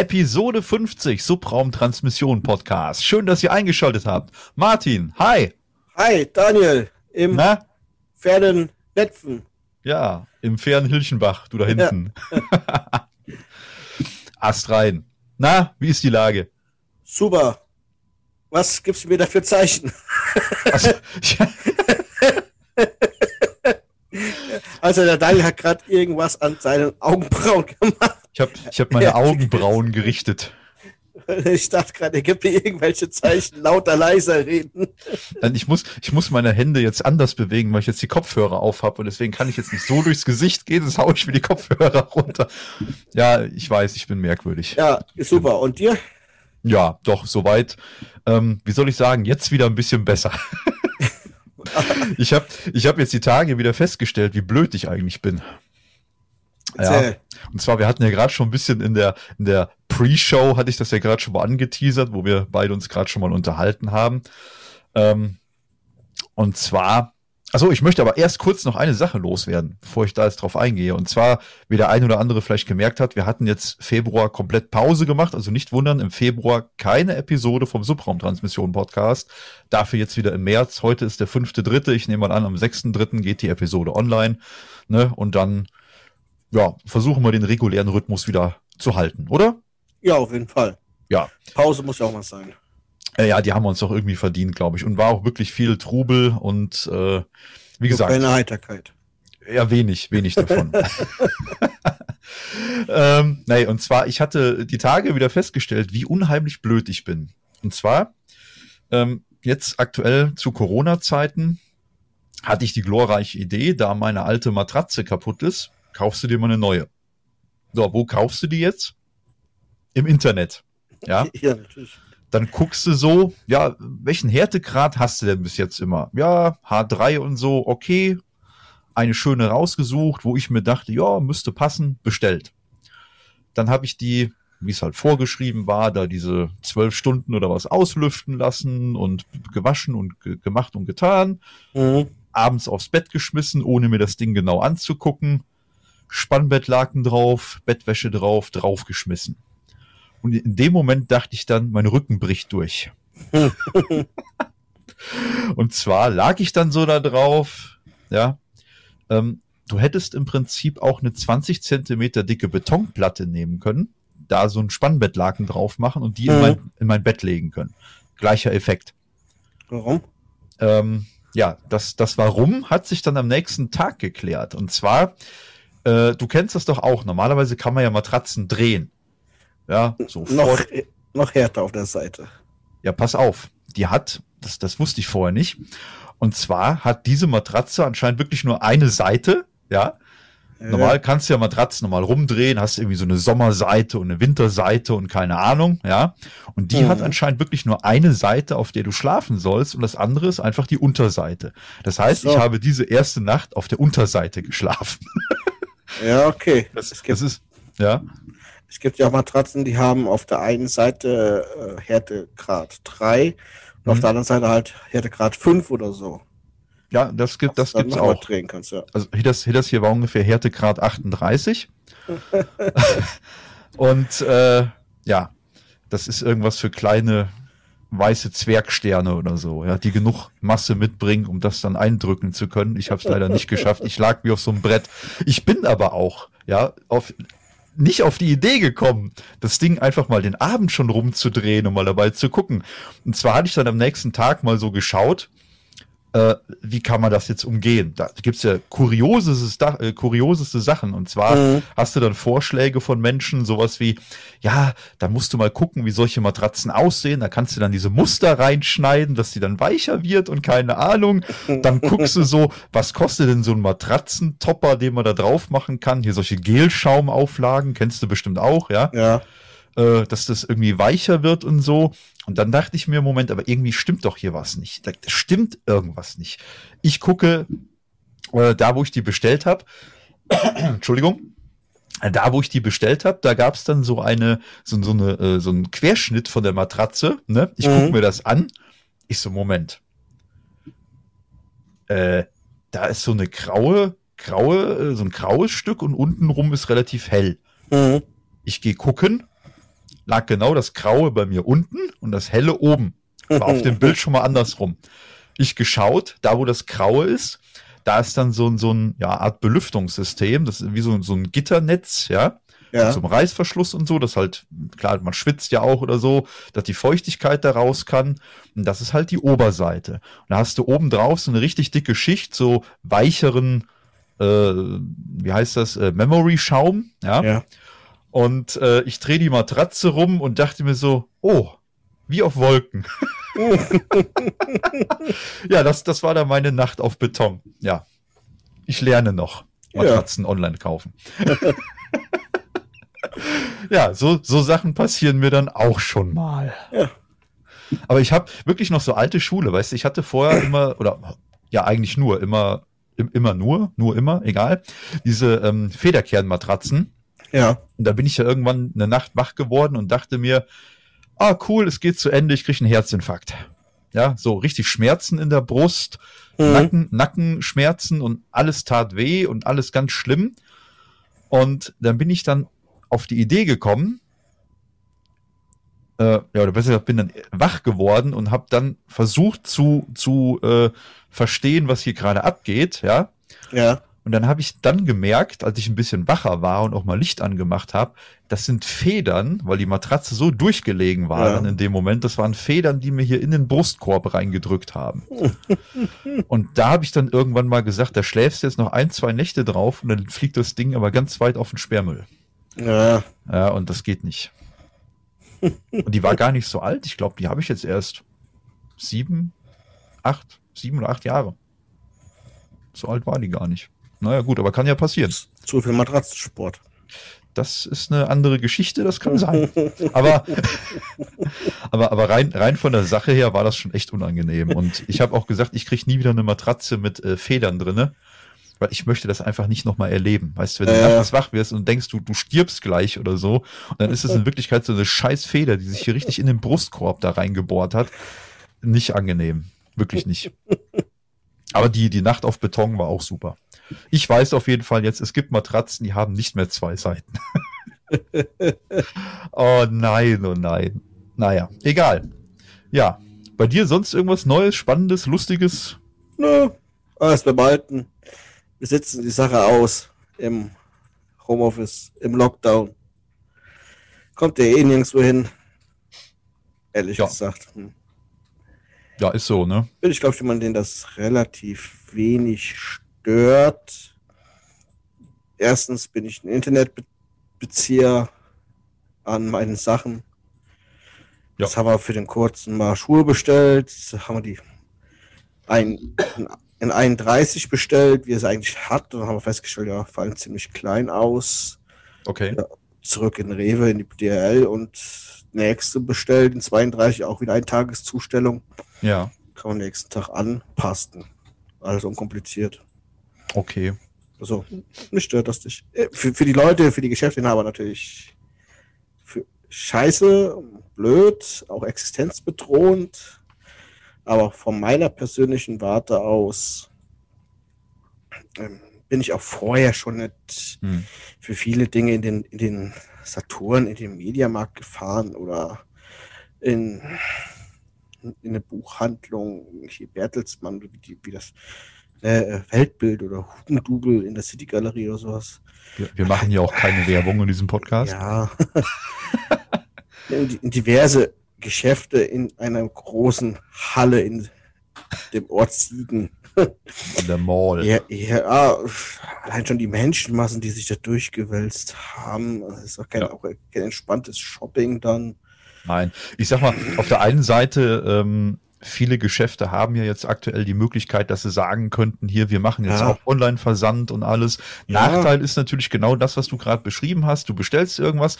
Episode 50 Subraumtransmission Podcast. Schön, dass ihr eingeschaltet habt. Martin, hi. Hi, Daniel, im Na? fernen Netfen. Ja, im fernen Hilchenbach, du da hinten. Ast rein. Na, wie ist die Lage? Super. Was gibst du mir da für Zeichen? Also, ja, Also der Daniel hat gerade irgendwas an seinen Augenbrauen gemacht. Ich habe ich hab meine Augenbrauen gerichtet. Ich dachte gerade, er gibt mir irgendwelche Zeichen, lauter, leiser reden. Nein, Ich muss, ich muss meine Hände jetzt anders bewegen, weil ich jetzt die Kopfhörer auf habe und deswegen kann ich jetzt nicht so durchs Gesicht gehen, sonst haue ich mir die Kopfhörer runter. Ja, ich weiß, ich bin merkwürdig. Ja, super. Und dir? Ja, doch, soweit. Ähm, wie soll ich sagen, jetzt wieder ein bisschen besser. ich habe ich hab jetzt die Tage wieder festgestellt, wie blöd ich eigentlich bin. Ja. Und zwar, wir hatten ja gerade schon ein bisschen in der, in der Pre-Show, hatte ich das ja gerade schon mal angeteasert, wo wir beide uns gerade schon mal unterhalten haben. Ähm, und zwar, also ich möchte aber erst kurz noch eine Sache loswerden, bevor ich da jetzt drauf eingehe. Und zwar, wie der ein oder andere vielleicht gemerkt hat, wir hatten jetzt Februar komplett Pause gemacht. Also nicht wundern, im Februar keine Episode vom Subraumtransmission-Podcast. Dafür jetzt wieder im März. Heute ist der fünfte Dritte. Ich nehme mal an, am sechsten Dritten geht die Episode online. Ne? Und dann, ja, versuchen wir den regulären Rhythmus wieder zu halten, oder? Ja, auf jeden Fall. Ja. Pause muss ja auch mal sein. Äh, ja, die haben wir uns doch irgendwie verdient, glaube ich. Und war auch wirklich viel Trubel und äh, wie gesagt, Keine Heiterkeit. ja, wenig, wenig davon. ähm, nee, und zwar, ich hatte die Tage wieder festgestellt, wie unheimlich blöd ich bin. Und zwar, ähm, jetzt aktuell zu Corona-Zeiten hatte ich die glorreiche Idee, da meine alte Matratze kaputt ist, kaufst du dir mal eine neue. So, wo kaufst du die jetzt? Im Internet. Ja. Ja, natürlich. dann guckst du so, ja, welchen Härtegrad hast du denn bis jetzt immer? Ja, H3 und so, okay. Eine schöne rausgesucht, wo ich mir dachte, ja, müsste passen, bestellt. Dann habe ich die, wie es halt vorgeschrieben war, da diese zwölf Stunden oder was auslüften lassen und gewaschen und ge gemacht und getan. Mhm. Abends aufs Bett geschmissen, ohne mir das Ding genau anzugucken. Spannbettlaken drauf, Bettwäsche drauf, draufgeschmissen. Und in dem Moment dachte ich dann, mein Rücken bricht durch. Und zwar lag ich dann so da drauf, ja. Ähm, du hättest im Prinzip auch eine 20 Zentimeter dicke Betonplatte nehmen können, da so ein Spannbettlaken drauf machen und die in, Mhm. mein, in mein Bett legen können. Gleicher Effekt. Warum? Ähm, ja, das, das Warum hat sich dann am nächsten Tag geklärt. Und zwar, äh, du kennst das doch auch. Normalerweise kann man ja Matratzen drehen. Ja, so Noch, noch härter auf der Seite. ja, pass auf. Die hat, das, das wusste ich vorher nicht. Und zwar hat diese Matratze anscheinend wirklich nur eine Seite. Ja, normal kannst du ja Matratzen normal rumdrehen, hast irgendwie so eine Sommerseite und eine Winterseite und keine Ahnung. Ja, und die Mhm. hat anscheinend wirklich nur eine Seite, auf der du schlafen sollst. Und das andere ist einfach die Unterseite. Das heißt, So. ich habe diese erste Nacht auf der Unterseite geschlafen. Ja, okay. Das, es, gibt, das ist, ja, es gibt ja auch Matratzen, die haben auf der einen Seite äh, Härtegrad 3 und auf Mhm. der anderen Seite halt Härtegrad 5 oder so. ja, das gibt, das gibt's auch. drehen kannst, ja. also hier das, hier das hier war ungefähr Härtegrad 38. Und äh, ja, das ist irgendwas für kleine weiße Zwergsterne oder so, ja, die genug Masse mitbringen, um das dann eindrücken zu können. Ich habe es leider nicht geschafft. Ich lag wie auf so einem Brett. Ich bin aber auch, ja, auf nicht auf die Idee gekommen, das Ding einfach mal den Abend schon rumzudrehen und mal dabei zu gucken. Und zwar hatte ich dann am nächsten Tag mal so geschaut, äh, wie kann man das jetzt umgehen? Da gibt's ja kurioseste, äh, kurioseste Sachen. Und zwar Mhm. hast du dann Vorschläge von Menschen, sowas wie, ja, da musst du mal gucken, wie solche Matratzen aussehen. Da kannst du dann diese Muster reinschneiden, dass die dann weicher wird und keine Ahnung. Dann guckst du so, was kostet denn so ein Matratzentopper, den man da drauf machen kann? Hier solche Gelschaumauflagen, kennst du bestimmt auch, ja? Ja. Äh, dass das irgendwie weicher wird und so. Und dann dachte ich mir, Moment, aber irgendwie stimmt doch hier was nicht. Da stimmt irgendwas nicht. Ich gucke äh, da, wo ich die bestellt habe. Entschuldigung. da, wo ich die bestellt habe, da gab's dann so eine, so, so eine, äh, so einen Querschnitt von der Matratze. Ne? Ich guck Mhm. mir das an. Ich so, Moment. Äh, da ist so eine graue, graue, äh, so ein graues Stück und untenrum ist relativ hell. Mhm. Ich gehe gucken, lag genau das Graue bei mir unten und das Helle oben. War auf dem Bild schon mal andersrum. Ich geschaut, da wo das Graue ist, da ist dann so ein, so ein, ja, Art Belüftungssystem, das ist wie so, ein- so ein Gitternetz, ja, Ja. zum Reißverschluss und so, das halt, klar, man schwitzt ja auch oder so, dass die Feuchtigkeit da raus kann. Und das ist halt die Oberseite. Und da hast du oben drauf so eine richtig dicke Schicht, so weicheren, äh, wie heißt das, äh, Memory-Schaum, ja. Ja. Und äh, ich drehe die Matratze rum und dachte mir so, oh, wie auf Wolken. ja, das, das war dann meine Nacht auf Beton. Ja. Ich lerne noch. Ja. Matratzen online kaufen. ja, so, so Sachen passieren mir dann auch schon mal. Ja. Aber ich habe wirklich noch so alte Schule, weißt du, ich hatte vorher immer, oder ja, eigentlich nur, immer, im- immer nur, nur immer, egal, diese ähm, Federkernmatratzen. Ja. Und da bin ich ja irgendwann eine Nacht wach geworden und dachte mir, ah cool, es geht zu Ende, ich kriege einen Herzinfarkt. Ja, so richtig Schmerzen in der Brust, Mhm. Nacken, Nackenschmerzen und alles tat weh und alles ganz schlimm. Und dann bin ich dann auf die Idee gekommen, äh, ja, oder besser gesagt, bin dann wach geworden und habe dann versucht zu, zu äh, verstehen, was hier gerade abgeht, ja. Ja. Und dann habe ich dann gemerkt, als ich ein bisschen wacher war und auch mal Licht angemacht habe, das sind Federn, weil die Matratze so durchgelegen war Ja. dann in dem Moment, das waren Federn, die mir hier in den Brustkorb reingedrückt haben. und da habe ich dann irgendwann mal gesagt, da schläfst du jetzt noch ein, zwei Nächte drauf und dann fliegt das Ding aber ganz weit auf den Sperrmüll. Ja. Ja, und das geht nicht. Und die war gar nicht so alt. Ich glaube, die habe ich jetzt erst sieben, acht, sieben oder acht Jahre. So alt war die gar nicht. Naja, gut, aber kann ja passieren. Zu viel Matratzensport. Das ist eine andere Geschichte, das kann sein. Aber, aber, aber rein, rein von der Sache her war das schon echt unangenehm. Und ich habe auch gesagt, ich krieg nie wieder eine Matratze mit äh, Federn drinne, weil ich möchte das einfach nicht nochmal erleben. Weißt du, wenn du Ja. nachts wach wirst und denkst, du, du stirbst gleich oder so, und dann ist es in Wirklichkeit so eine scheiß Feder, die sich hier richtig in den Brustkorb da reingebohrt hat. Nicht angenehm. Wirklich nicht. Aber die, die Nacht auf Beton war auch super. Ich weiß auf jeden Fall jetzt, es gibt Matratzen, die haben nicht mehr zwei Seiten. oh nein, oh nein. Naja, egal. Ja, bei dir sonst irgendwas Neues, Spannendes, Lustiges? Nö. Alles beim Alten. Wir sitzen die Sache aus im Homeoffice, im Lockdown. Kommt der eh nirgendwo hin. Ehrlich Ja. gesagt. Hm. Ja, ist so, ne? Ich, glaube jemand, den das relativ wenig stört. Erstens bin ich ein Internetbezieher an meinen Sachen. Ja. Jetzt haben wir für den kurzen mal Schuhe bestellt. Jetzt haben wir die ein, in 31 bestellt, wie es eigentlich hat. Und dann haben wir festgestellt, ja, fallen ziemlich klein aus. Okay. Ja. Zurück in Rewe, in die DRL und nächste bestellt in 32 auch wieder eine Tageszustellung Ja, kann man nächsten Tag anpassen. Alles unkompliziert. okay. Also, mich stört das nicht. Äh, Für, für die Leute, für die Geschäftsinhaber natürlich für scheiße, blöd, auch existenzbedrohend. Aber von meiner persönlichen Warte aus ähm, bin ich auch vorher schon nicht Hm. für viele Dinge in den, in den Saturn, in den Mediamarkt gefahren oder in, in eine Buchhandlung, hier Bertelsmann, wie, die, wie das äh, Weltbild oder Hugendubel in der City Galerie oder sowas. Wir, wir machen ja auch keine Werbung in diesem Podcast. Ja. in, in diverse Geschäfte in einer großen Halle in dem Ort Siegen. In der Mall. Ja, ja, allein schon die Menschenmassen, die sich da durchgewälzt haben, das ist auch kein, Ja. auch kein entspanntes Shopping dann. Nein. Ich sag mal, auf der einen Seite, ähm, viele Geschäfte haben ja jetzt aktuell die Möglichkeit, dass sie sagen könnten, hier, wir machen jetzt Ja. auch Online-Versand und alles. Ja. Nachteil ist natürlich genau das, was du gerade beschrieben hast. Du bestellst irgendwas.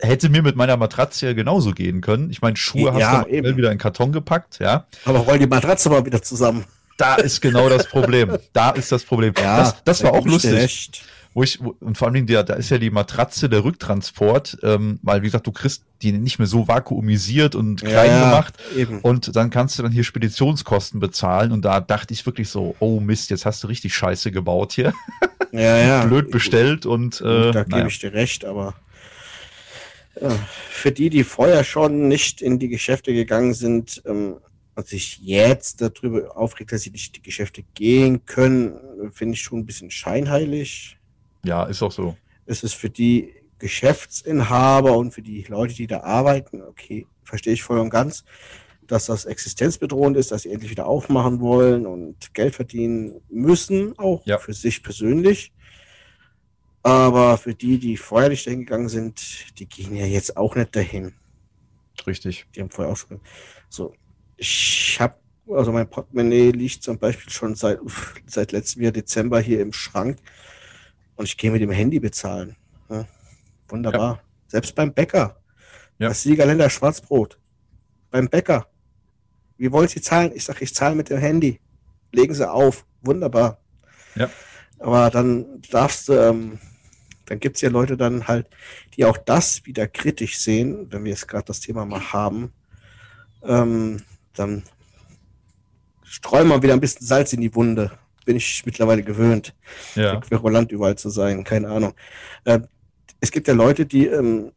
Hätte mir mit meiner Matratze ja genauso gehen können. Ich meine, Schuhe hast Ja, du schnell eben. wieder in Karton gepackt, ja. Aber rollen die Matratze mal wieder zusammen. Da ist genau das Problem. Da ist das Problem. das, das war auch lustig. recht. wo ich, wo, und vor allen Dingen, der, da ist ja die Matratze der Rücktransport, ähm, weil, wie gesagt, du kriegst die nicht mehr so vakuumisiert und klein Ja, gemacht. eben. Und dann kannst du dann hier Speditionskosten bezahlen. Und da dachte ich wirklich so, oh Mist, jetzt hast du richtig Scheiße gebaut hier. Ja, ja. Blöd bestellt und äh, da gebe naja. ich dir recht, aber ja, für die, die vorher schon nicht in die Geschäfte gegangen sind ähm, und sich jetzt darüber aufregt, dass sie nicht in die Geschäfte gehen können, finde ich schon ein bisschen scheinheilig. ja, ist auch so. Es ist für die Geschäftsinhaber und für die Leute, die da arbeiten, okay, verstehe ich voll und ganz, dass das existenzbedrohend ist, dass sie endlich wieder aufmachen wollen und Geld verdienen müssen, auch Ja. für sich persönlich. Aber für die, die vorher nicht dahin gegangen sind, die gehen ja jetzt auch nicht dahin. Richtig. Die haben vorher auch schon. So, ich habe, also mein Portemonnaie liegt zum Beispiel schon seit, seit letztem Jahr Dezember hier im Schrank und ich gehe mit dem Handy bezahlen. Ja, wunderbar. Selbst beim Bäcker. Ja. Das Siegerländer Schwarzbrot. Beim Bäcker. Wie wollen Sie zahlen? Ich sage, ich zahle mit dem Handy. Legen Sie auf. Wunderbar. Ja. Aber dann darfst du, ähm, dann gibt es ja Leute dann halt, die auch das wieder kritisch sehen, wenn wir jetzt gerade das Thema mal haben, ähm, dann streuen wir wieder ein bisschen Salz in die Wunde. Bin ich mittlerweile gewöhnt, Ja. querulant überall zu sein, keine Ahnung. Ähm, es gibt ja Leute, die, ähm,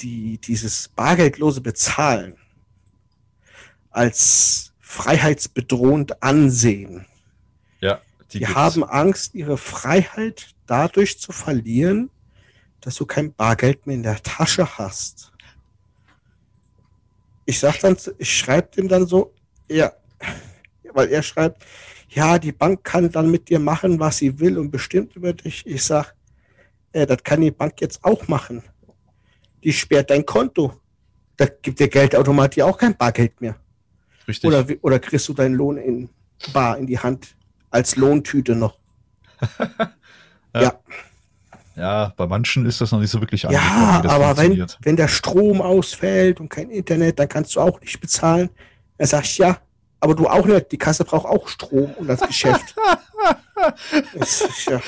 die dieses bargeldlose Bezahlen als freiheitsbedrohend ansehen. Ja. Die, gibt's. haben Angst, ihre Freiheit dadurch zu verlieren, dass du kein Bargeld mehr in der Tasche hast. Ich sag dann, ich schreibe dem dann so, ja, weil er schreibt, ja, die Bank kann dann mit dir machen, was sie will und bestimmt über dich. Ich sag, äh, das kann die Bank jetzt auch machen. Die sperrt dein Konto. Da gibt der Geldautomat dir auch kein Bargeld mehr. Richtig. Oder, oder kriegst du deinen Lohn in bar in die Hand als Lohntüte noch? Ja. ja, ja, bei manchen ist das noch nicht so wirklich ja, angekommen, das aber wenn, wenn der Strom ausfällt und kein Internet, dann kannst du auch nicht bezahlen. Dann sag ich, ja, aber du auch nicht. Die Kasse braucht auch Strom und das Geschäft. das, ist ja,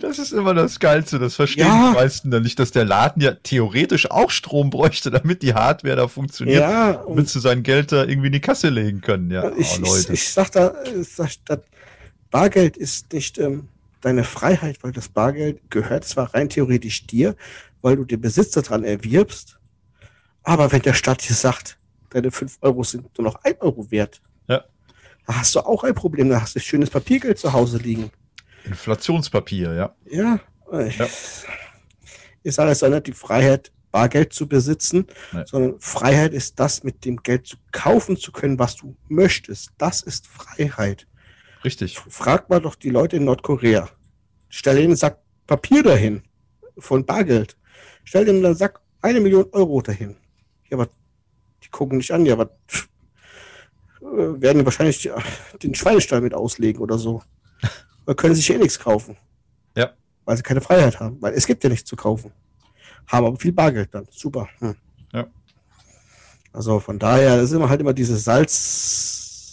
Das ist immer das Geilste. Das verstehen Ja. die meisten dann nicht, dass der Laden ja theoretisch auch Strom bräuchte, damit die Hardware da funktioniert, ja, damit sie sein Geld da irgendwie in die Kasse legen können. Ja, ich, oh, Leute. ich, ich sag da, ich sag, das Bargeld ist nicht ähm, deine Freiheit, weil das Bargeld gehört zwar rein theoretisch dir, weil du den Besitz daran erwirbst, aber wenn der Staat dir sagt, deine 5 Euro sind nur noch 1 Euro wert, Ja. da hast du auch ein Problem, da hast du schönes Papiergeld zu Hause liegen. Inflationspapier, ja. Ja, Ja. ich sage es ja nicht die Freiheit, Bargeld zu besitzen, Nee. sondern Freiheit ist das, mit dem Geld zu kaufen zu können, was du möchtest. Das ist Freiheit. Richtig. Frag mal doch die Leute in Nordkorea. Stell ihnen einen Sack Papier dahin von Bargeld. Stell ihnen einen Sack eine Million Euro dahin. Ja, aber die gucken nicht an, ja, aber pff, äh, werden wahrscheinlich äh, den Schweinestall mit auslegen oder so. Oder können sich eh nichts kaufen. Ja. Weil sie keine Freiheit haben. Weil es gibt ja nichts zu kaufen. Haben aber viel Bargeld dann. Super. Hm. Ja. Also von daher ist immer halt immer dieses Salz.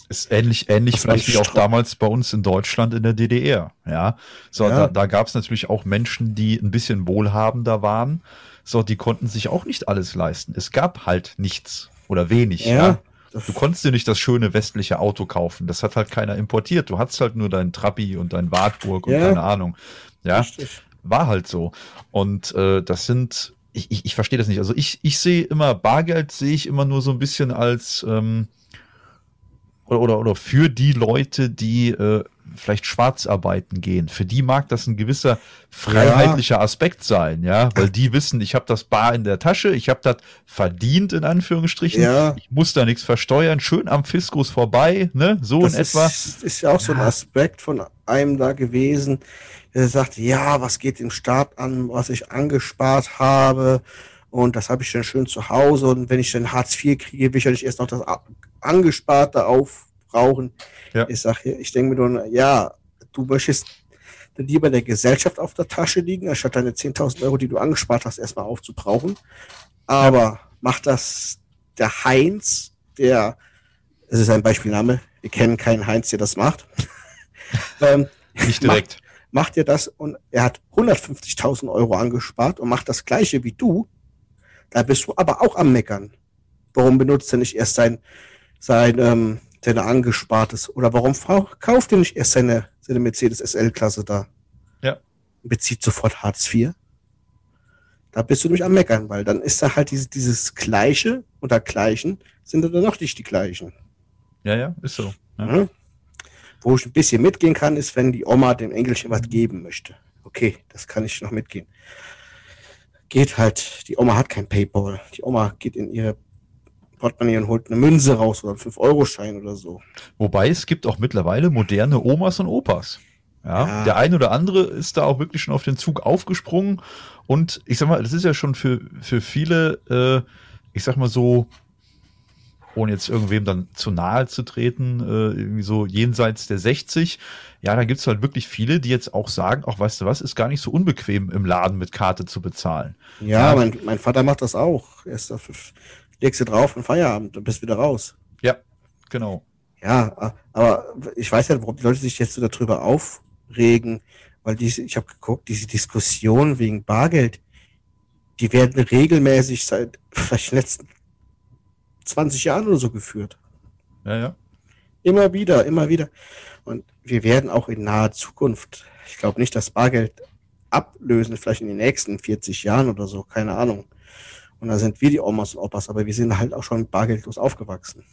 Ist ähnlich, ähnlich Das vielleicht wie auch damals bei uns in Deutschland in der DDR. Ja. So, Ja. da, da gab es natürlich auch Menschen, die ein bisschen wohlhabender waren. So, die konnten sich auch nicht alles leisten. Es gab halt nichts oder wenig. Ja. Ja. Du konntest dir nicht das schöne westliche Auto kaufen. Das hat halt keiner importiert. Du hattest halt nur deinen Trabi und dein Wartburg und Ja. keine Ahnung. Ja, richtig. war halt so. Und äh, das sind, ich, ich, ich verstehe das nicht. Also ich, ich sehe immer, Bargeld sehe ich immer nur so ein bisschen als ähm, oder, oder, oder für die Leute, die äh, vielleicht schwarz arbeiten gehen. Für die mag das ein gewisser freiheitlicher Aspekt sein, ja, weil die wissen, ich habe das Bar in der Tasche, ich habe das verdient in Anführungsstrichen, Ja. ich muss da nichts versteuern, schön am Fiskus vorbei, ne, so das in etwa. Ist, ist ja auch so ein Ja. Aspekt von einem da gewesen, der sagt, ja, was geht den Staat an, was ich angespart habe und das habe ich dann schön zu Hause und wenn ich dann Hartz IV kriege, will ich ja nicht erst noch das Angesparte aufbrauchen. Ja. Ich sage, ich denke mir nur, ja, du möchtest dann lieber der Gesellschaft auf der Tasche liegen, anstatt deine 10.000 Euro, die du angespart hast, erstmal aufzubrauchen. Aber macht das der Heinz, der, es ist ein Beispielname, wir kennen keinen Heinz, der das macht. ähm, Nicht direkt. macht er das und er hat 150.000 Euro angespart und macht das gleiche wie du, da bist du aber auch am Meckern. Warum benutzt er nicht erst sein, sein, ähm, seine angespartes? Oder warum kauft er nicht erst seine, seine Mercedes SL-Klasse da? Ja. Bezieht sofort Hartz IV. Da bist du nämlich am Meckern, weil dann ist da halt dieses, dieses Gleiche unter Gleichen sind dann noch nicht die gleichen. Ja, ja, ist so. Ja. Mhm. Wo ich ein bisschen mitgehen kann, ist, wenn die Oma dem Engelchen was geben möchte. Okay, das kann ich noch mitgehen. Geht halt, die Oma hat kein Paypal. Die Oma geht in ihre Portemonnaie und holt eine Münze raus oder einen 5-Euro-Schein oder so. Wobei es gibt auch mittlerweile moderne Omas und Opas. Ja, ja, der ein oder andere ist da auch wirklich schon auf den Zug aufgesprungen. Und ich sag mal, das ist ja schon für, für viele, äh, ich sag mal so, ohne jetzt irgendwem dann zu nahe zu treten, äh, irgendwie so jenseits der 60. Ja, da gibt's halt wirklich viele, die jetzt auch sagen, auch weißt du was, ist gar nicht so unbequem im Laden mit Karte zu bezahlen. Ja, ja. Mein, mein Vater macht das auch. Er ist dafür, legst du drauf und Feierabend und bist wieder raus. Ja, genau. Ja, aber ich weiß ja, warum die Leute sich jetzt so darüber aufregen, weil diese, ich habe geguckt, diese Diskussion wegen Bargeld, die werden regelmäßig seit vielleicht letzten 20 Jahren oder so geführt. Ja, ja. Immer wieder, immer wieder. Und wir werden auch in naher Zukunft, ich glaube nicht, dass Bargeld ablösen, vielleicht in den nächsten 40 Jahren oder so, keine Ahnung. Und da sind wir die Omas und Opas, aber wir sind halt auch schon bargeldlos aufgewachsen.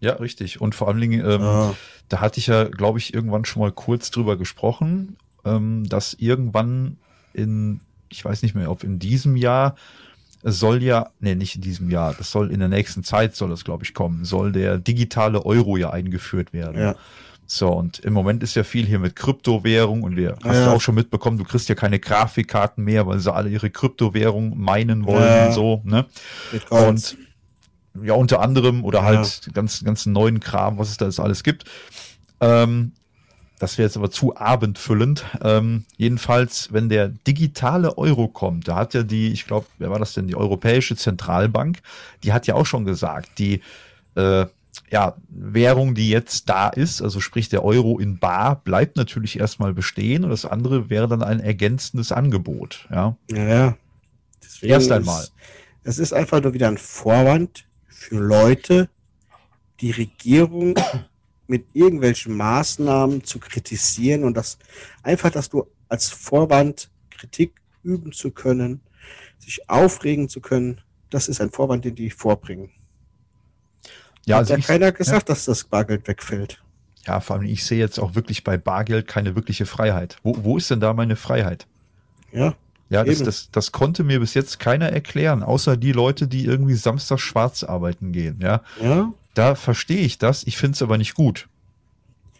Ja, richtig. Und vor allen Dingen, ähm, ah. da hatte ich ja, glaube ich, irgendwann schon mal kurz drüber gesprochen, ähm, dass irgendwann in, ich weiß nicht mehr, ob in diesem Jahr es soll ja, nee, nicht in diesem Jahr, das soll in der nächsten Zeit, soll das, glaube ich, kommen, soll der digitale Euro ja eingeführt werden. Ja. So, und im Moment ist ja viel hier mit Kryptowährung und wir hast ja auch schon mitbekommen, du kriegst ja keine Grafikkarten mehr, weil sie alle ihre Kryptowährung meinen wollen ja. und so, ne? Und ja, unter anderem oder halt ja. ganz, ganzen neuen Kram, was es da alles gibt. Ähm, das wäre jetzt aber zu abendfüllend. Ähm, jedenfalls, wenn der digitale Euro kommt, da hat ja die, ich glaube, wer war das denn, die Europäische Zentralbank, die hat ja auch schon gesagt, die äh, ja, Währung, die jetzt da ist, also sprich der Euro in Bar, bleibt natürlich erstmal bestehen und das andere wäre dann ein ergänzendes Angebot. Ja, ja. ja. Erst einmal. Es ist einfach nur wieder ein Vorwand für Leute, die Regierung mit irgendwelchen Maßnahmen zu kritisieren und das einfach, dass du als Vorwand Kritik üben zu können, sich aufregen zu können, das ist ein Vorwand, den die vorbringen. Ja, also Hat ja ich, keiner gesagt, ja. dass das Bargeld wegfällt. Ja, vor allem, ich sehe jetzt auch wirklich bei Bargeld keine wirkliche Freiheit. Wo, wo ist denn da meine Freiheit? Ja. Ja, das, das, das konnte mir bis jetzt keiner erklären, außer die Leute, die irgendwie Samstag schwarz arbeiten gehen. Ja. ja da verstehe ich das, ich finde es aber nicht gut.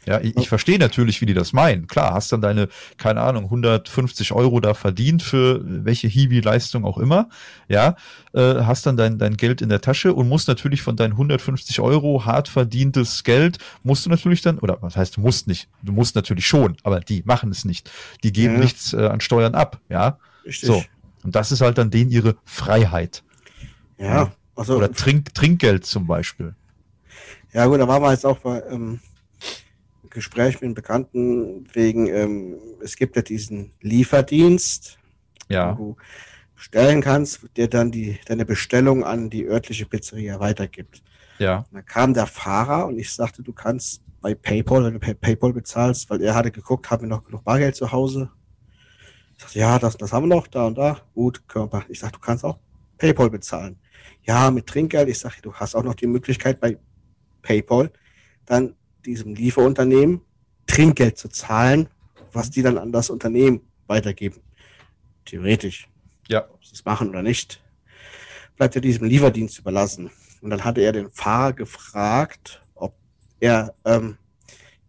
Ja, ich, ich verstehe natürlich, wie die das meinen. Klar, hast dann deine, keine Ahnung, 150 Euro da verdient für welche Hiwi-Leistung auch immer. Ja, äh, hast dann dein, dein Geld in der Tasche und musst natürlich von deinen 150 Euro hart verdientes Geld, musst du natürlich dann, oder was heißt, du musst nicht, du musst natürlich schon, aber die machen es nicht. Die geben ja. nichts äh, an Steuern ab. Ja, Richtig. so. Und das ist halt dann denen ihre Freiheit. Ja. Also, oder Trink, Trinkgeld zum Beispiel. Ja gut, da waren wir jetzt auch bei ähm, Gespräch mit einem Bekannten wegen, ähm, es gibt ja diesen Lieferdienst, ja. wo du bestellen kannst, der dann die, deine Bestellung an die örtliche Pizzeria weitergibt. Ja. Und dann kam der Fahrer und ich sagte, du kannst bei PayPal, wenn du per PayPal bezahlst, weil er hatte geguckt, haben wir noch genug Bargeld zu Hause? Ich sagte, ja, das, das haben wir noch, da und da. Gut, Körper. Ich sagte, du kannst auch PayPal bezahlen. Ja, mit Trinkgeld. Ich sage, du hast auch noch die Möglichkeit bei PayPal, dann diesem Lieferunternehmen Trinkgeld zu zahlen, was die dann an das Unternehmen weitergeben. Theoretisch. Ja. Ob sie es machen oder nicht, bleibt ja diesem Lieferdienst überlassen. Und dann hatte er den Fahrer gefragt, ob er ähm,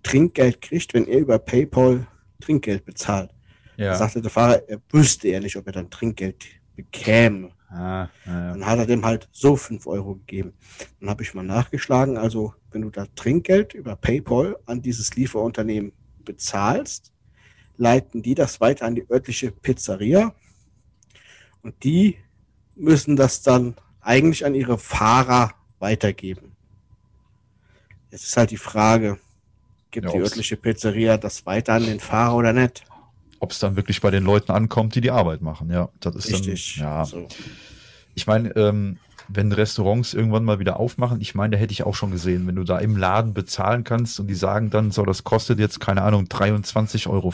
Trinkgeld kriegt, wenn er über PayPal Trinkgeld bezahlt. Ja. Da sagte der Fahrer, er wüsste er nicht, ob er dann Trinkgeld bekäme. Ah, ja. Dann hat er dem halt so fünf Euro gegeben. Dann habe ich mal nachgeschlagen, also wenn du da Trinkgeld über PayPal an dieses Lieferunternehmen bezahlst, leiten die das weiter an die örtliche Pizzeria und die müssen das dann eigentlich an ihre Fahrer weitergeben. Jetzt ist halt die Frage, gibt Ja, die örtliche Pizzeria das weiter an den Fahrer oder nicht. Ob es dann wirklich bei den Leuten ankommt, die die Arbeit machen, ja. Das ist Richtig. dann, ja. So. Ich meine, ähm, wenn Restaurants irgendwann mal wieder aufmachen, ich meine, da hätte ich auch schon gesehen, wenn du da im Laden bezahlen kannst und die sagen dann, so, das kostet jetzt, keine Ahnung, 23,40 Euro,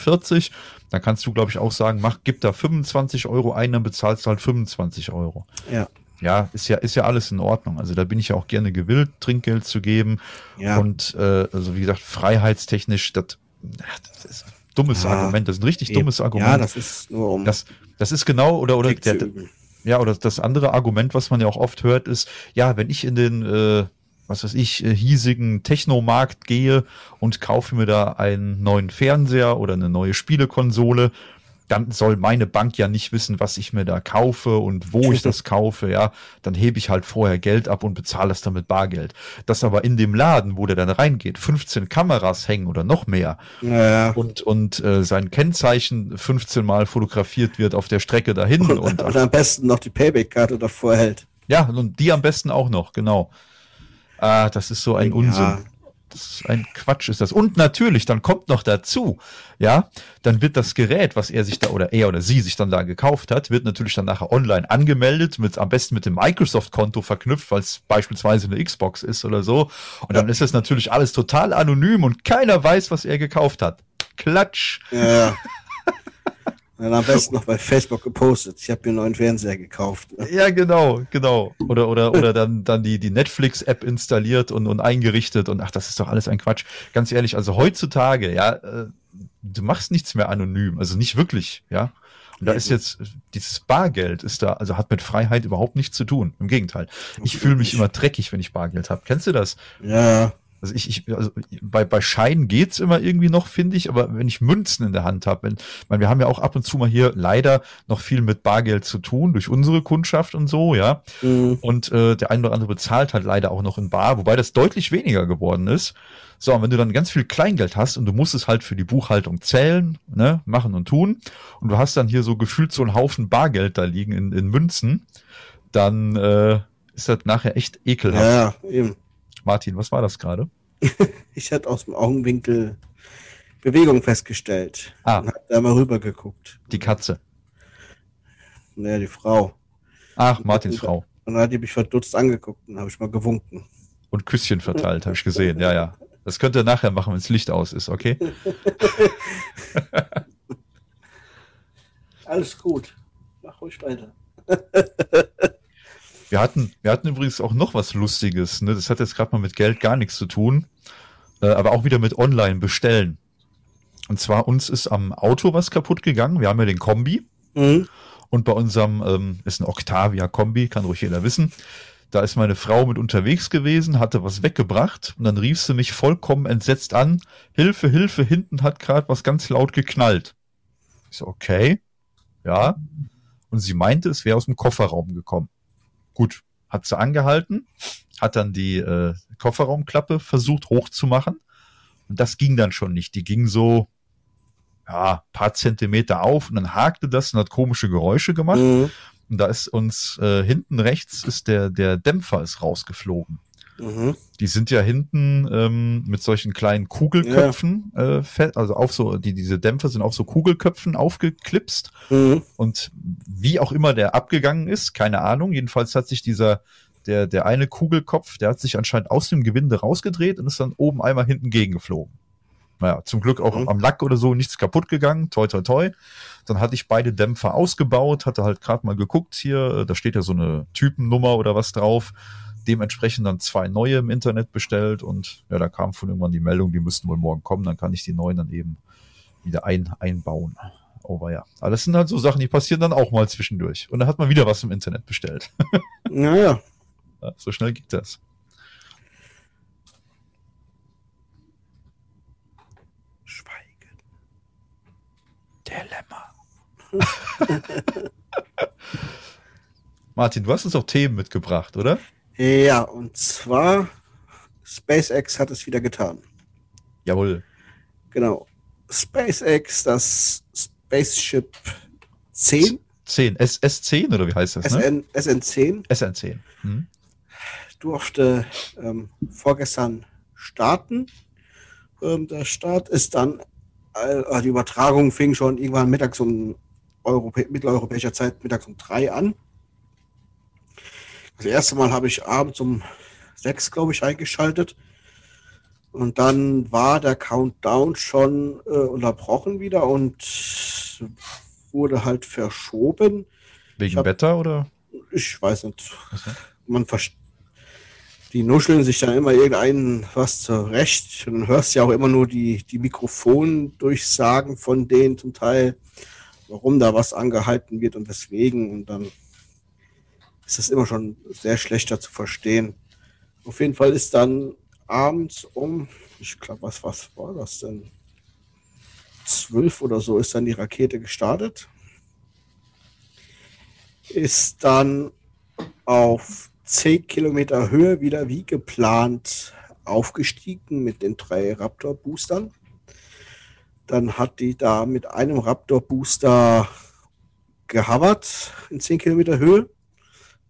dann kannst du, glaube ich, auch sagen, mach, gib da 25 Euro ein, dann bezahlst du halt 25 Euro. Ja. Ja, ist ja, ist ja alles in Ordnung. Also da bin ich ja auch gerne gewillt, Trinkgeld zu geben. Ja. Und äh, also wie gesagt, freiheitstechnisch, das, das ist dummes Ja. Argument, das ist ein richtig dummes Argument. Ja, das ist nur um das, das ist genau, oder, oder der, üben. ja, oder das andere Argument, was man ja auch oft hört, ist, ja, wenn ich in den, äh, was weiß ich, äh, hiesigen Technomarkt gehe und kaufe mir da einen neuen Fernseher oder eine neue Spielekonsole, dann soll meine Bank ja nicht wissen, was ich mir da kaufe und wo ich das kaufe, ja. Dann hebe ich halt vorher Geld ab und bezahle das dann mit Bargeld. Dass aber in dem Laden, wo der dann reingeht, 15 Kameras hängen oder noch mehr Ja, und, und äh, sein Kennzeichen 15 Mal fotografiert wird auf der Strecke dahin und, und, und am besten noch die Payback-Karte davor hält. ja, und die am besten auch noch, genau. Ah, das ist so ein Ja. Unsinn. Das ist ein Quatsch ist das. Und natürlich, dann kommt noch dazu, ja, dann wird das Gerät, was er sich da oder er oder sie sich dann da gekauft hat, wird natürlich dann nachher online angemeldet, mit am besten mit dem Microsoft-Konto verknüpft, weil es beispielsweise eine Xbox ist oder so. Und dann ist das natürlich alles total anonym und keiner weiß, was er gekauft hat. Klatsch. Ja, dann am besten noch bei Facebook gepostet. Ich habe mir einen neuen Fernseher gekauft. Ja, genau, genau. Oder, oder, oder dann, dann die, die Netflix-App installiert und, und eingerichtet und ach, das ist doch alles ein Quatsch. Ganz ehrlich, also heutzutage, ja, äh, du machst nichts mehr anonym, also nicht wirklich, ja. Und da ist jetzt, dieses Bargeld ist da, also hat mit Freiheit überhaupt nichts zu tun. Im Gegenteil. Ich fühle mich immer dreckig, wenn ich Bargeld habe. Kennst du das? Ja, Also ich, ich also bei, bei Scheinen geht's immer irgendwie noch, finde ich, aber wenn ich Münzen in der Hand habe, wenn, ich meine, wir haben ja auch ab und zu mal hier leider noch viel mit Bargeld zu tun, durch unsere Kundschaft und so, ja. Mhm. Und äh, der eine oder andere bezahlt halt leider auch noch in Bar, wobei das deutlich weniger geworden ist. So, und wenn du dann ganz viel Kleingeld hast und du musst es halt für die Buchhaltung zählen, ne, machen und tun, und du hast dann hier so gefühlt so einen Haufen Bargeld da liegen in, in Münzen, dann äh, ist das nachher echt ekelhaft. ja, eben. Martin, was war das gerade? Ich hatte aus dem Augenwinkel Bewegung festgestellt. Ah. Und hab da mal rüber geguckt. Die Katze. Naja, die Frau. Ach, Martins Frau. Und dann hat die mich verdutzt angeguckt und habe ich mal gewunken. Und Küsschen verteilt, habe ich gesehen. Ja, ja. Das könnt ihr nachher machen, wenn das Licht aus ist, okay? Alles gut. Mach ruhig weiter. Wir hatten, wir hatten übrigens auch noch was Lustiges. Ne? Das hat jetzt gerade mal mit Geld gar nichts zu tun, äh, aber auch wieder mit Online bestellen. Und zwar uns ist am Auto was kaputt gegangen. Wir haben ja den Kombi Mhm. und bei unserem ähm, ist ein Octavia Kombi, kann ruhig jeder wissen. Da ist meine Frau mit unterwegs gewesen, hatte was weggebracht und dann rief sie mich vollkommen entsetzt an. Hilfe, Hilfe, hinten hat gerade was ganz laut geknallt. Ich so, okay, ja. Und sie meinte, es wäre aus dem Kofferraum gekommen. Gut, hat sie angehalten, hat dann die äh, Kofferraumklappe versucht hochzumachen. Und das ging dann schon nicht. Die ging so, ja, paar Zentimeter auf und dann hakte das und hat komische Geräusche gemacht. Mhm. Und da ist uns äh, hinten rechts ist der, der Dämpfer ist rausgeflogen. Mhm. Die sind ja hinten ähm, mit solchen kleinen Kugelköpfen, äh, fe- also auf so, die, diese Dämpfer sind auf so Kugelköpfen aufgeklipst. Mhm. Und wie auch immer der abgegangen ist, keine Ahnung. Jedenfalls hat sich dieser, der, der eine Kugelkopf, der hat sich anscheinend aus dem Gewinde rausgedreht und ist dann oben einmal hinten gegengeflogen. Naja, zum Glück auch Mhm. am Lack oder so nichts kaputt gegangen. Toi, toi, toi. Dann hatte ich beide Dämpfer ausgebaut, hatte halt gerade mal geguckt hier, äh, da steht ja so eine Typennummer oder was drauf. Dementsprechend dann zwei neue im Internet bestellt und ja, da kam von irgendwann die Meldung, die müssten wohl morgen kommen, dann kann ich die neuen dann eben wieder ein, einbauen. Aber ja, aber das sind halt so Sachen, die passieren dann auch mal zwischendurch. Und dann hat man wieder was im Internet bestellt. Naja. Ja, so schnell geht das. Schweigen. Dilemma. Martin, du hast uns auch Themen mitgebracht, oder? Ja, und zwar SpaceX hat es wieder getan. Jawohl. Genau. SpaceX, das Spaceship 10, 10. S S10 oder wie heißt das? Ne? SN, SN10, SN10. Hm? durfte ähm, vorgestern starten. ähm, der Start ist dann, äh, die Übertragung fing schon irgendwann mittags um Europä mitteleuropäischer Zeit mittags um drei an. Das erste Mal habe ich abends um sechs, glaube ich, eingeschaltet. Und dann war der Countdown schon äh, unterbrochen wieder und wurde halt verschoben. Wegen hab, Wetter oder? Ich weiß nicht. Okay. Man die nuscheln sich dann immer irgendeinen was zurecht. Und hörst ja auch immer nur die, die Mikrofondurchsagen von denen zum Teil, warum da was angehalten wird und weswegen. Und dann ist das immer schon sehr schlechter zu verstehen. Auf jeden Fall ist dann abends um, ich glaube, was, was war das denn? Zwölf oder so ist dann die Rakete gestartet. Ist dann auf 10 Kilometer Höhe wieder wie geplant aufgestiegen mit den drei Raptor-Boostern. Dann hat die da mit einem Raptor-Booster gehavert in 10 Kilometer Höhe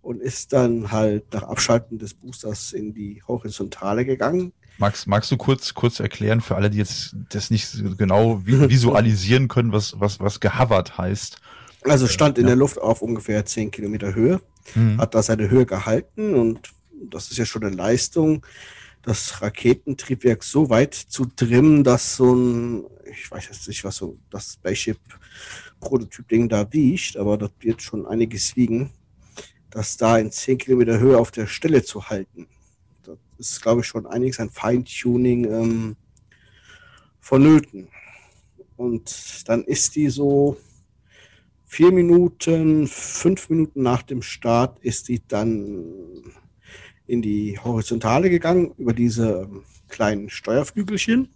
und ist dann halt nach Abschalten des Boosters in die Horizontale gegangen. Magst, magst du kurz, kurz erklären für alle, die jetzt das nicht genau visualisieren können, was, was, was gehovert heißt? Also stand in ja. der Luft auf ungefähr 10 Kilometer Höhe, mhm. hat da seine Höhe gehalten und das ist ja schon eine Leistung, das Raketentriebwerk so weit zu trimmen, dass so ein, ich weiß jetzt nicht, was so das Spaceship-Prototyp-Ding da wiegt, aber das wird schon einiges wiegen das da in 10 Kilometer Höhe auf der Stelle zu halten. Das ist, glaube ich, schon einiges an Feintuning ähm, vonnöten. Und dann ist die so vier Minuten, fünf Minuten nach dem Start ist die dann in die Horizontale gegangen über diese kleinen Steuerflügelchen.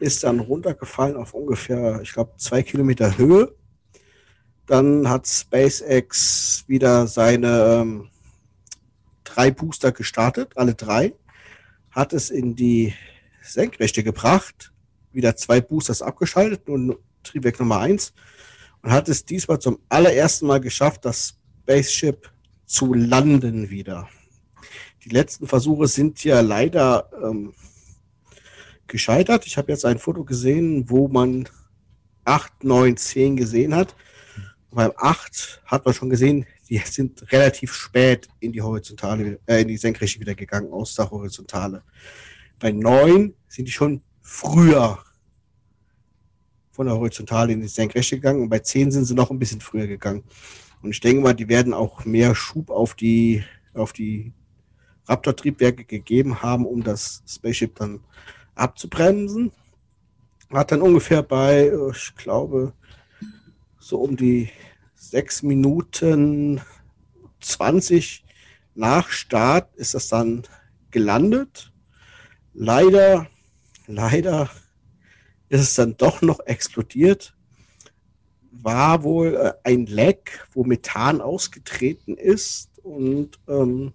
Ist dann runtergefallen auf ungefähr, ich glaube, zwei Kilometer Höhe dann hat SpaceX wieder seine ähm, drei Booster gestartet, alle drei, hat es in die Senkrechte gebracht, wieder zwei Boosters abgeschaltet, nun Triebwerk Nummer eins, und hat es diesmal zum allerersten Mal geschafft, das Spaceship zu landen wieder. Die letzten Versuche sind ja leider ähm, gescheitert. Ich habe jetzt ein Foto gesehen, wo man 8, 9, 10 gesehen hat beim 8 hat man schon gesehen, die sind relativ spät in die horizontale, äh, in die Senkrechte wieder gegangen aus der Horizontale. Bei 9 sind die schon früher von der Horizontale in die Senkrechte gegangen und bei 10 sind sie noch ein bisschen früher gegangen. Und ich denke mal, die werden auch mehr Schub auf die, auf die Raptor-Triebwerke gegeben haben, um das Spaceship dann abzubremsen. Hat dann ungefähr bei, ich glaube, so um die sechs Minuten 20 nach Start ist das dann gelandet. Leider, leider ist es dann doch noch explodiert. War wohl äh, ein Leck, wo Methan ausgetreten ist und ähm,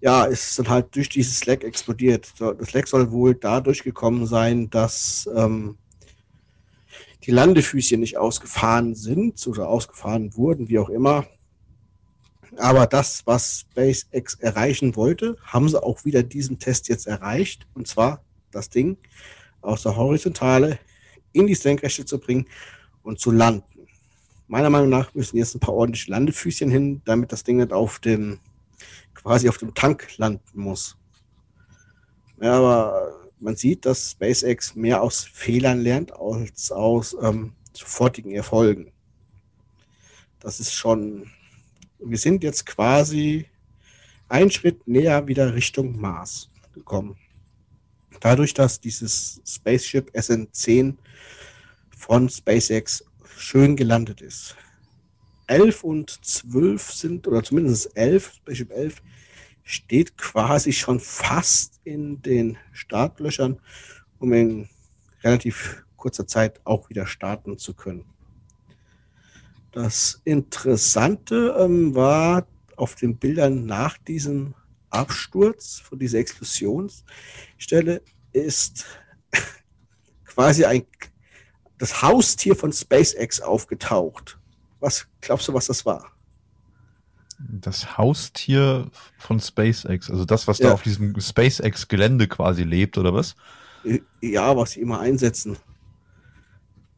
ja, ist dann halt durch dieses Leck explodiert. Das Leck soll wohl dadurch gekommen sein, dass ähm, die Landefüßchen nicht ausgefahren sind oder ausgefahren wurden, wie auch immer. Aber das, was SpaceX erreichen wollte, haben sie auch wieder diesen Test jetzt erreicht. Und zwar das Ding aus der Horizontale in die Senkrechte zu bringen und zu landen. Meiner Meinung nach müssen jetzt ein paar ordentliche Landefüßchen hin, damit das Ding nicht auf dem, quasi auf dem Tank landen muss. Ja, aber man sieht, dass SpaceX mehr aus Fehlern lernt als aus ähm, sofortigen Erfolgen. Das ist schon, wir sind jetzt quasi einen Schritt näher wieder Richtung Mars gekommen. Dadurch, dass dieses Spaceship SN10 von SpaceX schön gelandet ist. 11 und 12 sind, oder zumindest 11, Spaceship 11, steht quasi schon fast in den Startlöchern, um in relativ kurzer Zeit auch wieder starten zu können. Das Interessante ähm, war auf den Bildern nach diesem Absturz von dieser Explosionsstelle ist quasi ein, das Haustier von SpaceX aufgetaucht. Was glaubst du, was das war? Das Haustier von SpaceX, also das, was Ja. da auf diesem SpaceX-Gelände quasi lebt, oder was? Ja, was sie immer einsetzen.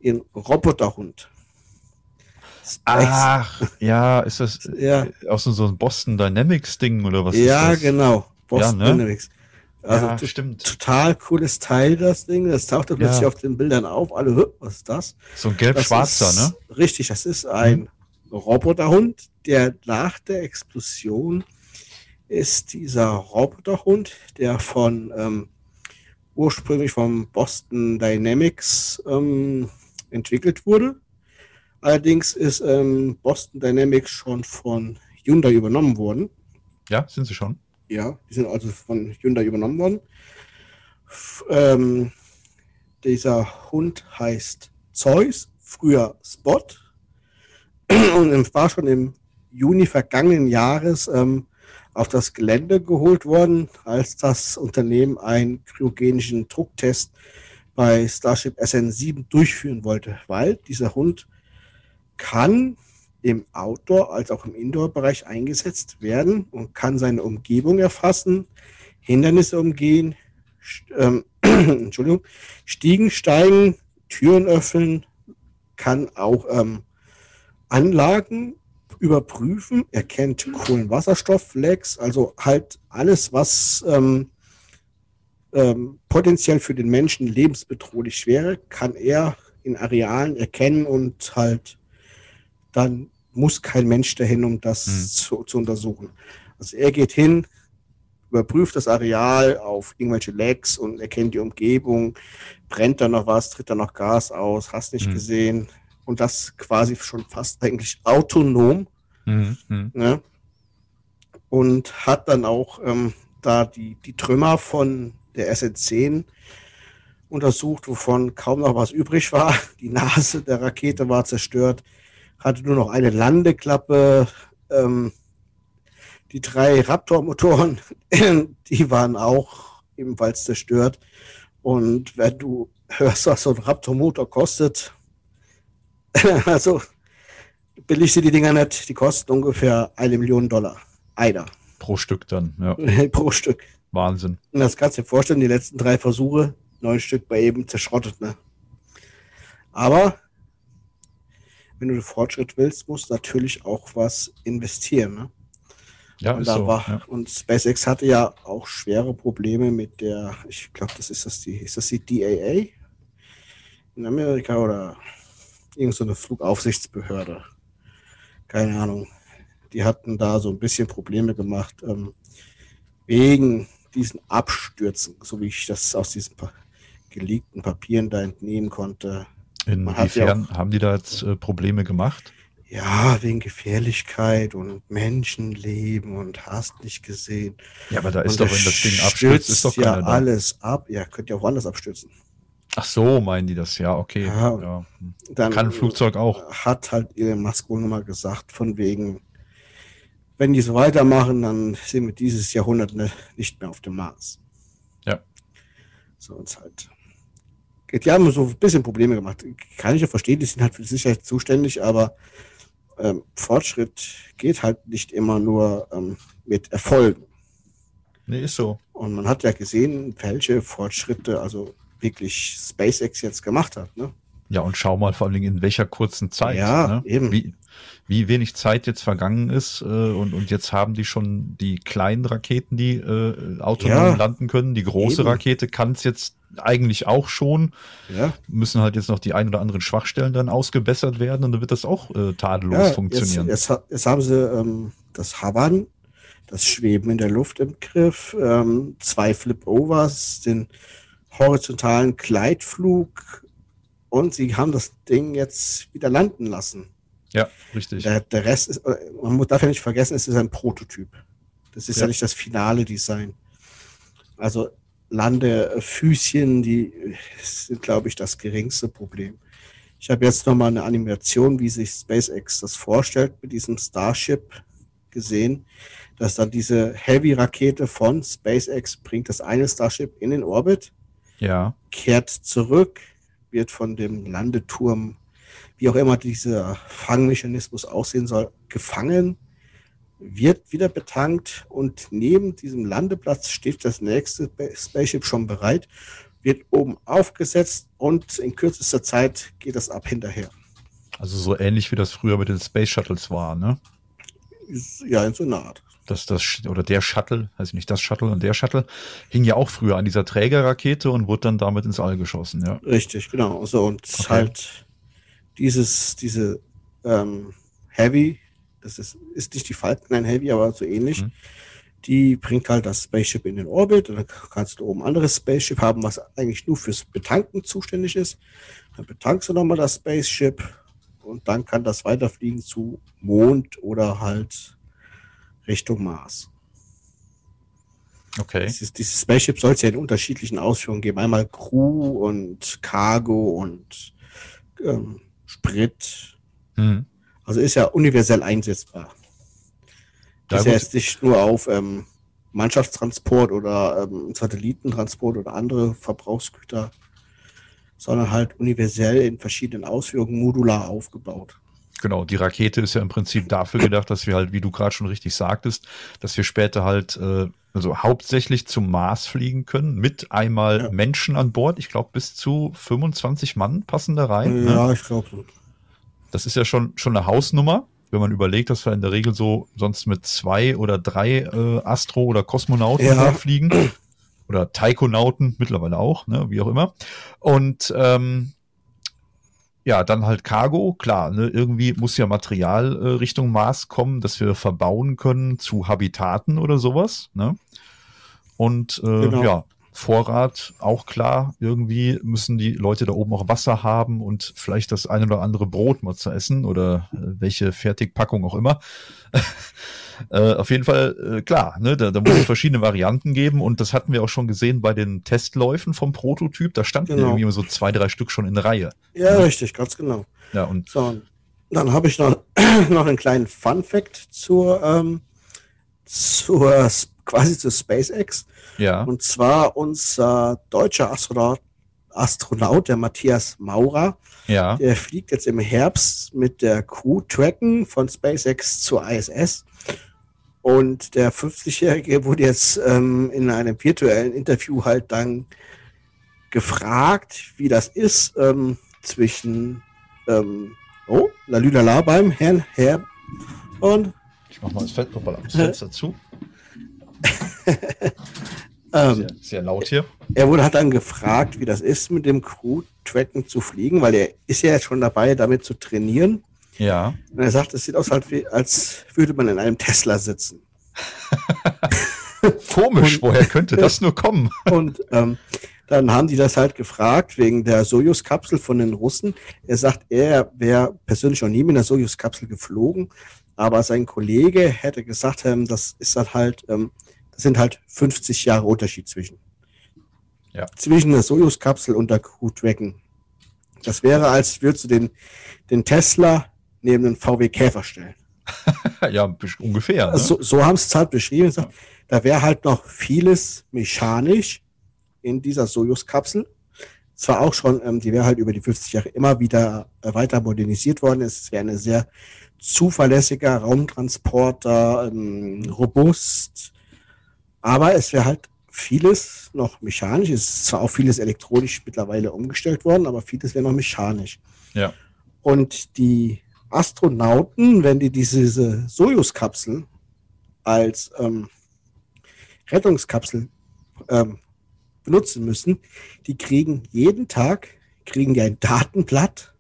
Ihren Roboterhund. Space- Ach, ja, ist das Ja. äh, auch so, so ein Boston Dynamics-Ding oder was ist ja, genau. Boston Ja, ne? Dynamics. Also ja, stimmt. total cooles Teil, das Ding. Das taucht Ja. plötzlich auf den Bildern auf. Alle, "Hä, was ist das? So ein gelb-schwarzer, ne? Richtig, das ist ein Roboterhund, der nach der Explosion ist dieser Roboterhund, der von ähm, ursprünglich vom Boston Dynamics ähm, entwickelt wurde. Allerdings ist ähm, Boston Dynamics schon von Hyundai übernommen worden. Ja, sind sie schon. Ja, die sind also von Hyundai übernommen worden. F ähm, dieser Hund heißt Zeus, früher Spot. Und war schon im Juni vergangenen Jahres ähm, auf das Gelände geholt worden, als das Unternehmen einen kryogenischen Drucktest bei Starship SN7 durchführen wollte, weil dieser Hund kann im Outdoor- als auch im Indoor-Bereich eingesetzt werden und kann seine Umgebung erfassen, Hindernisse umgehen, st- ähm, Entschuldigung, Stiegen steigen, Türen öffnen, kann auch ähm, Anlagen überprüfen, erkennt Kohlenwasserstofflecks, also halt alles, was ähm, ähm, potenziell für den Menschen lebensbedrohlich wäre, kann er in Arealen erkennen und halt dann muss kein Mensch dahin, um das Hm. zu, zu untersuchen. Also er geht hin, überprüft das Areal auf irgendwelche Lecks und erkennt die Umgebung, brennt da noch was, tritt da noch Gas aus, hast nicht Hm. gesehen. Und das quasi schon fast eigentlich autonom. Mhm. Ne? Und hat dann auch ähm, da die, die Trümmer von der SN10 untersucht, wovon kaum noch was übrig war. Die Nase der Rakete war zerstört, hatte nur noch eine Landeklappe. Ähm, die drei Raptor-Motoren, die waren auch ebenfalls zerstört. Und wenn du hörst, was so ein Raptor-Motor kostet, also billig sind die Dinger nicht, die kosten ungefähr eine Million Dollar. Einer Pro Stück dann, ja. pro Stück. Wahnsinn. Und das kannst du dir vorstellen, die letzten drei Versuche, neun Stück bei eben zerschrottet, ne? Aber wenn du den Fortschritt willst, musst du natürlich auch was investieren, ne? Ja, Und, ist so. war, Ja. und SpaceX hatte ja auch schwere Probleme mit der, ich glaube, das ist das die, ist das die DAA in Amerika oder irgend so eine Flugaufsichtsbehörde. Keine Ahnung. Die hatten da so ein bisschen Probleme gemacht ähm, wegen diesen Abstürzen, so wie ich das aus diesen pa geleakten Papieren da entnehmen konnte. hat ja Inwiefern haben die da jetzt äh, Probleme gemacht? Ja, wegen Gefährlichkeit und Menschenleben und hast nicht gesehen. Ja, aber da ist Und doch, wenn das Ding abstürzt, ist doch ja keiner da. alles ab. Ja, könnt ihr auch woanders abstürzen. Ach so, meinen die das, ja, okay. Ja. Ja. Dann Kann ein Flugzeug auch. hat halt Elon Musk wohl nochmal gesagt, von wegen, wenn die so weitermachen, dann sind wir dieses Jahrhundert ne, nicht mehr auf dem Mars. Ja. So uns halt. Die haben so ein bisschen Probleme gemacht. Kann ich ja verstehen, die sind halt für die Sicherheit zuständig, aber ähm, Fortschritt geht halt nicht immer nur ähm, mit Erfolgen. Nee, ist so. Und man hat ja gesehen, welche Fortschritte also wirklich SpaceX jetzt gemacht hat. Ne? Ja, und schau mal vor allen Dingen in welcher kurzen Zeit. Ja, ne? eben. Wie, wie wenig Zeit jetzt vergangen ist äh, und, und jetzt haben die schon die kleinen Raketen, die äh, autonom Ja. landen können. Die große Eben. Rakete kann es jetzt eigentlich auch schon. Ja, Müssen halt jetzt noch die ein oder anderen Schwachstellen dann ausgebessert werden und dann wird das auch äh, tadellos ja funktionieren. Jetzt, jetzt, jetzt haben sie ähm, das Hovern, das Schweben in der Luft im Griff, ähm, zwei Flip-Overs, den horizontalen Gleitflug und sie haben das Ding jetzt wieder landen lassen. Ja, richtig. Der, der Rest ist, man muss- darf ja nicht vergessen, es ist ein Prototyp. Das ist ja, Ja. nicht das finale Design. Also Landefüßchen, die sind, glaube ich, das geringste Problem. Ich habe jetzt nochmal eine Animation, wie sich SpaceX das vorstellt mit diesem Starship gesehen, dass dann diese Heavy-Rakete von SpaceX bringt das eine Starship in den Orbit, Ja, kehrt zurück, wird von dem Landeturm, wie auch immer dieser Fangmechanismus aussehen soll, gefangen, wird wieder betankt und neben diesem Landeplatz steht das nächste Spaceship schon bereit, wird oben aufgesetzt und in kürzester Zeit geht das ab hinterher. Also so ähnlich wie das früher mit den Space Shuttles war, ne? Ja, in so einer Art. Das, das, oder der Shuttle, ich nicht, das Shuttle und der Shuttle hing ja auch früher an dieser Trägerrakete und wurde dann damit ins All geschossen, ja. Richtig, genau. So, und okay. halt dieses, diese ähm, Heavy, das ist, ist nicht die Falcon 9 Heavy, aber so ähnlich. Mhm. Die bringt halt das Spaceship in den Orbit und dann kannst du oben ein anderes Spaceship haben, was eigentlich nur fürs Betanken zuständig ist. Dann betankst du nochmal das Spaceship und dann kann das weiterfliegen zu Mond oder halt Richtung Mars. Okay. Dieses, dieses Spaceship soll es ja in unterschiedlichen Ausführungen geben. Einmal Crew und Cargo und ähm, Sprit. Mhm. Also ist ja universell einsetzbar. Das ist ja jetzt nicht nur auf ähm, Mannschaftstransport oder ähm, Satellitentransport oder andere Verbrauchsgüter, sondern halt universell in verschiedenen Ausführungen modular aufgebaut. Genau, die Rakete ist ja im Prinzip dafür gedacht, dass wir halt, wie du gerade schon richtig sagtest, dass wir später halt äh, also hauptsächlich zum Mars fliegen können, mit einmal ja. Menschen an Bord. Ich glaube, bis zu 25 Mann passen da rein. Ne? Ja, ne? ich glaube so. Das ist ja schon, schon eine Hausnummer, wenn man überlegt, dass wir in der Regel so sonst mit zwei oder drei äh, Astro- oder Kosmonauten ja. fliegen. Oder Taikonauten, mittlerweile auch, ne, wie auch immer. Und ähm, ja, dann halt Cargo, klar, ne, irgendwie muss ja Material äh, Richtung Mars kommen, dass wir verbauen können zu Habitaten oder sowas, ne? Und äh, genau. ja, Vorrat, auch klar, irgendwie müssen die Leute da oben auch Wasser haben und vielleicht das eine oder andere Brot mal zu essen oder äh, welche Fertigpackung auch immer. äh, auf jeden Fall, äh, klar, ne, da, da muss es verschiedene Varianten geben und das hatten wir auch schon gesehen bei den Testläufen vom Prototyp. Da standen genau. irgendwie so zwei, drei Stück schon in Reihe. Ja, ja. richtig, ganz genau. Ja, und so, dann habe ich noch, noch einen kleinen Fun Fact zur, ähm, zur quasi zu SpaceX. Ja. Und zwar unser deutscher Astronaut, Astronaut, der Matthias Maurer. Ja. Der fliegt jetzt im Herbst mit der Crew Tracken von SpaceX zur ISS. Und der 50-Jährige wurde jetzt ähm, in einem virtuellen Interview halt dann gefragt, wie das ist ähm, zwischen ähm, oh, Lalülala beim Herrn Herr und ich mach mal das Fenster zu. ähm, sehr, sehr, laut hier. Er wurde hat dann gefragt, wie das ist, mit dem Crew-Tracken zu fliegen, weil er ist ja jetzt schon dabei, damit zu trainieren. Ja. Und er sagt, es sieht aus, als würde man in einem Tesla sitzen. Komisch, und, woher könnte das nur kommen? und ähm, dann haben die das halt gefragt wegen der Sojus-Kapsel von den Russen. Er sagt, er wäre persönlich noch nie mit einer Sojus-Kapsel geflogen, aber sein Kollege hätte gesagt, ähm, das ist halt ähm, das sind halt 50 Jahre Unterschied zwischen. Ja. Zwischen der Soyuz-Kapsel und der Crew Dragon. Das wäre, als würdest du den, den Tesla neben den VW Käfer stellen. ja, ungefähr. Ne? So, so haben sie es halt beschrieben. Ja. Da wäre halt noch vieles mechanisch in dieser Soyuz-Kapsel. Zwar auch schon, ähm, die wäre halt über die 50 Jahre immer wieder äh, weiter modernisiert worden. Es wäre eine sehr zuverlässiger Raumtransporter, ähm, robust. Aber es wäre halt vieles noch mechanisch. Es ist zwar auch vieles elektronisch mittlerweile umgestellt worden, aber vieles wäre noch mechanisch. Ja. Und die Astronauten, wenn die diese Sojus-Kapsel als ähm, Rettungskapsel ähm, benutzen müssen, die kriegen jeden Tag kriegen die ein Datenblatt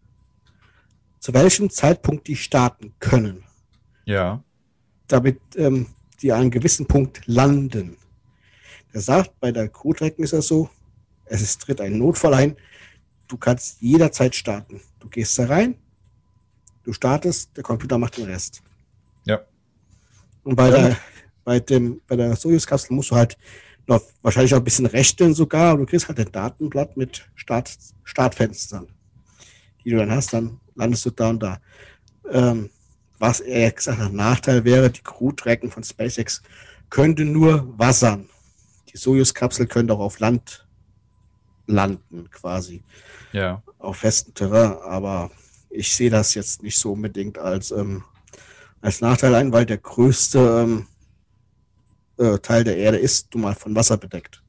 zu welchem Zeitpunkt die starten können. Ja. Damit ähm, die an einem gewissen Punkt landen. Er sagt, bei der Crew-Tracken ist das so, es ist, tritt ein Notfall ein, du kannst jederzeit starten. Du gehst da rein, du startest, der Computer macht den Rest. Ja. Und bei ja. der, bei dem, bei der Soyuz-Kapsel musst du halt noch wahrscheinlich auch ein bisschen rechnen sogar, aber du kriegst halt ein Datenblatt mit Start, Startfenstern, die du dann hast, dann landest du da und da. Ähm, was er gesagt hat, Nachteil wäre, die Crew-Tracken von SpaceX könnte nur wassern. Die Soyuz-Kapsel könnte auch auf Land landen, quasi. Ja. Auf festem Terrain, aber ich sehe das jetzt nicht so unbedingt als ähm, als Nachteil ein, weil der größte ähm, äh, Teil der Erde ist nun mal von Wasser bedeckt.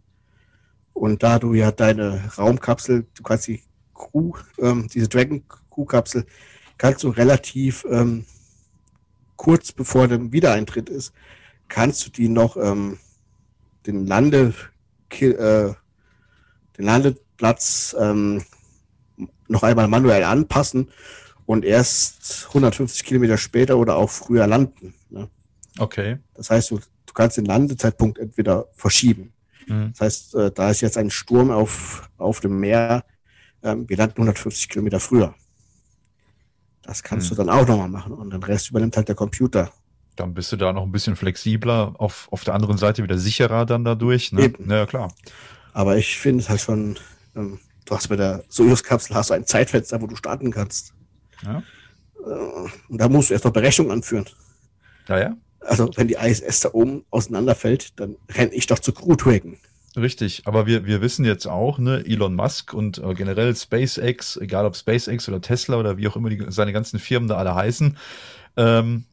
Und da du ja deine Raumkapsel, du kannst die Crew, ähm, diese Dragon Crew Kapsel, kannst du relativ ähm, kurz bevor der Wiedereintritt ist, kannst du die noch ähm, den Lande äh, den Landeplatz ähm, noch einmal manuell anpassen und erst 150 Kilometer später oder auch früher landen. Ne? Okay. Das heißt, du, du kannst den Landezeitpunkt entweder verschieben. Mhm. Das heißt, äh, da ist jetzt ein Sturm auf, auf dem Meer, ähm, wir landen 150 Kilometer früher. Das kannst mhm. du dann auch nochmal machen und den Rest übernimmt halt der Computer. Dann bist du da noch ein bisschen flexibler, auf, auf der anderen Seite wieder sicherer dann dadurch. Ne? Eben. Ja, klar. Aber ich finde es halt schon, ähm, du hast bei der Soyuz-Kapsel hast du ein Zeitfenster, wo du starten kannst. Ja. Äh, und da musst du erst noch Berechnung anführen. Ja, ja. Also, wenn die ISS da oben auseinanderfällt, dann renne ich doch zu Crew-Tracken. Richtig, aber wir, wir wissen jetzt auch, ne, Elon Musk und äh, generell SpaceX, egal ob SpaceX oder Tesla oder wie auch immer die, seine ganzen Firmen da alle heißen, ähm,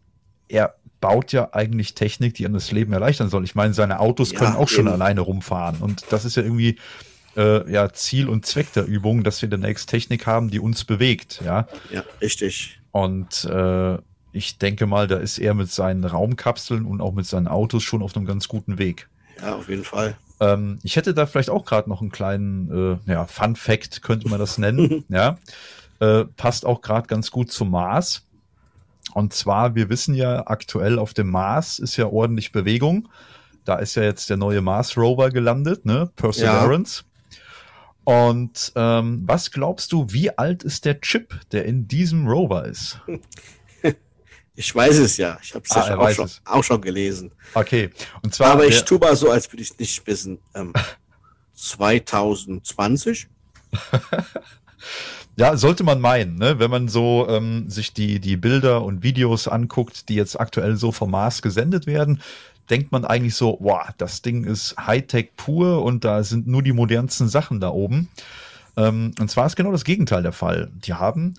er baut ja eigentlich Technik, die einem das Leben erleichtern soll. Ich meine, seine Autos ja, können auch schon alleine rumfahren und das ist ja irgendwie äh, ja Ziel und Zweck der Übung, dass wir demnächst Technik haben, die uns bewegt, ja. Ja, richtig. Und äh, ich denke mal, da ist er mit seinen Raumkapseln und auch mit seinen Autos schon auf einem ganz guten Weg. Ja, auf jeden Fall. Ähm, ich hätte da vielleicht auch gerade noch einen kleinen äh, ja, Fun Fact, könnte man das nennen. ja, äh, passt auch gerade ganz gut zum Mars. Und zwar, wir wissen ja, aktuell auf dem Mars ist ja ordentlich Bewegung. Da ist ja jetzt der neue Mars Rover gelandet, ne? Perseverance. Ja. Und ähm, was glaubst du, wie alt ist der Chip, der in diesem Rover ist? Ich weiß es ja. Ich habe ah, ja auch, schon, auch schon gelesen. Okay. Und zwar. Aber ich tue mal so, als würde ich es nicht wissen. Ähm, 2020? ja, sollte man meinen, ne? wenn man so ähm, sich die, die Bilder und Videos anguckt, die jetzt aktuell so vom Mars gesendet werden, denkt man eigentlich so, wow, das Ding ist Hightech pur und da sind nur die modernsten Sachen da oben. Ähm, und zwar ist genau das Gegenteil der Fall. Die haben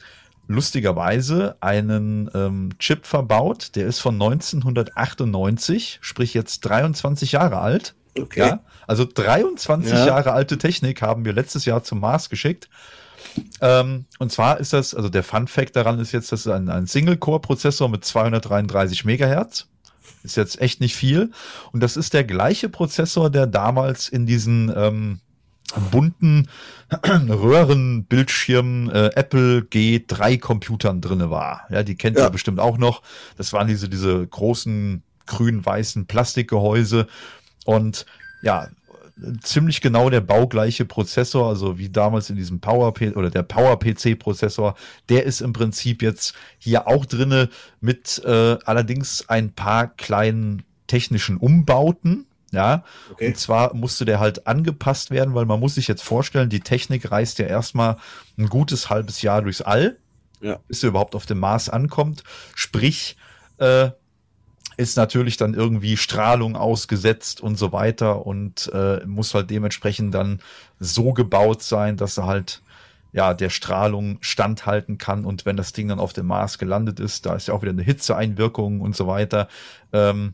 lustigerweise einen ähm, Chip verbaut, der ist von 1998, sprich jetzt 23 Jahre alt. Okay. Ja, also 23 ja. Jahre alte Technik haben wir letztes Jahr zum Mars geschickt. Ähm, und zwar ist das, also der Fun Fact daran ist jetzt, das ist ein, ein Single-Core-Prozessor mit 233 Megahertz. Ist jetzt echt nicht viel. Und das ist der gleiche Prozessor, der damals in diesen ähm, bunten Röhrenbildschirmen äh, Apple G3 Computern drinne war. Ja, die kennt ja. ihr bestimmt auch noch. Das waren diese, diese großen grün-weißen Plastikgehäuse und ja, ziemlich genau der baugleiche Prozessor, also wie damals in diesem Power oder der Power PC Prozessor, der ist im Prinzip jetzt hier auch drinne mit äh, allerdings ein paar kleinen technischen Umbauten, ja, okay. und zwar musste der halt angepasst werden, weil man muss sich jetzt vorstellen, die Technik reist ja erstmal ein gutes halbes Jahr durchs All, ja. bis er überhaupt auf dem Mars ankommt. Sprich, äh, ist natürlich dann irgendwie Strahlung ausgesetzt und so weiter und äh, muss halt dementsprechend dann so gebaut sein, dass er halt ja der Strahlung standhalten kann und wenn das Ding dann auf dem Mars gelandet ist, da ist ja auch wieder eine Hitzeeinwirkung und so weiter, ähm,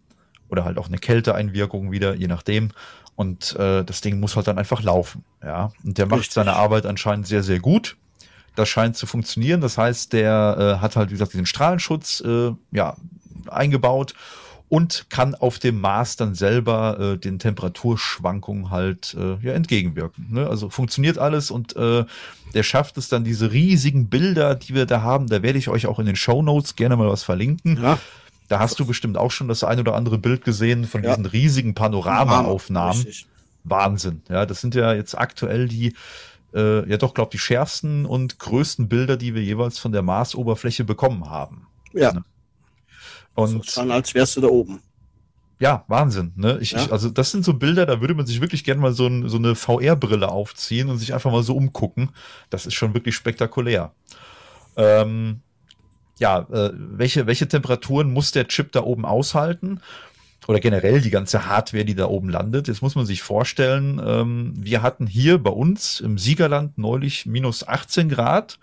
oder halt auch eine Kälteeinwirkung wieder, je nachdem. Und äh, das Ding muss halt dann einfach laufen. Ja, und der macht Richtig. seine Arbeit anscheinend sehr, sehr gut. Das scheint zu funktionieren. Das heißt, der äh, hat halt, wie gesagt, diesen Strahlenschutz äh, ja, eingebaut und kann auf dem Mars dann selber äh, den Temperaturschwankungen halt äh, ja, entgegenwirken. Ne? Also funktioniert alles und äh, der schafft es dann, diese riesigen Bilder, die wir da haben, da werde ich euch auch in den Show Notes gerne mal was verlinken. Ja. Da hast du bestimmt auch schon das ein oder andere Bild gesehen von ja. diesen riesigen Panoramaaufnahmen. Wahnsinn. Ja, das sind ja jetzt aktuell die, äh, ja doch, glaube die schärfsten und größten Bilder, die wir jeweils von der Marsoberfläche bekommen haben. Ja. Ne? Und so dann als wärst du da oben. Ja, Wahnsinn. Ne? Ich, ja. ich, also das sind so Bilder, da würde man sich wirklich gerne mal so, ein, so eine VR-Brille aufziehen und sich einfach mal so umgucken. Das ist schon wirklich spektakulär. Ähm, ja, äh, welche, welche Temperaturen muss der Chip da oben aushalten? Oder generell die ganze Hardware, die da oben landet. Jetzt muss man sich vorstellen, ähm, wir hatten hier bei uns im Siegerland neulich minus 18 Grad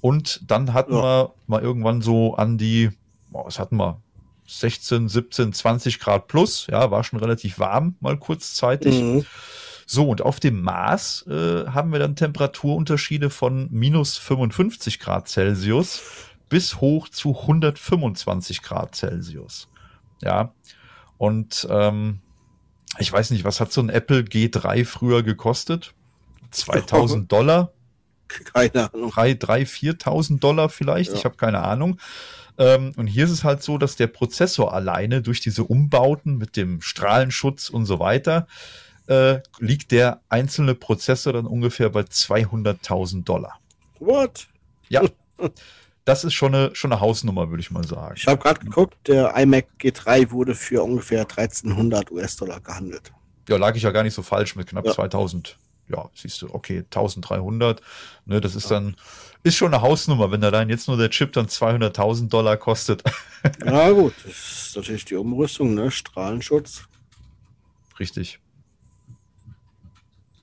und dann hatten ja. wir mal irgendwann so an die, was hatten wir, 16, 17, 20 Grad plus. Ja, war schon relativ warm, mal kurzzeitig. Mhm. So, und auf dem Mars äh, haben wir dann Temperaturunterschiede von minus 55 Grad Celsius bis hoch zu 125 Grad Celsius. Ja, und ähm, ich weiß nicht, was hat so ein Apple G3 früher gekostet? 2000 Dollar? Keine Ahnung. 3, 3 4.000 Dollar vielleicht, ja. ich habe keine Ahnung. Ähm, und hier ist es halt so, dass der Prozessor alleine durch diese Umbauten mit dem Strahlenschutz und so weiter, äh, liegt der einzelne Prozessor dann ungefähr bei 200.000 Dollar. What? Ja. Das ist schon eine, schon eine Hausnummer, würde ich mal sagen. Ich habe gerade geguckt, der iMac G3 wurde für ungefähr 1300 US-Dollar gehandelt. Ja, lag ich ja gar nicht so falsch mit knapp ja. 2000 ja, siehst du, okay, 1300, ne, das ist dann, ist schon eine Hausnummer, wenn da dann jetzt nur der Chip dann 200.000 Dollar kostet. Ja, gut, das ist natürlich die Umrüstung, ne, Strahlenschutz. Richtig.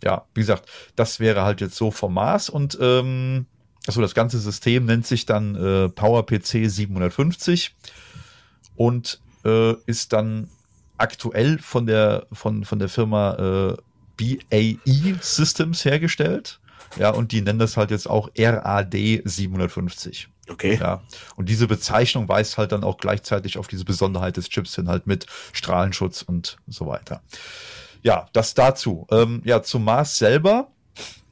Ja, wie gesagt, das wäre halt jetzt so vom Maß und, ähm, also das ganze System nennt sich dann äh, PowerPC 750 und äh, ist dann aktuell von der von von der Firma äh, BAE Systems hergestellt. Ja, und die nennen das halt jetzt auch RAD 750. Okay. Ja. Und diese Bezeichnung weist halt dann auch gleichzeitig auf diese Besonderheit des Chips hin, halt mit Strahlenschutz und so weiter. Ja, das dazu. Ähm, ja, zum Mars selber.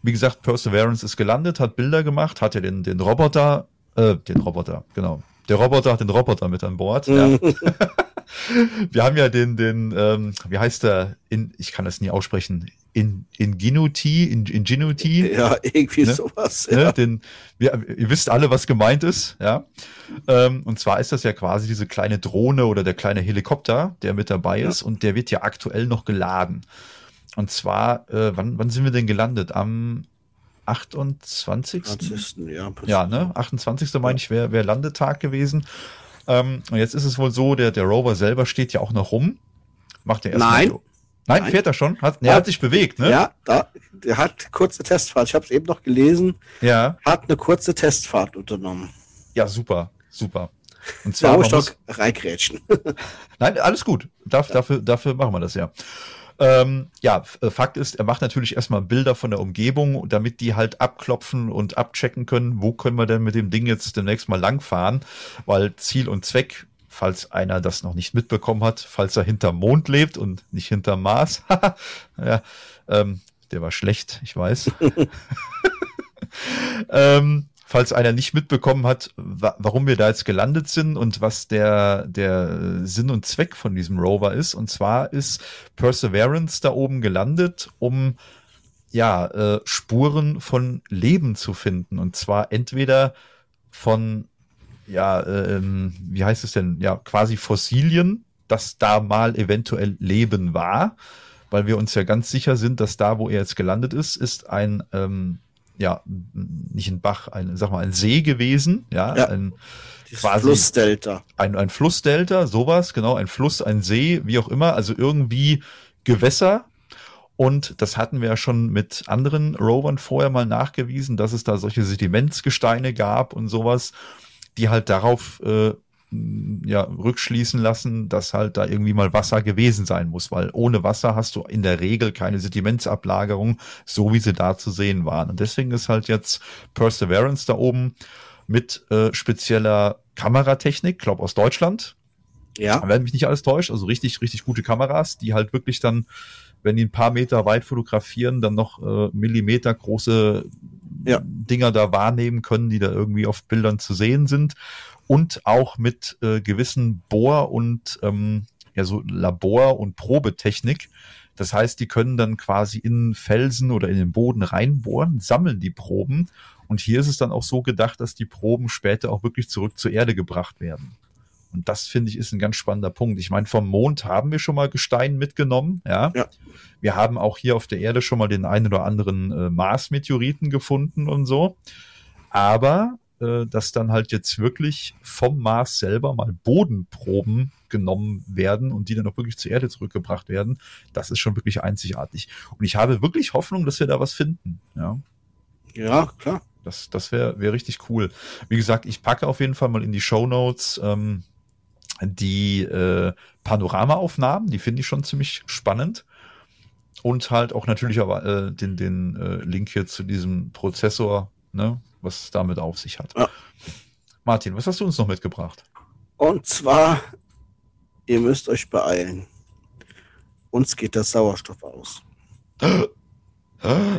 Wie gesagt, Perseverance ist gelandet, hat Bilder gemacht, hat ja den, den Roboter, äh, den Roboter, genau. Der Roboter hat den Roboter mit an Bord. Ja. wir haben ja den, den, ähm, wie heißt der? In, ich kann das nie aussprechen. In, Ingenuity, in, Ingenuity. Ja, irgendwie ne? sowas. Ne? Ja. Ne? Den, wir, ihr wisst alle, was gemeint ist, ja. Ähm, und zwar ist das ja quasi diese kleine Drohne oder der kleine Helikopter, der mit dabei ja. ist und der wird ja aktuell noch geladen. Und zwar, äh, wann, wann sind wir denn gelandet? Am 28. 20. Ja, ja, ne? 28. meine ich, wäre wär Landetag gewesen. Ähm, und jetzt ist es wohl so, der, der Rover selber steht ja auch noch rum. Macht er erst Nein. So. Nein, Nein, fährt er schon? Hat, er hat sich bewegt, ne? Ja, da, der hat kurze Testfahrt. Ich habe es eben noch gelesen. Ja. Hat eine kurze Testfahrt unternommen. Ja, super, super. Und zwar. Muss, reingrätschen. Nein, alles gut. Darf, ja. dafür, dafür machen wir das ja. Ähm, ja, äh, Fakt ist, er macht natürlich erstmal Bilder von der Umgebung, damit die halt abklopfen und abchecken können, wo können wir denn mit dem Ding jetzt demnächst mal langfahren, weil Ziel und Zweck falls einer das noch nicht mitbekommen hat, falls er hinterm Mond lebt und nicht hinterm Mars. ja, ähm, der war schlecht, ich weiß. ähm, falls einer nicht mitbekommen hat, wa warum wir da jetzt gelandet sind und was der, der Sinn und Zweck von diesem Rover ist. Und zwar ist Perseverance da oben gelandet, um ja, äh, Spuren von Leben zu finden. Und zwar entweder von, ja, äh, wie heißt es denn, ja, quasi Fossilien, dass da mal eventuell Leben war, weil wir uns ja ganz sicher sind, dass da, wo er jetzt gelandet ist, ist ein ähm, ja, nicht ein Bach, ein, sag mal, ein See gewesen, ja, ja. ein quasi Flussdelta. Ein, ein Flussdelta, sowas, genau, ein Fluss, ein See, wie auch immer, also irgendwie Gewässer. Und das hatten wir ja schon mit anderen Rovern vorher mal nachgewiesen, dass es da solche Sedimentsgesteine gab und sowas, die halt darauf äh, ja, rückschließen lassen, dass halt da irgendwie mal Wasser gewesen sein muss, weil ohne Wasser hast du in der Regel keine Sedimentsablagerung, so wie sie da zu sehen waren. Und deswegen ist halt jetzt Perseverance da oben mit äh, spezieller Kameratechnik, glaub aus Deutschland. Ja. Wenn mich nicht alles täuscht, also richtig, richtig gute Kameras, die halt wirklich dann, wenn die ein paar Meter weit fotografieren, dann noch äh, Millimeter große ja. Dinger da wahrnehmen können, die da irgendwie auf Bildern zu sehen sind und auch mit äh, gewissen Bohr- und ähm, ja, so Labor- und Probetechnik. Das heißt, die können dann quasi in Felsen oder in den Boden reinbohren, sammeln die Proben. Und hier ist es dann auch so gedacht, dass die Proben später auch wirklich zurück zur Erde gebracht werden. Und das finde ich ist ein ganz spannender Punkt. Ich meine, vom Mond haben wir schon mal Gestein mitgenommen, ja. ja. Wir haben auch hier auf der Erde schon mal den einen oder anderen äh, Mars-Meteoriten gefunden und so. Aber äh, dass dann halt jetzt wirklich vom Mars selber mal Bodenproben genommen werden und die dann auch wirklich zur Erde zurückgebracht werden, das ist schon wirklich einzigartig. Und ich habe wirklich Hoffnung, dass wir da was finden. Ja, ja klar. Das, das wäre wär richtig cool. Wie gesagt, ich packe auf jeden Fall mal in die Show Notes ähm, die äh, Panoramaaufnahmen, die finde ich schon ziemlich spannend. Und halt auch natürlich aber äh, den, den äh, Link hier zu diesem Prozessor, ne, was es damit auf sich hat. Ja. Martin, was hast du uns noch mitgebracht? Und zwar, ihr müsst euch beeilen. Uns geht der Sauerstoff aus.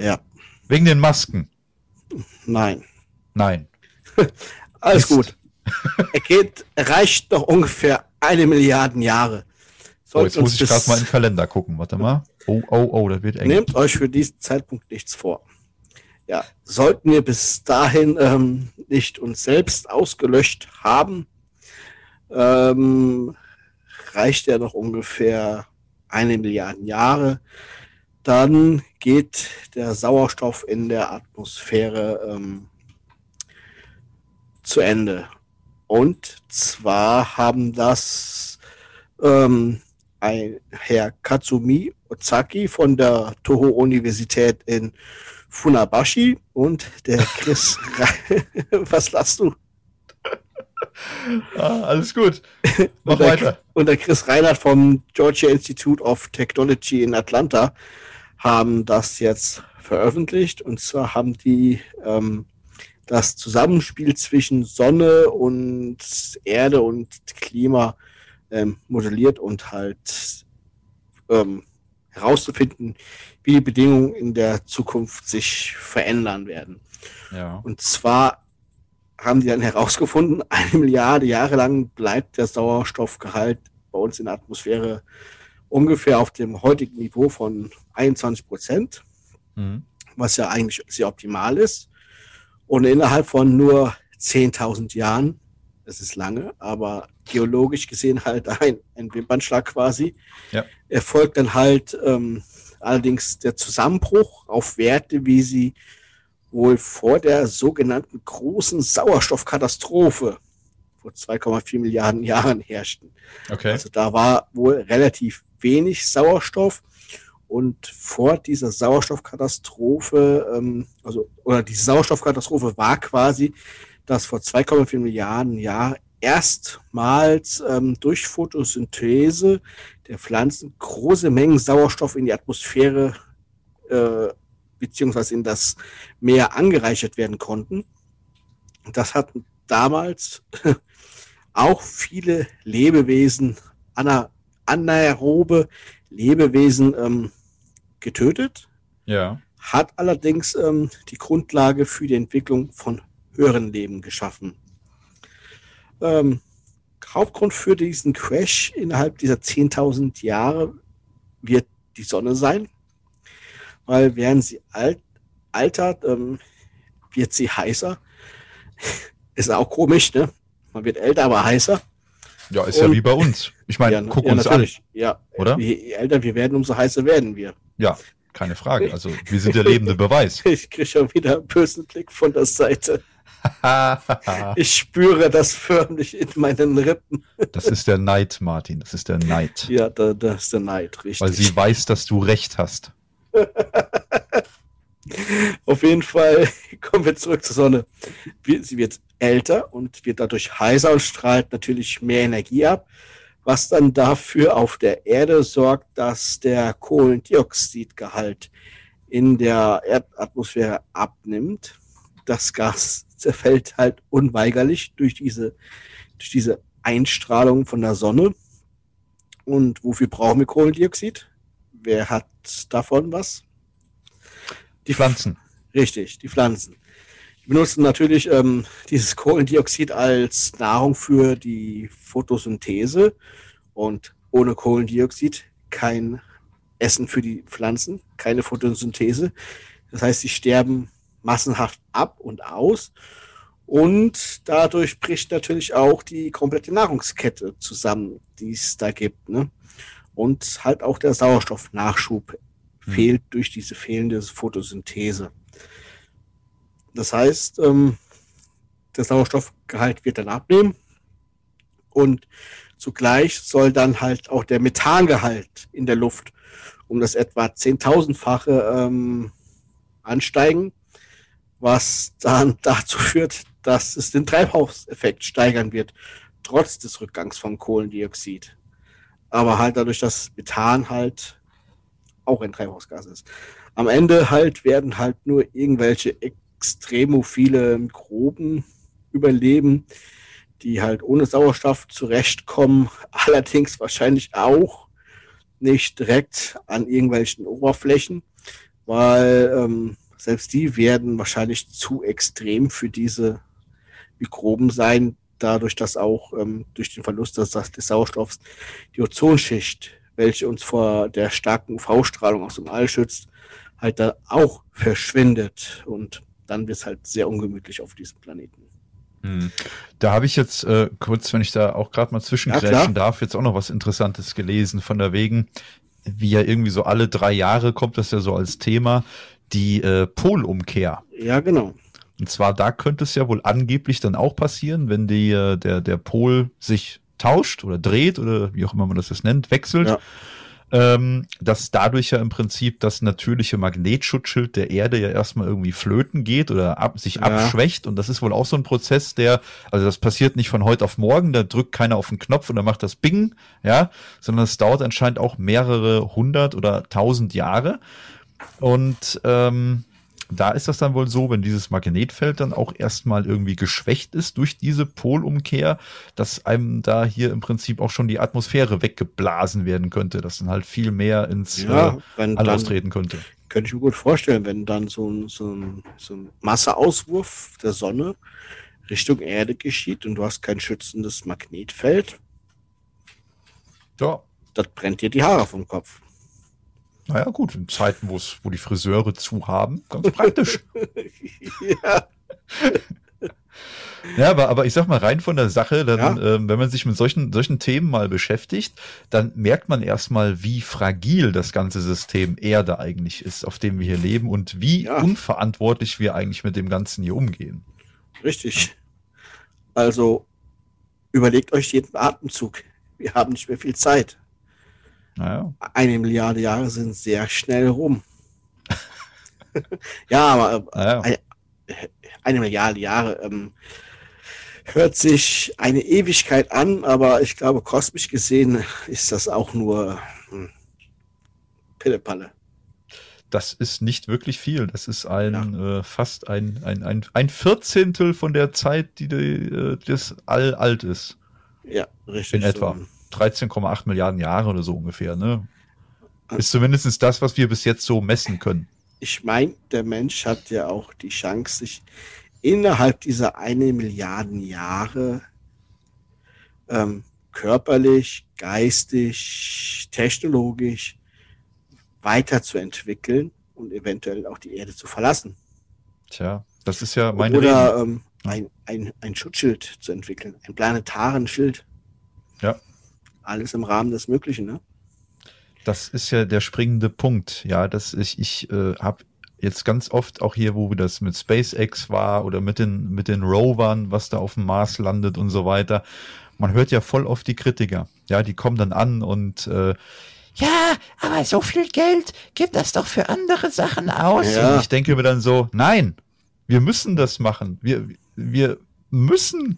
ja. Wegen den Masken? Nein. Nein. Alles Ist. gut. er geht, reicht noch ungefähr eine Milliarde Jahre. Oh, jetzt muss ich gerade mal in den Kalender gucken. Warte mal. Oh, oh, oh, das wird eng. Nehmt euch für diesen Zeitpunkt nichts vor. Ja, sollten wir bis dahin ähm, nicht uns selbst ausgelöscht haben, ähm, reicht ja noch ungefähr eine Milliarde Jahre. Dann geht der Sauerstoff in der Atmosphäre ähm, zu Ende. Und zwar haben das ähm, ein Herr Katsumi Ozaki von der Toho Universität in Funabashi und der Chris. Was lachst du? Ah, alles gut. Mach und der, weiter. Und der Chris Reinhardt vom Georgia Institute of Technology in Atlanta haben das jetzt veröffentlicht. Und zwar haben die ähm, das Zusammenspiel zwischen Sonne und Erde und Klima ähm, modelliert und halt ähm, herauszufinden, wie die Bedingungen in der Zukunft sich verändern werden. Ja. Und zwar haben die dann herausgefunden, eine Milliarde Jahre lang bleibt der Sauerstoffgehalt bei uns in der Atmosphäre ungefähr auf dem heutigen Niveau von 21 Prozent, mhm. was ja eigentlich sehr optimal ist. Und innerhalb von nur 10.000 Jahren, das ist lange, aber geologisch gesehen halt ein, ein Wimpernschlag quasi, ja. erfolgt dann halt ähm, allerdings der Zusammenbruch auf Werte, wie sie wohl vor der sogenannten großen Sauerstoffkatastrophe vor 2,4 Milliarden Jahren herrschten. Okay. Also da war wohl relativ wenig Sauerstoff und vor dieser Sauerstoffkatastrophe, ähm, also oder diese Sauerstoffkatastrophe war quasi, dass vor 2,4 Milliarden Jahren erstmals ähm, durch Photosynthese der Pflanzen große Mengen Sauerstoff in die Atmosphäre äh, beziehungsweise in das Meer angereichert werden konnten. Das hat damals auch viele Lebewesen, anaerobe Lebewesen ähm, getötet. Ja. Hat allerdings ähm, die Grundlage für die Entwicklung von höheren Leben geschaffen. Ähm, Hauptgrund für diesen Crash innerhalb dieser 10.000 Jahre wird die Sonne sein, weil während sie alt, altert, ähm, wird sie heißer. Ist auch komisch, ne? Man wird älter, aber heißer. Ja, ist Und, ja wie bei uns. Ich meine, ja, guck ja, uns natürlich. an. Ja, oder? Je älter wir werden, umso heißer werden wir. Ja, keine Frage. Also, wir sind der lebende Beweis. ich kriege schon wieder einen bösen Blick von der Seite. ich spüre das förmlich in meinen Rippen. das ist der Neid, Martin. Das ist der Neid. Ja, da, das ist der Neid, richtig. Weil sie weiß, dass du recht hast. Auf jeden Fall kommen wir zurück zur Sonne. Sie wird älter und wird dadurch heißer und strahlt natürlich mehr Energie ab, was dann dafür auf der Erde sorgt, dass der Kohlendioxidgehalt in der Erdatmosphäre abnimmt. Das Gas zerfällt halt unweigerlich durch diese, durch diese Einstrahlung von der Sonne. Und wofür brauchen wir Kohlendioxid? Wer hat davon was? Die Pflanzen. Richtig, die Pflanzen. Die benutzen natürlich ähm, dieses Kohlendioxid als Nahrung für die Photosynthese und ohne Kohlendioxid kein Essen für die Pflanzen, keine Photosynthese. Das heißt, sie sterben massenhaft ab und aus und dadurch bricht natürlich auch die komplette Nahrungskette zusammen, die es da gibt. Ne? Und halt auch der Sauerstoffnachschub hm. fehlt durch diese fehlende Photosynthese. Das heißt, ähm, der Sauerstoffgehalt wird dann abnehmen und zugleich soll dann halt auch der Methangehalt in der Luft um das etwa 10.000-fache ähm, ansteigen, was dann dazu führt, dass es den Treibhauseffekt steigern wird trotz des Rückgangs von Kohlendioxid. Aber halt dadurch, dass Methan halt auch ein Treibhausgas ist. Am Ende halt werden halt nur irgendwelche extremophile Mikroben überleben, die halt ohne Sauerstoff zurechtkommen, allerdings wahrscheinlich auch nicht direkt an irgendwelchen Oberflächen, weil ähm, selbst die werden wahrscheinlich zu extrem für diese Mikroben sein, dadurch, dass auch ähm, durch den Verlust des, des Sauerstoffs die Ozonschicht, welche uns vor der starken UV-Strahlung aus dem All schützt, halt da auch verschwindet. Und dann wird es halt sehr ungemütlich auf diesem Planeten. Hm. Da habe ich jetzt äh, kurz, wenn ich da auch gerade mal zwischengrätschen ja, darf, jetzt auch noch was Interessantes gelesen von der wegen, wie ja irgendwie so alle drei Jahre kommt das ja so als Thema, die äh, Polumkehr. Ja, genau. Und zwar da könnte es ja wohl angeblich dann auch passieren, wenn die, äh, der, der Pol sich tauscht oder dreht oder wie auch immer man das jetzt nennt, wechselt. Ja. Ähm, dass dadurch ja im Prinzip das natürliche Magnetschutzschild der Erde ja erstmal irgendwie flöten geht oder ab, sich ja. abschwächt. Und das ist wohl auch so ein Prozess, der, also das passiert nicht von heute auf morgen, da drückt keiner auf den Knopf und dann macht das Bing, ja, sondern es dauert anscheinend auch mehrere hundert oder tausend Jahre. Und ähm, da ist das dann wohl so, wenn dieses Magnetfeld dann auch erstmal irgendwie geschwächt ist durch diese Polumkehr, dass einem da hier im Prinzip auch schon die Atmosphäre weggeblasen werden könnte, dass dann halt viel mehr ins ja, äh, All austreten könnte. Könnte ich mir gut vorstellen, wenn dann so ein, so ein, so ein Masseauswurf der Sonne Richtung Erde geschieht und du hast kein schützendes Magnetfeld. Ja. Das brennt dir die Haare vom Kopf. Naja, gut, in Zeiten, wo die Friseure zu haben, ganz praktisch. ja. Ja, aber, aber ich sag mal, rein von der Sache, dann, ja. ähm, wenn man sich mit solchen, solchen Themen mal beschäftigt, dann merkt man erstmal, wie fragil das ganze System Erde eigentlich ist, auf dem wir hier leben und wie ja. unverantwortlich wir eigentlich mit dem Ganzen hier umgehen. Richtig. Also überlegt euch jeden Atemzug. Wir haben nicht mehr viel Zeit. Naja. Eine Milliarde Jahre sind sehr schnell rum. ja, aber naja. eine, Milliarde Jahre ähm, hört sich eine Ewigkeit an, aber ich glaube, kosmisch gesehen ist das auch nur hm, Pillepalle. Das ist nicht wirklich viel. Das ist ein ja. äh, fast ein, ein, ein, ein Vierzehntel von der Zeit, die, die äh, das All alt ist. Ja, richtig. In etwa. So. 13,8 Milliarden Jahre oder so ungefähr, ne? Ist zumindest das, was wir bis jetzt so messen können. Ich meine, der Mensch hat ja auch die Chance, sich innerhalb dieser eine Milliarden Jahre ähm, körperlich, geistig, technologisch weiterzuentwickeln und eventuell auch die Erde zu verlassen. Tja, das ist ja meine Oder ähm, ein, ein, ein Schutzschild zu entwickeln, ein planetaren Schild. Ja alles im Rahmen des Möglichen, ne? Das ist ja der springende Punkt, ja, dass ich, ich äh, habe jetzt ganz oft auch hier, wo das mit SpaceX war oder mit den, mit den Rovern, was da auf dem Mars landet und so weiter. Man hört ja voll oft die Kritiker. Ja, die kommen dann an und äh, ja, aber so viel Geld gibt das doch für andere Sachen aus. Ja. Und ich denke mir dann so, nein, wir müssen das machen. Wir, wir müssen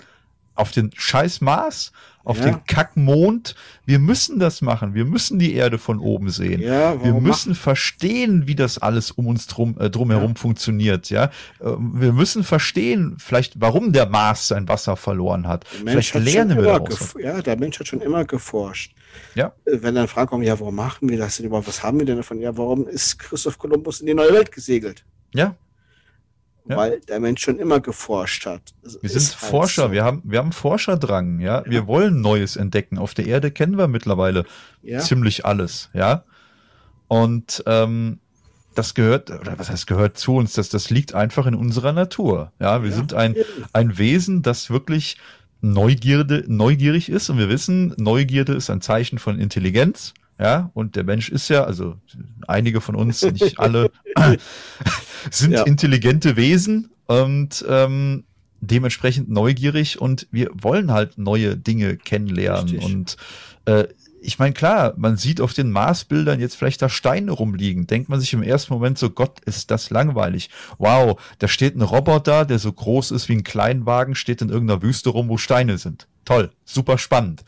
auf den scheiß Mars, auf ja. den Kackmond. Wir müssen das machen. Wir müssen die Erde von oben sehen. Ja, wir müssen machen? verstehen, wie das alles um uns drum äh, drumherum ja. funktioniert. Ja, ähm, wir müssen verstehen, vielleicht warum der Mars sein Wasser verloren hat. Vielleicht lernen wir daraus. Ja, der Mensch hat schon immer geforscht. Ja. Äh, wenn dann fragen kommen, ja, warum machen wir das denn überhaupt? Was haben wir denn davon? Ja, warum ist Christoph Kolumbus in die neue Welt gesegelt? Ja, ja. weil der Mensch schon immer geforscht hat. Es wir sind halt Forscher, so. wir haben, wir haben Forscherdrang, ja? ja. Wir wollen Neues entdecken. Auf der Erde kennen wir mittlerweile ja. ziemlich alles, ja. Und ähm, das gehört, oder was heißt gehört zu uns, das, das liegt einfach in unserer Natur. Ja, wir sind ein, ein Wesen, das wirklich Neugierde, neugierig ist und wir wissen, Neugierde ist ein Zeichen von Intelligenz. Ja, und der Mensch ist ja, also einige von uns, nicht alle, sind ja. intelligente Wesen und ähm, dementsprechend neugierig und wir wollen halt neue Dinge kennenlernen. Richtig. Und äh, ich meine, klar, man sieht auf den Marsbildern jetzt vielleicht da Steine rumliegen. Denkt man sich im ersten Moment so, Gott, ist das langweilig. Wow, da steht ein Roboter, der so groß ist wie ein Kleinwagen, steht in irgendeiner Wüste rum, wo Steine sind. toll, super spannend.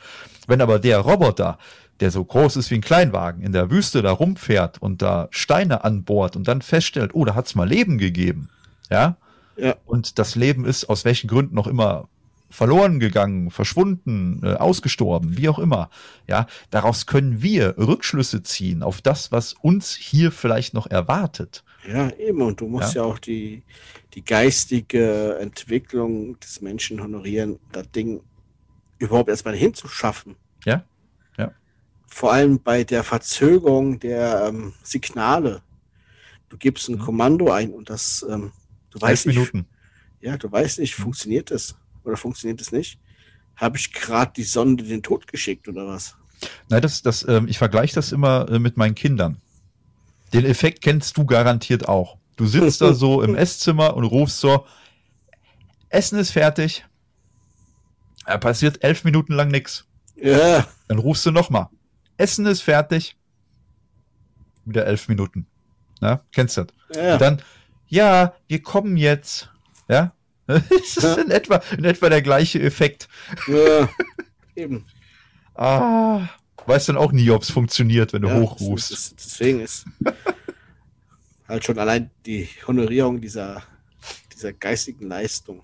Wenn aber der Roboter, der so groß ist wie ein Kleinwagen, in der Wüste da rumfährt und da Steine anbohrt und dann feststellt, oh, da hat's mal Leben gegeben, ja, Ja. und das Leben ist aus welchen Gründen noch immer verloren gegangen, verschwunden, äh, ausgestorben, wie auch immer. Ja, daraus können wir Rückschlüsse ziehen auf das, was uns hier vielleicht noch erwartet. Ja, eben. Und du musst Ja. ja, auch die, die geistige Entwicklung des Menschen honorieren, das Ding überhaupt erstmal hinzuschaffen. Ja, ja. Vor allem bei der Verzögerung der ähm, Signale. Du gibst ein Mhm. Kommando ein und das, ähm, du Elf weißt nicht, Minuten. ja, du weißt nicht, funktioniert das oder funktioniert es nicht? Habe ich gerade die Sonde den Tod geschickt oder was? Nein, das, das, ähm, ich vergleiche das immer äh, mit meinen Kindern. Den Effekt kennst du garantiert auch. Du sitzt da so im Esszimmer und rufst so, Essen ist fertig. Da passiert elf Minuten lang nix. Ja, Dann rufst du nochmal. Essen ist fertig. Wieder elf Minuten. Na, kennst du das? ja. Und dann, ja, wir kommen jetzt. Ja? Es ist Ja. in etwa, in etwa der gleiche Effekt. ja. eben. Ah, weißt dann auch nie, ob es funktioniert, wenn du Ja, hochrufst. das- das- Deswegen ist halt schon allein die Honorierung dieser, dieser geistigen Leistung,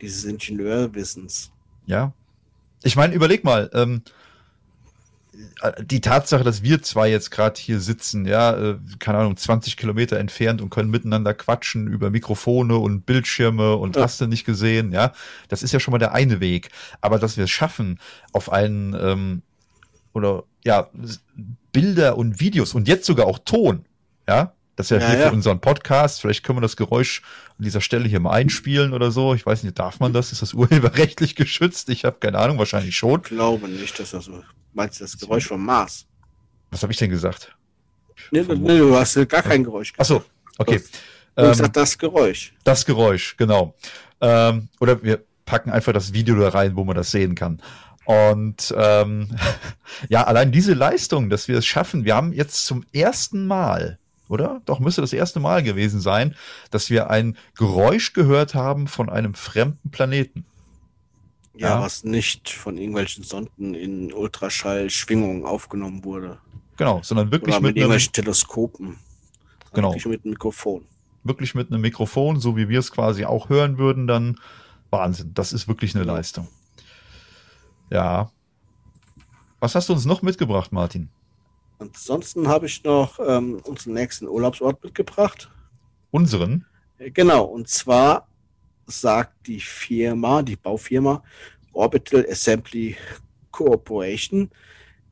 dieses Ingenieurwissens. Ja. Ich meine, überleg mal, ähm, äh, die Tatsache, dass wir zwei jetzt gerade hier sitzen, ja, äh, keine Ahnung, 20 Kilometer entfernt und können miteinander quatschen über Mikrofone und Bildschirme und Ja. hast du nicht gesehen, ja, das ist ja schon mal der eine Weg. Aber dass wir es schaffen, auf einen, ähm, oder ja, Bilder und Videos und jetzt sogar auch Ton, ja, das ist ja, Ja, hier ja. für unseren Podcast. Vielleicht können wir das Geräusch an dieser Stelle hier mal einspielen oder so. Ich weiß nicht, darf man das? Ist das urheberrechtlich geschützt? Ich habe keine Ahnung, wahrscheinlich schon. Ich glaube nicht, dass das so. Meinst du das Geräusch vom Mars? Was habe ich denn gesagt? Nee, nee, nee, du hast gar kein Geräusch Ach so, okay. Du hast Ähm, gesagt, das Geräusch. das Geräusch, genau. Ähm, oder wir packen einfach das Video da rein, wo man das sehen kann. Und ähm, ja, allein diese Leistung, dass wir es schaffen, wir haben jetzt zum ersten Mal, oder? Doch müsste das erste Mal gewesen sein, dass wir ein Geräusch gehört haben von einem fremden Planeten. Ja, ja. was nicht von irgendwelchen Sonden in Ultraschallschwingungen aufgenommen wurde. Genau, sondern wirklich Oder mit mit, einem, irgendwelchen Teleskopen. Genau. Wirklich mit einem Mikrofon. wirklich mit einem Mikrofon, so wie wir es quasi auch hören würden, dann Wahnsinn. Das ist wirklich eine Leistung. Ja. Was hast du uns noch mitgebracht, Martin? Ansonsten habe ich noch ähm, unseren nächsten Urlaubsort mitgebracht. Unseren? Äh, Genau, und zwar sagt die Firma, die Baufirma Orbital Assembly Corporation,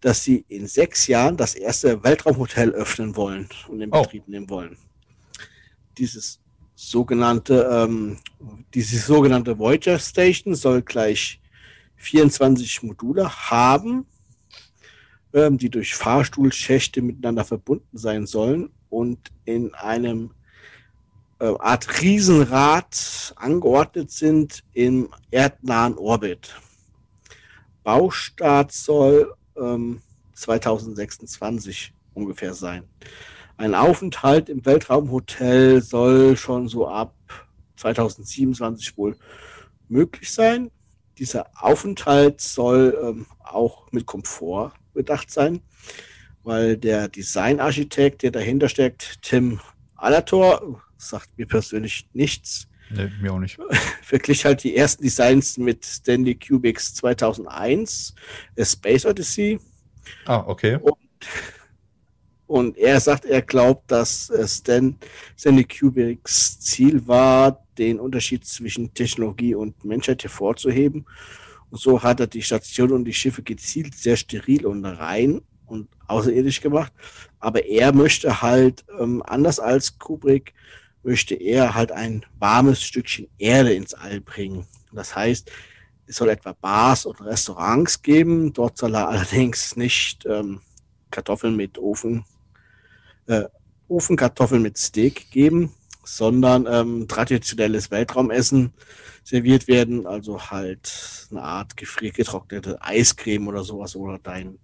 dass sie in sechs Jahren das erste Weltraumhotel öffnen wollen und in Oh. Betrieb nehmen wollen. Dieses sogenannte, ähm, diese sogenannte Voyager Station soll gleich 24 Module haben, ähm, die durch Fahrstuhlschächte miteinander verbunden sein sollen und in einem Art Riesenrad angeordnet sind im erdnahen Orbit. Baustart soll ähm, 2026 ungefähr sein. Ein Aufenthalt im Weltraumhotel soll schon so ab 2027 wohl möglich sein. Dieser Aufenthalt soll ähm, auch mit Komfort bedacht sein, weil der Designarchitekt, der dahinter steckt, Tim Alator, sagt mir persönlich nichts, Nee, mir auch nicht. verglich halt die ersten Designs mit Stanley Kubricks 2001, A Space Odyssey. Ah, okay. Und er sagt, er glaubt, dass äh, Stan, Stanley Kubricks Ziel war, den Unterschied zwischen Technologie und Menschheit hervorzuheben. Und so hat er die Station und die Schiffe gezielt sehr steril und rein und außerirdisch gemacht. Aber er möchte halt, ähm, anders als Kubrick, möchte er halt ein warmes Stückchen Erde ins All bringen. Das heißt, es soll etwa Bars und Restaurants geben. Dort soll er allerdings nicht ähm, Kartoffeln mit Ofen, äh, Ofenkartoffeln mit Steak geben, sondern ähm, traditionelles Weltraumessen serviert werden, also halt eine Art gefriergetrocknete Eiscreme oder sowas oder dein,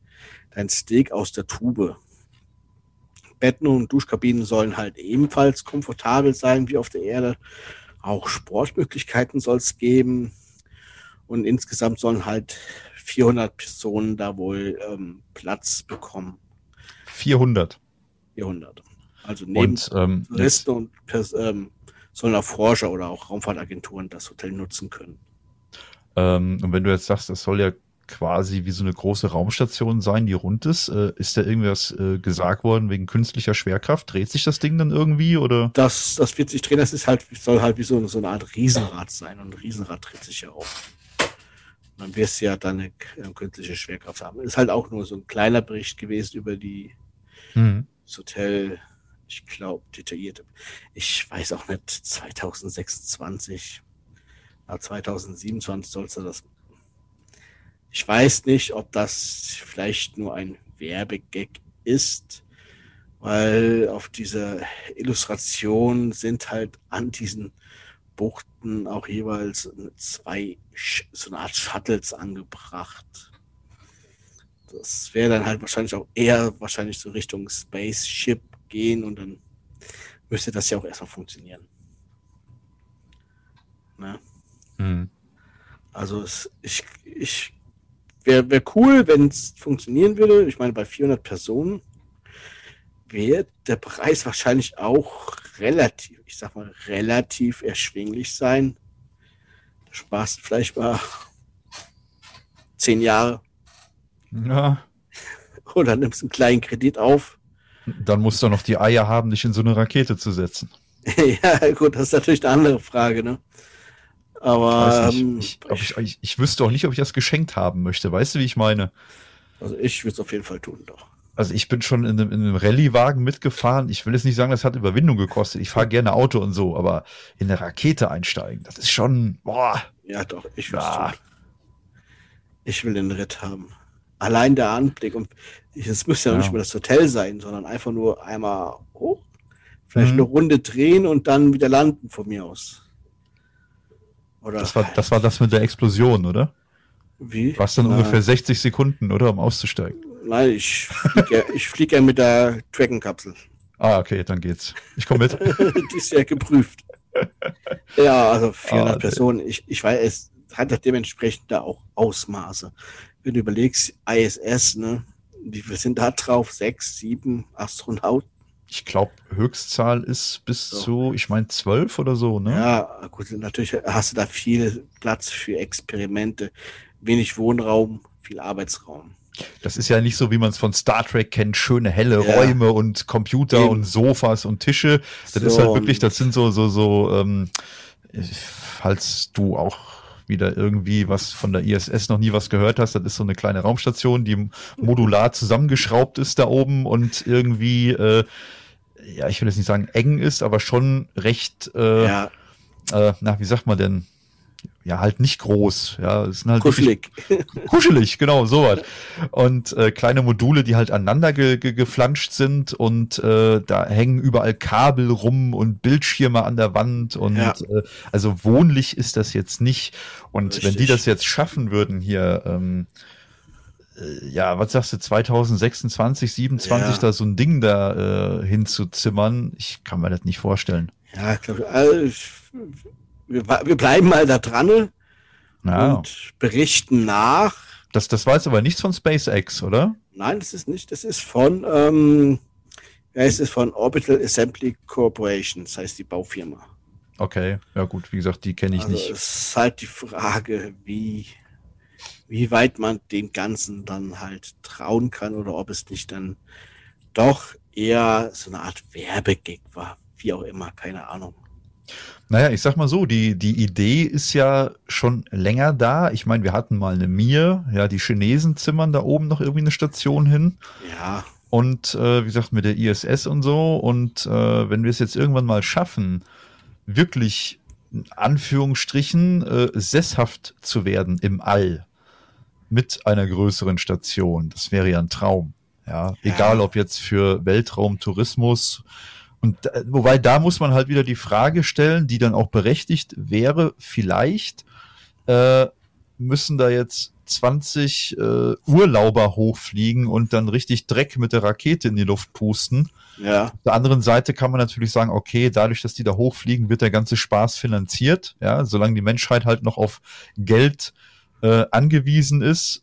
dein Steak aus der Tube. Betten und Duschkabinen sollen halt ebenfalls komfortabel sein wie auf der Erde. Auch Sportmöglichkeiten soll es geben. Und insgesamt sollen halt 400 Personen da wohl ähm, Platz bekommen. 400. 400. Also neben Und ähm, Touristen und Pers ähm, sollen auch Forscher oder auch Raumfahrtagenturen das Hotel nutzen können. ähm, und wenn du jetzt sagst, das soll ja quasi wie so eine große Raumstation sein, die rund ist, äh, ist da irgendwas äh, gesagt worden wegen künstlicher Schwerkraft? Dreht sich das Ding dann irgendwie oder? Das, das wird sich drehen, das ist halt, soll halt wie so, so eine Art Riesenrad sein. Und ein Riesenrad dreht sich ja auch. Und dann wirst du ja dann eine äh, künstliche Schwerkraft haben. Ist halt auch nur so ein kleiner Bericht gewesen über die Hm. das Hotel, ich glaube, detailliert. Ich weiß auch nicht, 2026, na, 2027 sollst du das. Ich weiß nicht, ob das vielleicht nur ein Werbegag ist, weil auf dieser Illustration sind halt an diesen Buchten auch jeweils zwei, so eine Art Shuttles angebracht. Das wäre dann halt wahrscheinlich auch eher wahrscheinlich so Richtung Spaceship gehen und dann müsste das ja auch erstmal funktionieren. Ne? Hm. Also es, ich, ich wäre wär cool, wenn es funktionieren würde. Ich meine, bei 400 Personen wäre der Preis wahrscheinlich auch relativ, ich sag mal, relativ erschwinglich sein. Du sparst vielleicht mal zehn Jahre Ja, oder nimmst einen kleinen Kredit auf. dann musst du noch die Eier haben, dich in so eine Rakete zu setzen. ja, gut, das ist natürlich eine andere Frage, ne? Ich, Aber ähm, nicht, ich, ob ich, ich, ich wüsste auch nicht, ob ich das geschenkt haben möchte. Weißt du, wie ich meine? also ich würde es auf jeden Fall tun, doch. Also ich bin schon in einem, in einem Rallye-Wagen mitgefahren. Ich will jetzt nicht sagen, das hat Überwindung gekostet. Ich fahre gerne Auto und so, aber in eine Rakete einsteigen, das ist schon, boah, Ja, doch, ich Ja. tun. Ich will den Ritt haben. Allein der Anblick. Und es müsste ja, Ja. nicht mal das Hotel sein, sondern einfach nur einmal hoch, vielleicht Mhm. eine Runde drehen und dann wieder landen von mir aus. Oder das war, das war das mit der Explosion, oder? wie? Was dann Nein. ungefähr 60 Sekunden, oder? Um auszusteigen. Nein, ich fliege ja, ich flieg ja mit der Dragon-Kapsel. Ah, okay, dann geht's. Ich komme mit. Die ist ja geprüft. Ja, also 400 Ah, Personen. Ich, ich weiß, es hat ja dementsprechend da auch Ausmaße. Wenn du überlegst, ISS, ne, wie viel sind da drauf? Sechs, sieben Astronauten? Ich glaube, Höchstzahl ist bis So. zu, ich meine, zwölf oder so, ne? Ja, gut, natürlich hast du da viel Platz für Experimente, wenig Wohnraum, viel Arbeitsraum. Das ist ja nicht so, wie man es von Star Trek kennt, schöne helle Ja. Räume und Computer Eben. und Sofas und Tische. Das So, ist halt wirklich, das sind so, so, so, ähm, falls du auch wieder irgendwie was von der ISS noch nie was gehört hast, das ist so eine kleine Raumstation, die modular zusammengeschraubt ist da oben und irgendwie, äh, ja, ich will jetzt nicht sagen eng ist, aber schon recht, äh, Ja, äh, na, wie sagt man denn? Ja, halt nicht groß. Ja, sind halt wirklich kuschelig. Kuschelig, genau, sowas. Und äh, kleine Module, die halt aneinander ge ge geflanscht sind und äh, da hängen überall Kabel rum und Bildschirme an der Wand und Ja. äh, also wohnlich ist das jetzt nicht. Und wenn die Richtig. das jetzt schaffen würden hier, ähm, äh, ja, was sagst du, 2026, 27 Ja. da so ein Ding da äh, hinzuzimmern, ich kann mir das nicht vorstellen. Ja, ich, also, ich- wir, wir bleiben mal da dran Ja, und berichten nach. das, das war jetzt aber nichts von SpaceX, oder? Nein, das ist nicht. Das ist von, ähm, ja, es ist von Orbital Assembly Corporation, das heißt die Baufirma. Okay, ja gut, wie gesagt, die kenne ich also nicht. es ist halt die Frage, wie, wie weit man dem Ganzen dann halt trauen kann oder ob es nicht dann doch eher so eine Art Werbegag war. Wie auch immer, keine Ahnung. Naja, ich sag mal so, die, die Idee ist ja schon länger da. Ich meine, wir hatten mal eine Mir, ja, die Chinesen zimmern da oben noch irgendwie eine Station hin. Ja, Und äh, wie gesagt, mit der ISS und so. Und äh, wenn wir es jetzt irgendwann mal schaffen, wirklich in Anführungsstrichen äh, sesshaft zu werden im All mit einer größeren Station, das wäre ja ein Traum. Ja, Ja. egal ob jetzt für Weltraumtourismus und da- wobei da muss man halt wieder die Frage stellen, die dann auch berechtigt wäre, vielleicht äh, müssen da jetzt 20 äh, Urlauber hochfliegen und dann richtig Dreck mit der Rakete in die Luft pusten. ja, Auf der anderen Seite kann man natürlich sagen, okay, dadurch, dass die da hochfliegen, wird der ganze Spaß finanziert. Ja, solange die Menschheit halt noch auf Geld äh, angewiesen ist,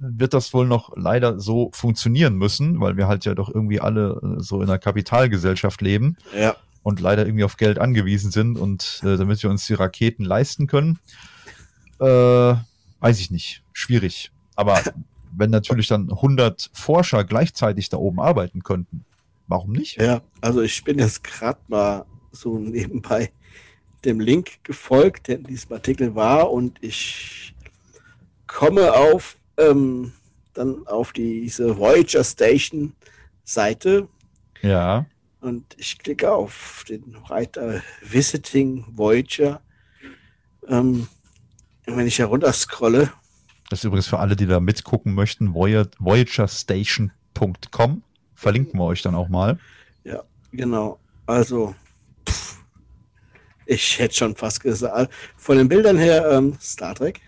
wird das wohl noch leider so funktionieren müssen, weil wir halt ja doch irgendwie alle äh, so in einer Kapitalgesellschaft leben Ja. und leider irgendwie auf Geld angewiesen sind und äh, damit wir uns die Raketen leisten können, äh, weiß ich nicht, schwierig. Aber wenn natürlich dann 100 Forscher gleichzeitig da oben arbeiten könnten, warum nicht? Ja, also ich bin jetzt gerade mal so nebenbei dem Link gefolgt, der in diesem Artikel war und ich komme auf ähm, dann auf diese Voyager Station Seite Ja, und ich klicke auf den Reiter Visiting Voyager. Ähm, wenn ich herunter scrolle, das ist übrigens für alle, die da mitgucken möchten, Voy- voyagerstation.com. Verlinken wir euch dann auch mal. Ja, genau. Also, pff, ich hätte schon fast gesagt, von den Bildern her ähm, Star Trek.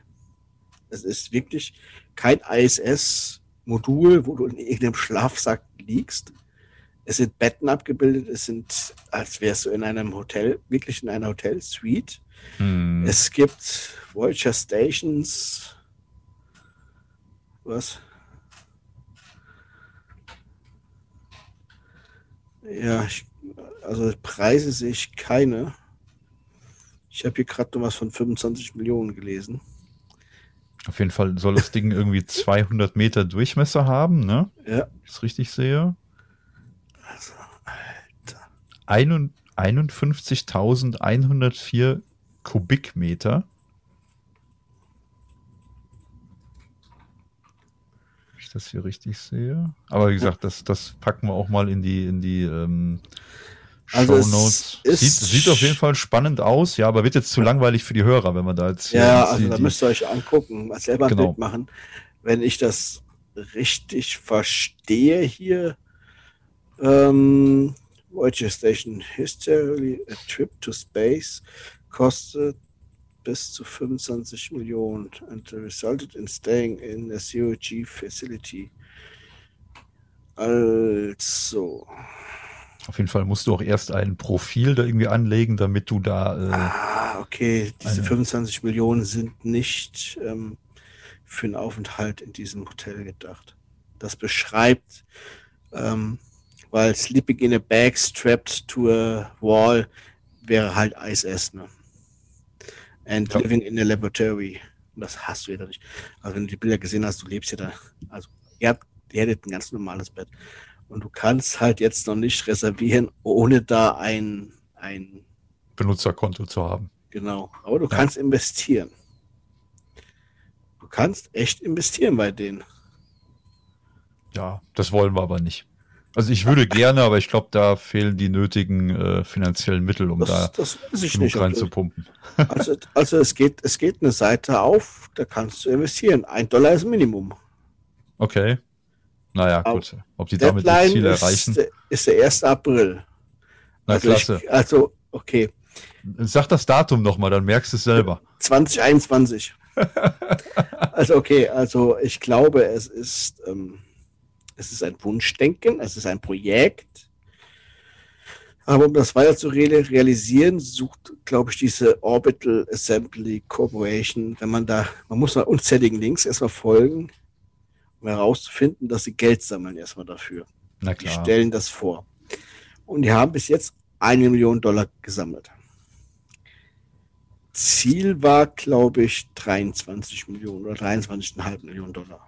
Es ist wirklich kein ISS-Modul, wo du in irgendeinem Schlafsack liegst. Es sind Betten abgebildet, es sind, als wärst du in einem Hotel, wirklich in einer Hotel-Suite. Hm. Es gibt Voyager Stations. Was? Ja, ich, also Preise sehe ich keine. Ich habe hier gerade noch was von 25 Millionen gelesen. Auf jeden Fall soll das Ding irgendwie 200 Meter Durchmesser haben, ne? Ja, Wenn ich es richtig sehe. also, Alter. Einund- 51.104 Kubikmeter. Wenn ich das hier richtig sehe. Aber wie gesagt, das, das packen wir auch mal in die, in die ähm, Also es Shownotes. Sieht, sieht auf jeden Fall spannend aus, ja, aber wird jetzt zu langweilig für die Hörer, wenn man da jetzt Ja, also die, da müsst ihr euch angucken, mal selber ein Genau. Bild machen. Wenn ich das richtig verstehe hier, ähm, Voyager Station History, a trip to space, kostet bis zu 25 Millionen and resulted in staying in a COG facility. Also, auf jeden Fall musst du auch erst ein Profil da irgendwie anlegen, damit du da äh, ah, okay, diese Eine- 25 Millionen sind nicht ähm, für einen Aufenthalt in diesem Hotel gedacht. Das beschreibt, ähm, weil sleeping in a bag strapped to a wall wäre halt ISS, ne? And Ja. living in a laboratory. Das hast du ja da nicht. Also wenn du die Bilder gesehen hast, du lebst ja da. Also ihr habt, ihr hättet ein ganz normales Bett. Und du kannst halt jetzt noch nicht reservieren, ohne da ein, ein Benutzerkonto zu haben. Genau, aber du Ja. kannst investieren. Du kannst echt investieren bei denen. Ja, das wollen wir aber nicht. Also ich würde gerne, aber ich glaube, da fehlen die nötigen äh, finanziellen Mittel, um da Das, das ich genug nicht. reinzupumpen. Also, also es geht, es geht eine Seite auf, da kannst du investieren. Ein Dollar ist Minimum. Okay. Naja, Au- gut. Ob die damit das Deadline Ziel ist, erreichen. der- ist der 1. April. Na also, klasse. ich, also, okay, Sag das Datum nochmal, dann merkst du es selber. 2021. also, okay, also ich glaube, es ist, ähm, es ist ein Wunschdenken, es ist ein Projekt. Aber um das weiter zu real- realisieren, sucht, glaube ich, diese Orbital Assembly Corporation, wenn man da, man muss mal unzähligen Links erstmal folgen, herauszufinden, dass sie Geld sammeln erstmal dafür. Na Die klar. stellen das vor. Und die haben bis jetzt eine Million Dollar gesammelt. Ziel war, glaube ich, 23 Millionen oder 23,5 Millionen Dollar.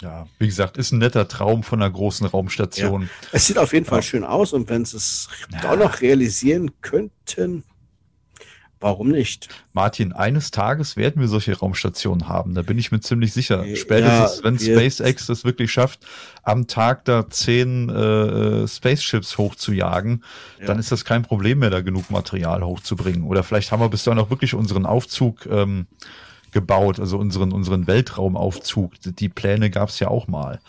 Ja, wie gesagt, ist ein netter Traum von einer großen Raumstation. Es sieht auf jeden Fall Ja. schön aus und wenn sie es Ja. doch noch realisieren könnten, warum nicht? Martin, eines Tages werden wir solche Raumstationen haben. Da bin ich mir ziemlich sicher. Ja, Spätestens, wenn wir- SpaceX das wirklich schafft, am Tag da zehn äh, Spaceships hochzujagen, Ja. dann ist das kein Problem mehr, da genug Material hochzubringen. Oder vielleicht haben wir bis dahin auch wirklich unseren Aufzug ähm, gebaut, also unseren, unseren Weltraumaufzug. Die Pläne gab es ja auch mal.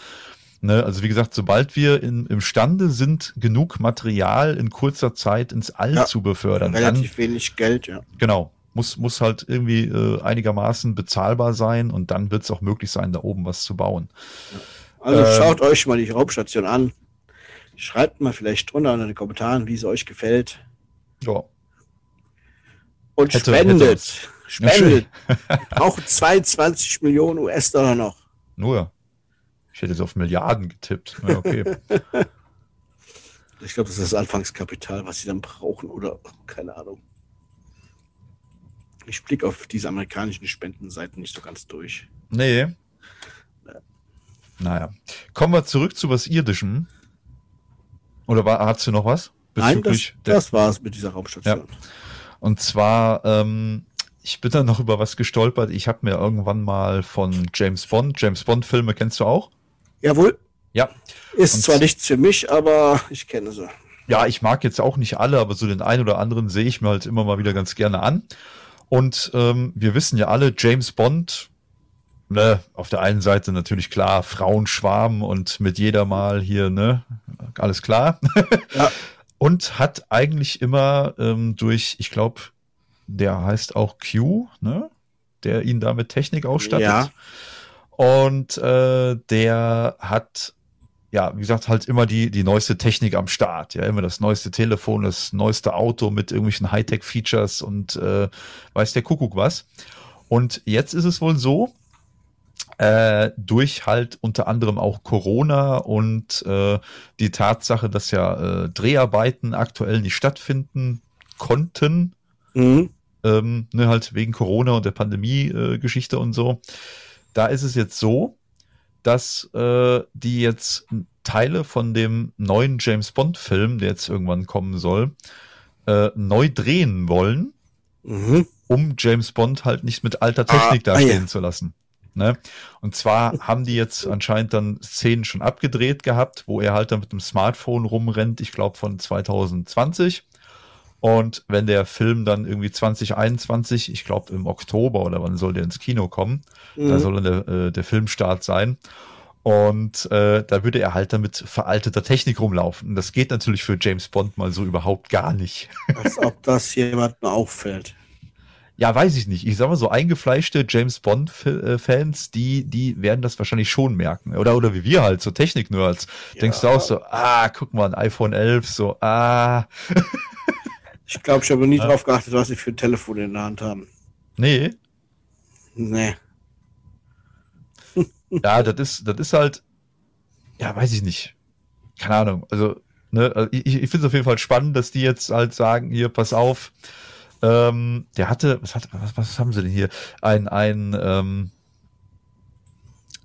Ne, also wie gesagt, sobald wir in, imstande sind, genug Material in kurzer Zeit ins All Ja. zu befördern, dann Relativ wenig Geld, ja. Genau. Muss, muss halt irgendwie äh, einigermaßen bezahlbar sein und dann wird es auch möglich sein, da oben was zu bauen. Also Ähm, schaut euch mal die Raumstation an. Schreibt mal vielleicht drunter in den Kommentaren, wie es euch gefällt. Ja. Und Hätte- spendet. hätte Spendet. Auch 22 Millionen US-Dollar noch. Nur. Ich hätte jetzt auf Milliarden getippt. Ja, okay. ich glaube, das ist das Anfangskapital, was sie dann brauchen oder keine Ahnung. Ich blicke auf diese amerikanischen Spendenseiten nicht so ganz durch. Nee. Naja. Kommen wir zurück zu was Irdischem. Oder war, hast du noch was? Nein, das, das war es mit dieser Raumstation. Ja. Und zwar, ähm, ich bin da noch über was gestolpert. Ich habe mir irgendwann mal von James Bond, James Bond-Filme kennst du auch? Jawohl. Ja. Ist Und zwar nichts für mich, aber ich kenne sie. Ja, ich mag jetzt auch nicht alle, aber so den einen oder anderen sehe ich mir halt immer mal wieder ganz gerne an. Und ähm, wir wissen ja alle, James Bond, ne, auf der einen Seite natürlich klar, Frauenschwarm und mit jeder mal hier, ne, alles klar. Ja. und hat eigentlich immer ähm, durch, ich glaube, der heißt auch Q, ne? Der ihn da mit Technik ausstattet. Ja. Und äh, der hat, ja, wie gesagt, halt immer die, die neueste Technik am Start. Ja, immer das neueste Telefon, das neueste Auto mit irgendwelchen Hightech-Features und äh, weiß der Kuckuck was. Und jetzt ist es wohl so, äh, durch halt unter anderem auch Corona und äh, die Tatsache, dass ja äh, Dreharbeiten aktuell nicht stattfinden konnten, mhm. ähm, ne, halt wegen Corona und der Pandemie-Geschichte äh, und so. Da ist es jetzt so, dass äh, die jetzt Teile von dem neuen James Bond-Film, der jetzt irgendwann kommen soll, äh, neu drehen wollen, mhm. um James Bond halt nicht mit alter Technik ah, dastehen ah, ja. zu lassen. Ne? Und zwar haben die jetzt anscheinend dann Szenen schon abgedreht gehabt, wo er halt dann mit dem Smartphone rumrennt, ich glaube von 2020. Und wenn der Film dann irgendwie 2021, ich glaube im Oktober oder wann soll der ins Kino kommen, mhm. da soll dann der, äh, der Filmstart sein. Und äh, da würde er halt damit veralteter Technik rumlaufen. Und das geht natürlich für James Bond mal so überhaupt gar nicht. Als ob das jemandem auffällt ja, weiß ich nicht. Ich sag mal so eingefleischte James Bond Fans, die die werden das wahrscheinlich schon merken oder oder wie wir halt so Technik Nerds. Ja. Denkst du auch so, ah, guck mal, ein iPhone 11 so, ah. ich glaube, ich habe nie ja. drauf geachtet, was sie für ein Telefon in der Hand haben. Nee. Nee. ja, das ist das ist halt ja, weiß ich nicht. Keine Ahnung. Also, ne, also ich, ich finde es auf jeden Fall spannend, dass die jetzt halt sagen, hier pass auf, ähm, der hatte, was, hat, was, was haben sie denn hier? Ein, ein ähm,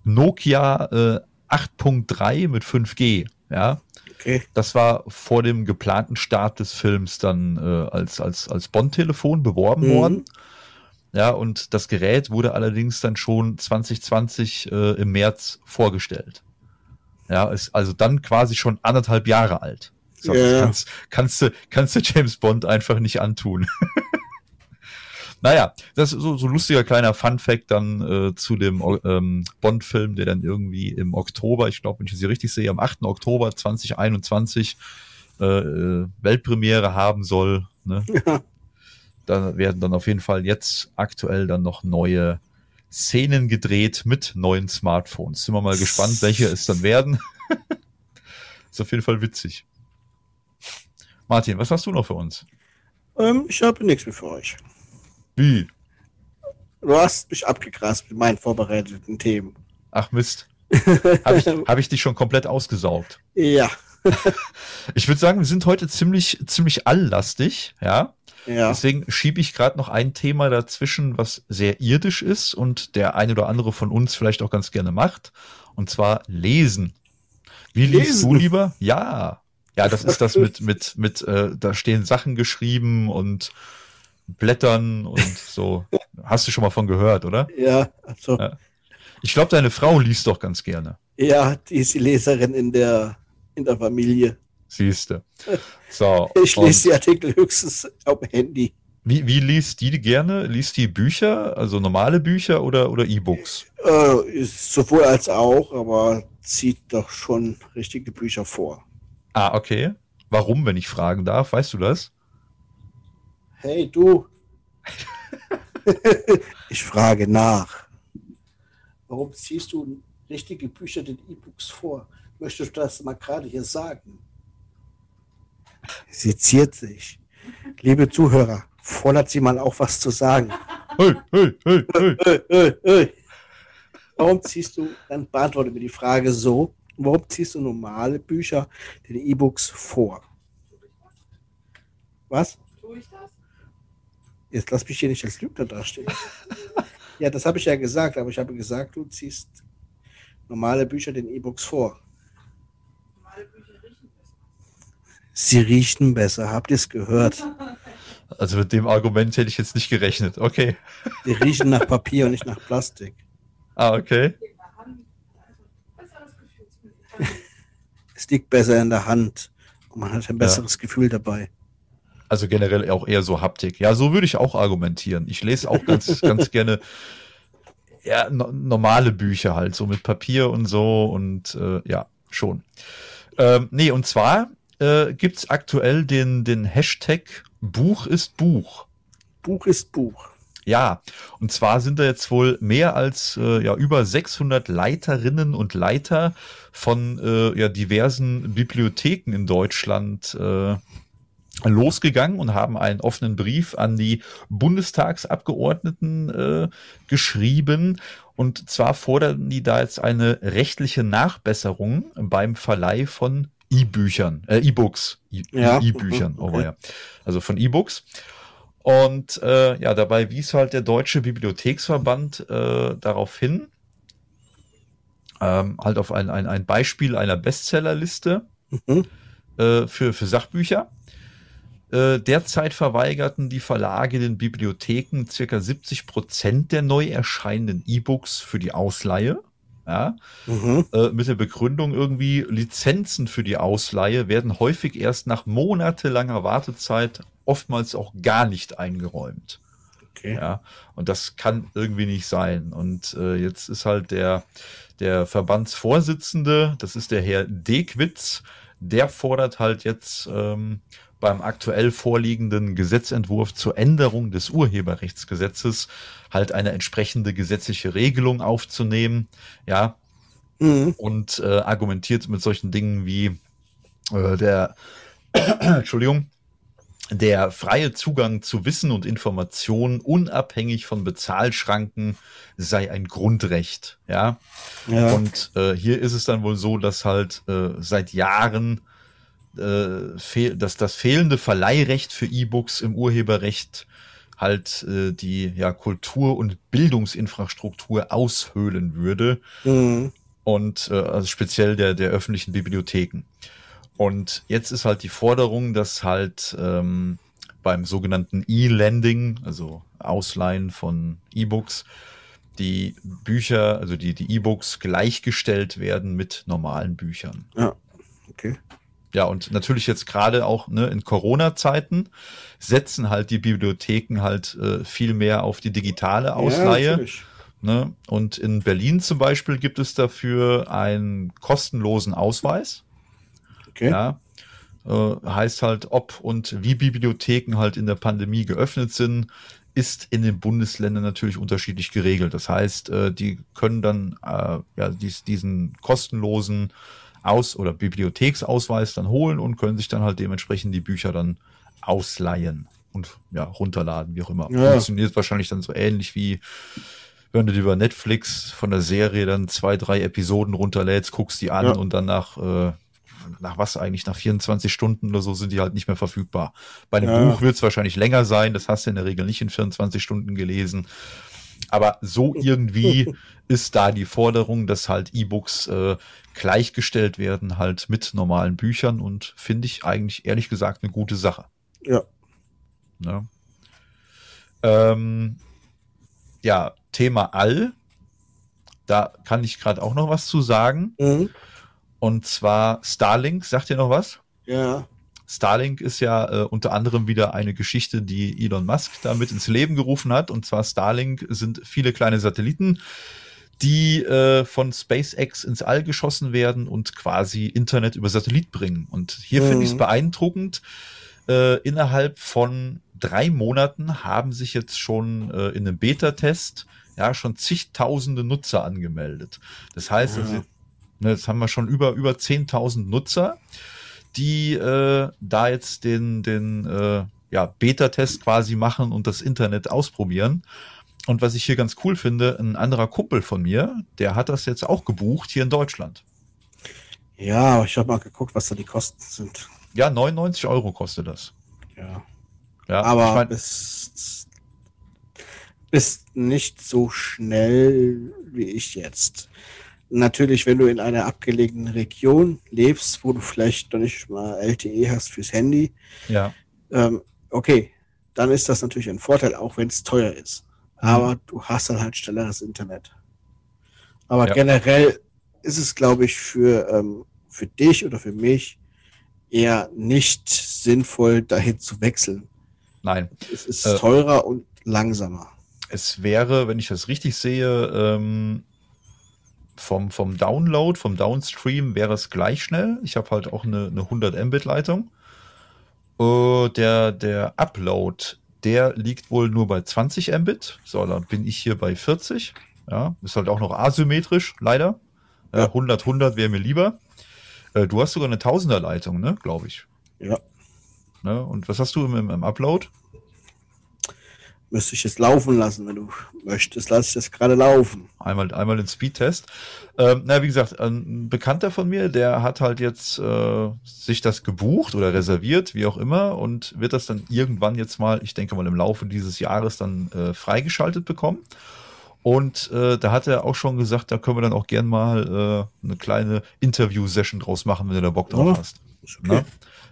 Nokia äh, 8.3 mit 5G, ja. Okay. Das war vor dem geplanten Start des Films dann äh, als, als, als Bond-Telefon beworben mhm. worden. Ja, und das Gerät wurde allerdings dann schon 2020 äh, im März vorgestellt. Ja, ist also dann quasi schon anderthalb Jahre alt. So, yeah. kannst, kannst, du, kannst du James Bond einfach nicht antun. naja, das ist so, so lustiger kleiner Fun-Fact dann äh, zu dem ähm, Bond-Film, der dann irgendwie im Oktober, ich glaube, wenn ich sie richtig sehe, am 8. Oktober 2021 äh, äh, Weltpremiere haben soll. Ne? Ja. Da werden dann auf jeden Fall jetzt aktuell dann noch neue Szenen gedreht mit neuen Smartphones. Sind wir mal gespannt, welche es dann werden. ist auf jeden Fall witzig. Martin, was hast du noch für uns? Ähm, ich habe nichts mehr für euch. Wie? Du hast mich abgegrast mit meinen vorbereiteten Themen. Ach Mist. Habe ich, hab ich dich schon komplett ausgesaugt? Ja. ich würde sagen, wir sind heute ziemlich, ziemlich alllastig, ja. Ja. Deswegen schiebe ich gerade noch ein Thema dazwischen, was sehr irdisch ist und der eine oder andere von uns vielleicht auch ganz gerne macht. Und zwar lesen. Wie lesen. liest du lieber? Ja. Ja, das ist das mit, mit, mit, äh, da stehen Sachen geschrieben und Blättern und so. Hast du schon mal von gehört, oder? Ja, also. Ja. Ich glaube, deine Frau liest doch ganz gerne. Ja, die ist die Leserin in der, in der Familie. Siehste. So. Ich lese die Artikel höchstens auf dem Handy. Wie, wie liest die gerne? Liest die Bücher, also normale Bücher oder, oder E-Books? Äh, sowohl als auch, aber zieht doch schon richtige Bücher vor. Ah, okay. Warum, wenn ich fragen darf? Weißt du das? Hey, du. ich frage nach. Warum ziehst du richtige Bücher den E-Books vor? Möchtest du das mal gerade hier sagen? Sie ziert sich. Liebe Zuhörer, fordert sie mal auch was zu sagen. hey, hey, hey, hey. Warum ziehst du, dann beantworte mir die Frage so, warum ziehst du normale Bücher den E-Books vor? Was? Tue ich das? Jetzt lass mich hier nicht als Lügner dastehen. ja, das habe ich ja gesagt, aber ich habe gesagt, du ziehst normale Bücher den E-Books vor. Normale Bücher riechen besser. Sie riechen besser, habt ihr es gehört? Also mit dem Argument hätte ich jetzt nicht gerechnet. Okay. Die riechen nach Papier und nicht nach Plastik. Ah, okay. Also. Es liegt besser in der Hand und man hat ein besseres Gefühl dabei. Also generell auch eher so Haptik. Ja, so würde ich auch argumentieren. Ich lese auch ganz, ganz gerne ja, no normale Bücher halt, so mit Papier und so und äh, ja, schon. Ähm, nee, und zwar äh, gibt's aktuell den, den Hashtag Buch ist Buch. Buch ist Buch. Ja, und zwar sind da jetzt wohl mehr als äh, ja über 600 Leiterinnen und Leiter von äh, ja diversen Bibliotheken in Deutschland äh, losgegangen und haben einen offenen Brief an die Bundestagsabgeordneten äh, geschrieben. Und zwar fordern die da jetzt eine rechtliche Nachbesserung beim Verleih von E-Büchern, äh, E-Books, E- Ja. E-Büchern, oh okay. ja. also von E-Books. Und äh, ja, dabei wies halt der Deutsche Bibliotheksverband äh, darauf hin, ähm, halt auf ein, ein, ein Beispiel einer Bestsellerliste Mhm. äh, für, für Sachbücher. Äh, derzeit verweigerten die Verlage den Bibliotheken circa 70 Prozent der neu erscheinenden E-Books für die Ausleihe. Ja, Mhm. äh, mit der Begründung irgendwie, Lizenzen für die Ausleihe werden häufig erst nach monatelanger Wartezeit oftmals auch gar nicht eingeräumt. Okay. Ja, und das kann irgendwie nicht sein. Und äh, jetzt ist halt der, der Verbandsvorsitzende, das ist der Herr Dekwitz, der fordert halt jetzt ähm, beim aktuell vorliegenden Gesetzentwurf zur Änderung des Urheberrechtsgesetzes halt eine entsprechende gesetzliche Regelung aufzunehmen. Ja, Mhm. und äh, argumentiert mit solchen Dingen wie äh, der Entschuldigung der freie Zugang zu Wissen und Informationen unabhängig von Bezahlschranken sei ein Grundrecht, ja. Ja. Und äh, hier ist es dann wohl so, dass halt äh, seit Jahren äh, fehl, dass das fehlende Verleihrecht für E-Books im Urheberrecht halt äh, die ja Kultur- und Bildungsinfrastruktur aushöhlen würde Mhm. und äh, also speziell der, der öffentlichen Bibliotheken. Und jetzt ist halt die Forderung, dass halt ähm, beim sogenannten E-Lending, also Ausleihen von E-Books, die Bücher, also die die E-Books gleichgestellt werden mit normalen Büchern. Okay. Ja, und natürlich jetzt gerade auch ne, in Corona-Zeiten setzen halt die Bibliotheken halt äh, viel mehr auf die digitale Ausleihe. Ja. Ne? Und in Berlin zum Beispiel gibt es dafür einen kostenlosen Ausweis. okay. Ja. Äh, heißt halt, ob und wie Bibliotheken halt in der Pandemie geöffnet sind, ist in den Bundesländern natürlich unterschiedlich geregelt. Das heißt, äh, die können dann äh, ja, dies, diesen kostenlosen Aus- oder Bibliotheksausweis dann holen und können sich dann halt dementsprechend die Bücher dann ausleihen und ja, runterladen, wie auch immer. Ja. Funktioniert wahrscheinlich dann so ähnlich wie wenn du dir über Netflix von der Serie dann zwei, drei Episoden runterlädst, guckst die an Ja. und dann nach, äh, nach was eigentlich, nach 24 Stunden oder so sind die halt nicht mehr verfügbar. Bei einem Ja. Buch wird es wahrscheinlich länger sein, das hast du in der Regel nicht in 24 Stunden gelesen. Aber so irgendwie ist da die Forderung, dass halt E-Books äh, gleichgestellt werden halt mit normalen Büchern und finde ich eigentlich ehrlich gesagt eine gute Sache. Ja. Ne? Ähm, ja, Thema All. Da kann ich gerade auch noch was zu sagen. Mhm. Und zwar Starlink. Sagt ihr noch was? Ja. Starlink ist ja äh, unter anderem wieder eine Geschichte, die Elon Musk da mit ins Leben gerufen hat. Und zwar Starlink sind viele kleine Satelliten, die äh, von SpaceX ins All geschossen werden und quasi Internet über Satellit bringen. Und hier Mhm. finde ich es beeindruckend. Äh, innerhalb von drei Monaten haben sich jetzt schon äh, in einem Beta-Test ja schon zigtausende Nutzer angemeldet. Das heißt, Ja. also, ne, jetzt haben wir schon über über 10.000 Nutzer, die äh, da jetzt den den äh, ja, Beta-Test quasi machen und das Internet ausprobieren. und was ich hier ganz cool finde, ein anderer Kumpel von mir, der hat das jetzt auch gebucht hier in Deutschland. Ja, ich habe mal geguckt, was da die Kosten sind. Ja, 99 Euro kostet das. Ja. Ja, aber ich mein, bist, bist nicht so schnell wie ich jetzt. Natürlich, wenn du in einer abgelegenen Region lebst, wo du vielleicht noch nicht mal LTE hast fürs Handy, ja, ähm, okay, dann ist das natürlich ein Vorteil, auch wenn es teuer ist. Aber du hast dann halt schnelleres Internet. Aber Ja. generell ist es, glaube ich, für, ähm, für dich oder für mich eher nicht sinnvoll, dahin zu wechseln. nein. Es ist Äh, teurer und langsamer. Es wäre, wenn ich das richtig sehe, ähm, vom, vom Download, vom Downstream wäre es gleich schnell. Ich habe halt auch eine, eine 100 Mbit Leitung. Äh, der, der Upload, der liegt wohl nur bei 20 Mbit. So, dann bin ich hier bei 40. Ja, ist halt auch noch asymmetrisch, leider. Ja, Ja. 100, 100 wäre mir lieber. Äh, du hast sogar eine Tausender Leitung, ne, glaube ich. Ja, Ne? Und was hast du im, im Upload? Müsste ich jetzt laufen lassen, wenn du möchtest, lasse ich das gerade laufen. Einmal, einmal den Speedtest. Ähm, na, wie gesagt, ein Bekannter von mir, der hat halt jetzt äh, sich das gebucht oder reserviert, wie auch immer, und wird das dann irgendwann jetzt mal, ich denke mal im Laufe dieses Jahres dann äh, freigeschaltet bekommen. Und äh, da hat er auch schon gesagt, da können wir dann auch gern mal äh, eine kleine Interview-Session draus machen, wenn du da Bock drauf Ja. hast. Okay. Ne?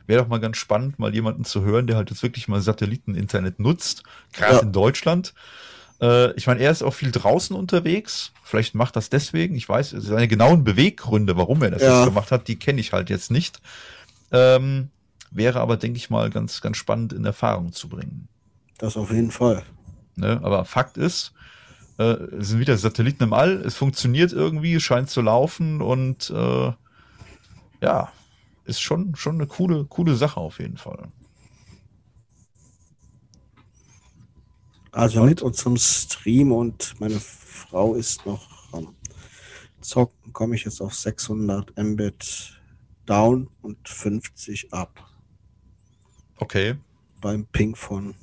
Wäre doch mal ganz spannend, mal jemanden zu hören, der halt jetzt wirklich mal Satelliten-Internet nutzt, gerade Ja. in Deutschland. Äh, ich meine, er ist auch viel draußen unterwegs. Vielleicht macht das deswegen. Ich weiß, seine genauen Beweggründe, warum er das Ja. jetzt gemacht hat, die kenne ich halt jetzt nicht. Ähm, wäre aber, denke ich mal, ganz, ganz spannend in Erfahrung zu bringen. Das auf jeden Fall. Ne? Aber Fakt ist, äh, es sind wieder Satelliten im All, es funktioniert irgendwie, scheint zu laufen und äh, ja, ist schon, schon eine coole, coole Sache auf jeden Fall. Also mit unserem Stream und meine Frau ist noch am Zocken, komme ich jetzt auf 600 Mbit down und 50 up Okay. beim Ping von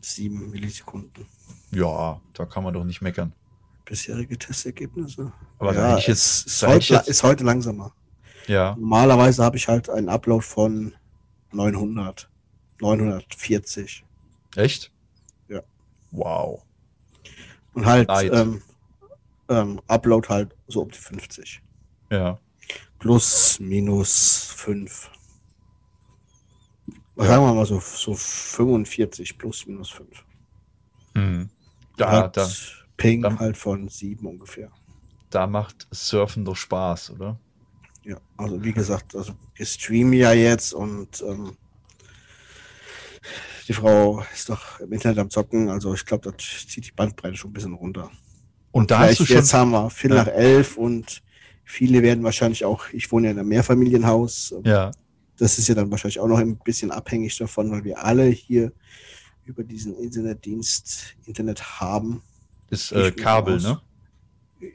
7 Millisekunden. Ja, da kann man doch nicht meckern. Bisherige Testergebnisse. Aber da ja, hätte ich jetzt- es ist, da heute, jetzt- ist heute langsamer. Ja, Normalerweise habe ich halt einen Upload von 900, 940 echt? Ja. Wow. und halt ähm, ähm, Upload halt so um die 50. Ja. Plus, minus 5. Ja. Sagen wir mal so, so 45 plus, minus 5. Hm. Da, halt da, Ping da- halt von 7 ungefähr. da macht Surfen doch Spaß, oder? Ja, also wie gesagt, also wir streamen ja jetzt und ähm, die Frau ist doch im Internet am Zocken, also ich glaube, das zieht die Bandbreite schon ein bisschen runter. Und da hast Vielleicht du schon. jetzt haben wir viel Ja. nach elf und viele werden wahrscheinlich auch, ich wohne ja in einem Mehrfamilienhaus, Ja, das ist ja dann wahrscheinlich auch noch ein bisschen abhängig davon, weil wir alle hier über diesen Internetdienst Internet haben. ist äh, Kabel, ne?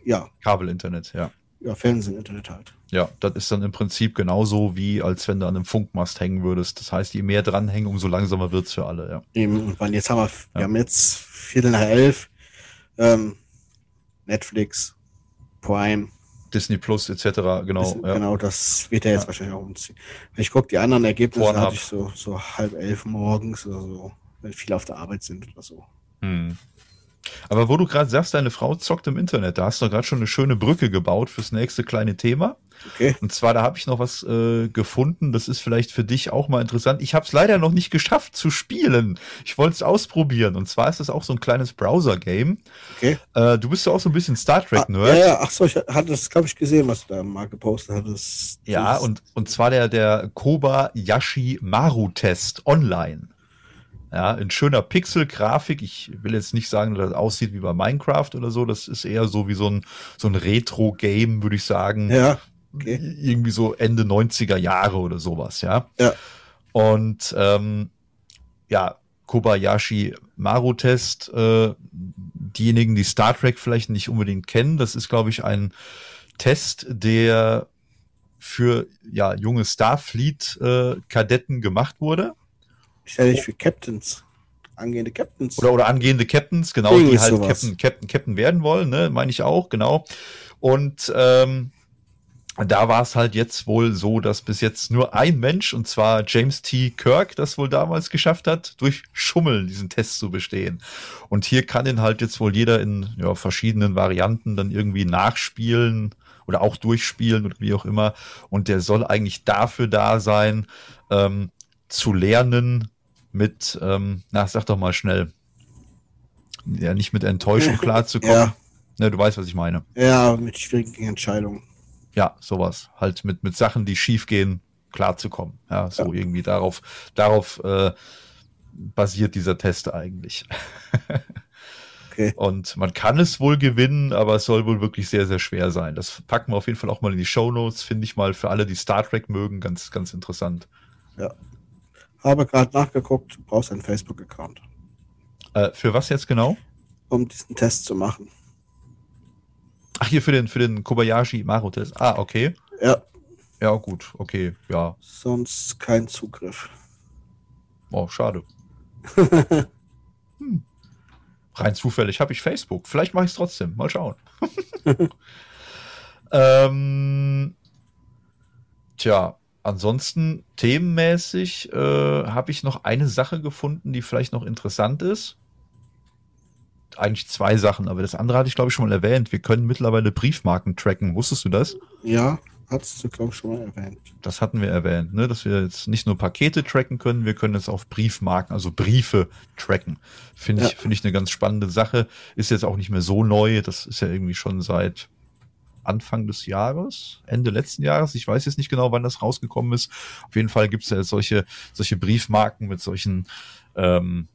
Ja, Kabelinternet, ja. Ja, Fernsehen, Internet halt. Ja, das ist dann im Prinzip genauso wie, als wenn du an einem Funkmast hängen würdest. Das heißt, je mehr dranhängen, umso langsamer wird's für alle, ja. Eben, und wann jetzt haben wir, wir Ja. haben jetzt Viertel nach elf, ähm, Netflix, Prime, Disney Plus etc., genau. das, ja. genau, das wird er jetzt Ja. wahrscheinlich auch umziehen. Ich gucke, die anderen Ergebnisse Pornhub. hatte ich so, so halb elf morgens oder so, wenn viele auf der Arbeit sind oder so. Hm. Aber wo du gerade sagst, deine Frau zockt im Internet, da hast du gerade schon eine schöne Brücke gebaut fürs nächste kleine Thema. Okay. Und zwar, da habe ich noch was äh, gefunden, das ist vielleicht für dich auch mal interessant. Ich habe es leider noch nicht geschafft zu spielen. Ich wollte es ausprobieren. Und zwar ist es auch so ein kleines Browser-Game. Okay. Äh, du bist ja auch so ein bisschen Star Ah, Trek-Nerd. ja, ja, ach so, ich hatte das, glaube ich, gesehen, was du da mal gepostet hattest. Ja, Das- und, und zwar der, der Kobayashi Maru-Test online. Ja, in schöner Pixel-Grafik. Ich will jetzt nicht sagen, dass das aussieht wie bei Minecraft oder so. Das ist eher so wie so ein, so ein Retro-Game, würde ich sagen. Ja, okay. Irgendwie so Ende 90er Jahre oder sowas, ja. Ja. Und ähm, ja, Kobayashi Maru-Test, äh, diejenigen, die Star Trek vielleicht nicht unbedingt kennen, das ist, glaube ich, ein Test, der für ja, junge Starfleet-Kadetten gemacht wurde. Ich stelle dich für Captains. angehende Captains. Oder, oder angehende Captains, genau, Irgendwie die halt. Captain, Captain, Captain werden wollen, ne, meine ich auch, genau. Und ähm, da war es halt jetzt wohl so, dass bis jetzt nur ein Mensch, und zwar James T. Kirk, das wohl damals geschafft hat, durch Schummeln diesen Test zu bestehen. Und hier kann ihn halt jetzt wohl jeder in ja, verschiedenen Varianten dann irgendwie nachspielen oder auch durchspielen oder wie auch immer. Und der soll eigentlich dafür da sein, ähm, zu lernen mit, ähm, na, sag doch mal schnell, ja, nicht mit Enttäuschung klarzukommen. Ja. Ne, du weißt, was ich meine. Ja, mit schwierigen Entscheidungen. Ja, sowas. Halt mit, mit Sachen, die schief gehen, klarzukommen. Ja, so Ja. irgendwie darauf, darauf äh, basiert dieser Test eigentlich. Okay. Und man kann es wohl gewinnen, aber es soll wohl wirklich sehr, sehr schwer sein. Das packen wir auf jeden Fall auch mal in die Show Notes. Finde ich mal für alle, die Star Trek mögen, ganz, ganz interessant. Habe gerade nachgeguckt, du brauchst einen Facebook-Account, Äh, für was jetzt genau? um diesen Test zu machen. Ach, hier für den, für den Kobayashi Maru Test. Ah, okay. Ja, Ja, gut, okay, ja. sonst kein Zugriff. Oh, schade. hm. Rein zufällig habe ich Facebook. Vielleicht mache ich es trotzdem. Mal schauen. ähm, tja, ansonsten themenmäßig äh, habe ich noch eine Sache gefunden, die vielleicht noch interessant ist. Eigentlich zwei Sachen, aber das andere hatte ich glaube ich schon mal erwähnt. Wir können mittlerweile Briefmarken tracken. Wusstest du das? Ja, hattest du, glaube ich, schon mal erwähnt. Das hatten wir erwähnt, ne? dass wir jetzt nicht nur Pakete tracken können, wir können jetzt auch Briefmarken, also Briefe tracken. Finde ich, Ja. finde ich eine ganz spannende Sache. Ist jetzt auch nicht mehr so neu. Das ist ja irgendwie schon seit Anfang des Jahres, Ende letzten Jahres. Ich weiß jetzt nicht genau, wann das rausgekommen ist. Auf jeden Fall gibt es ja solche, solche Briefmarken mit solchen ähm,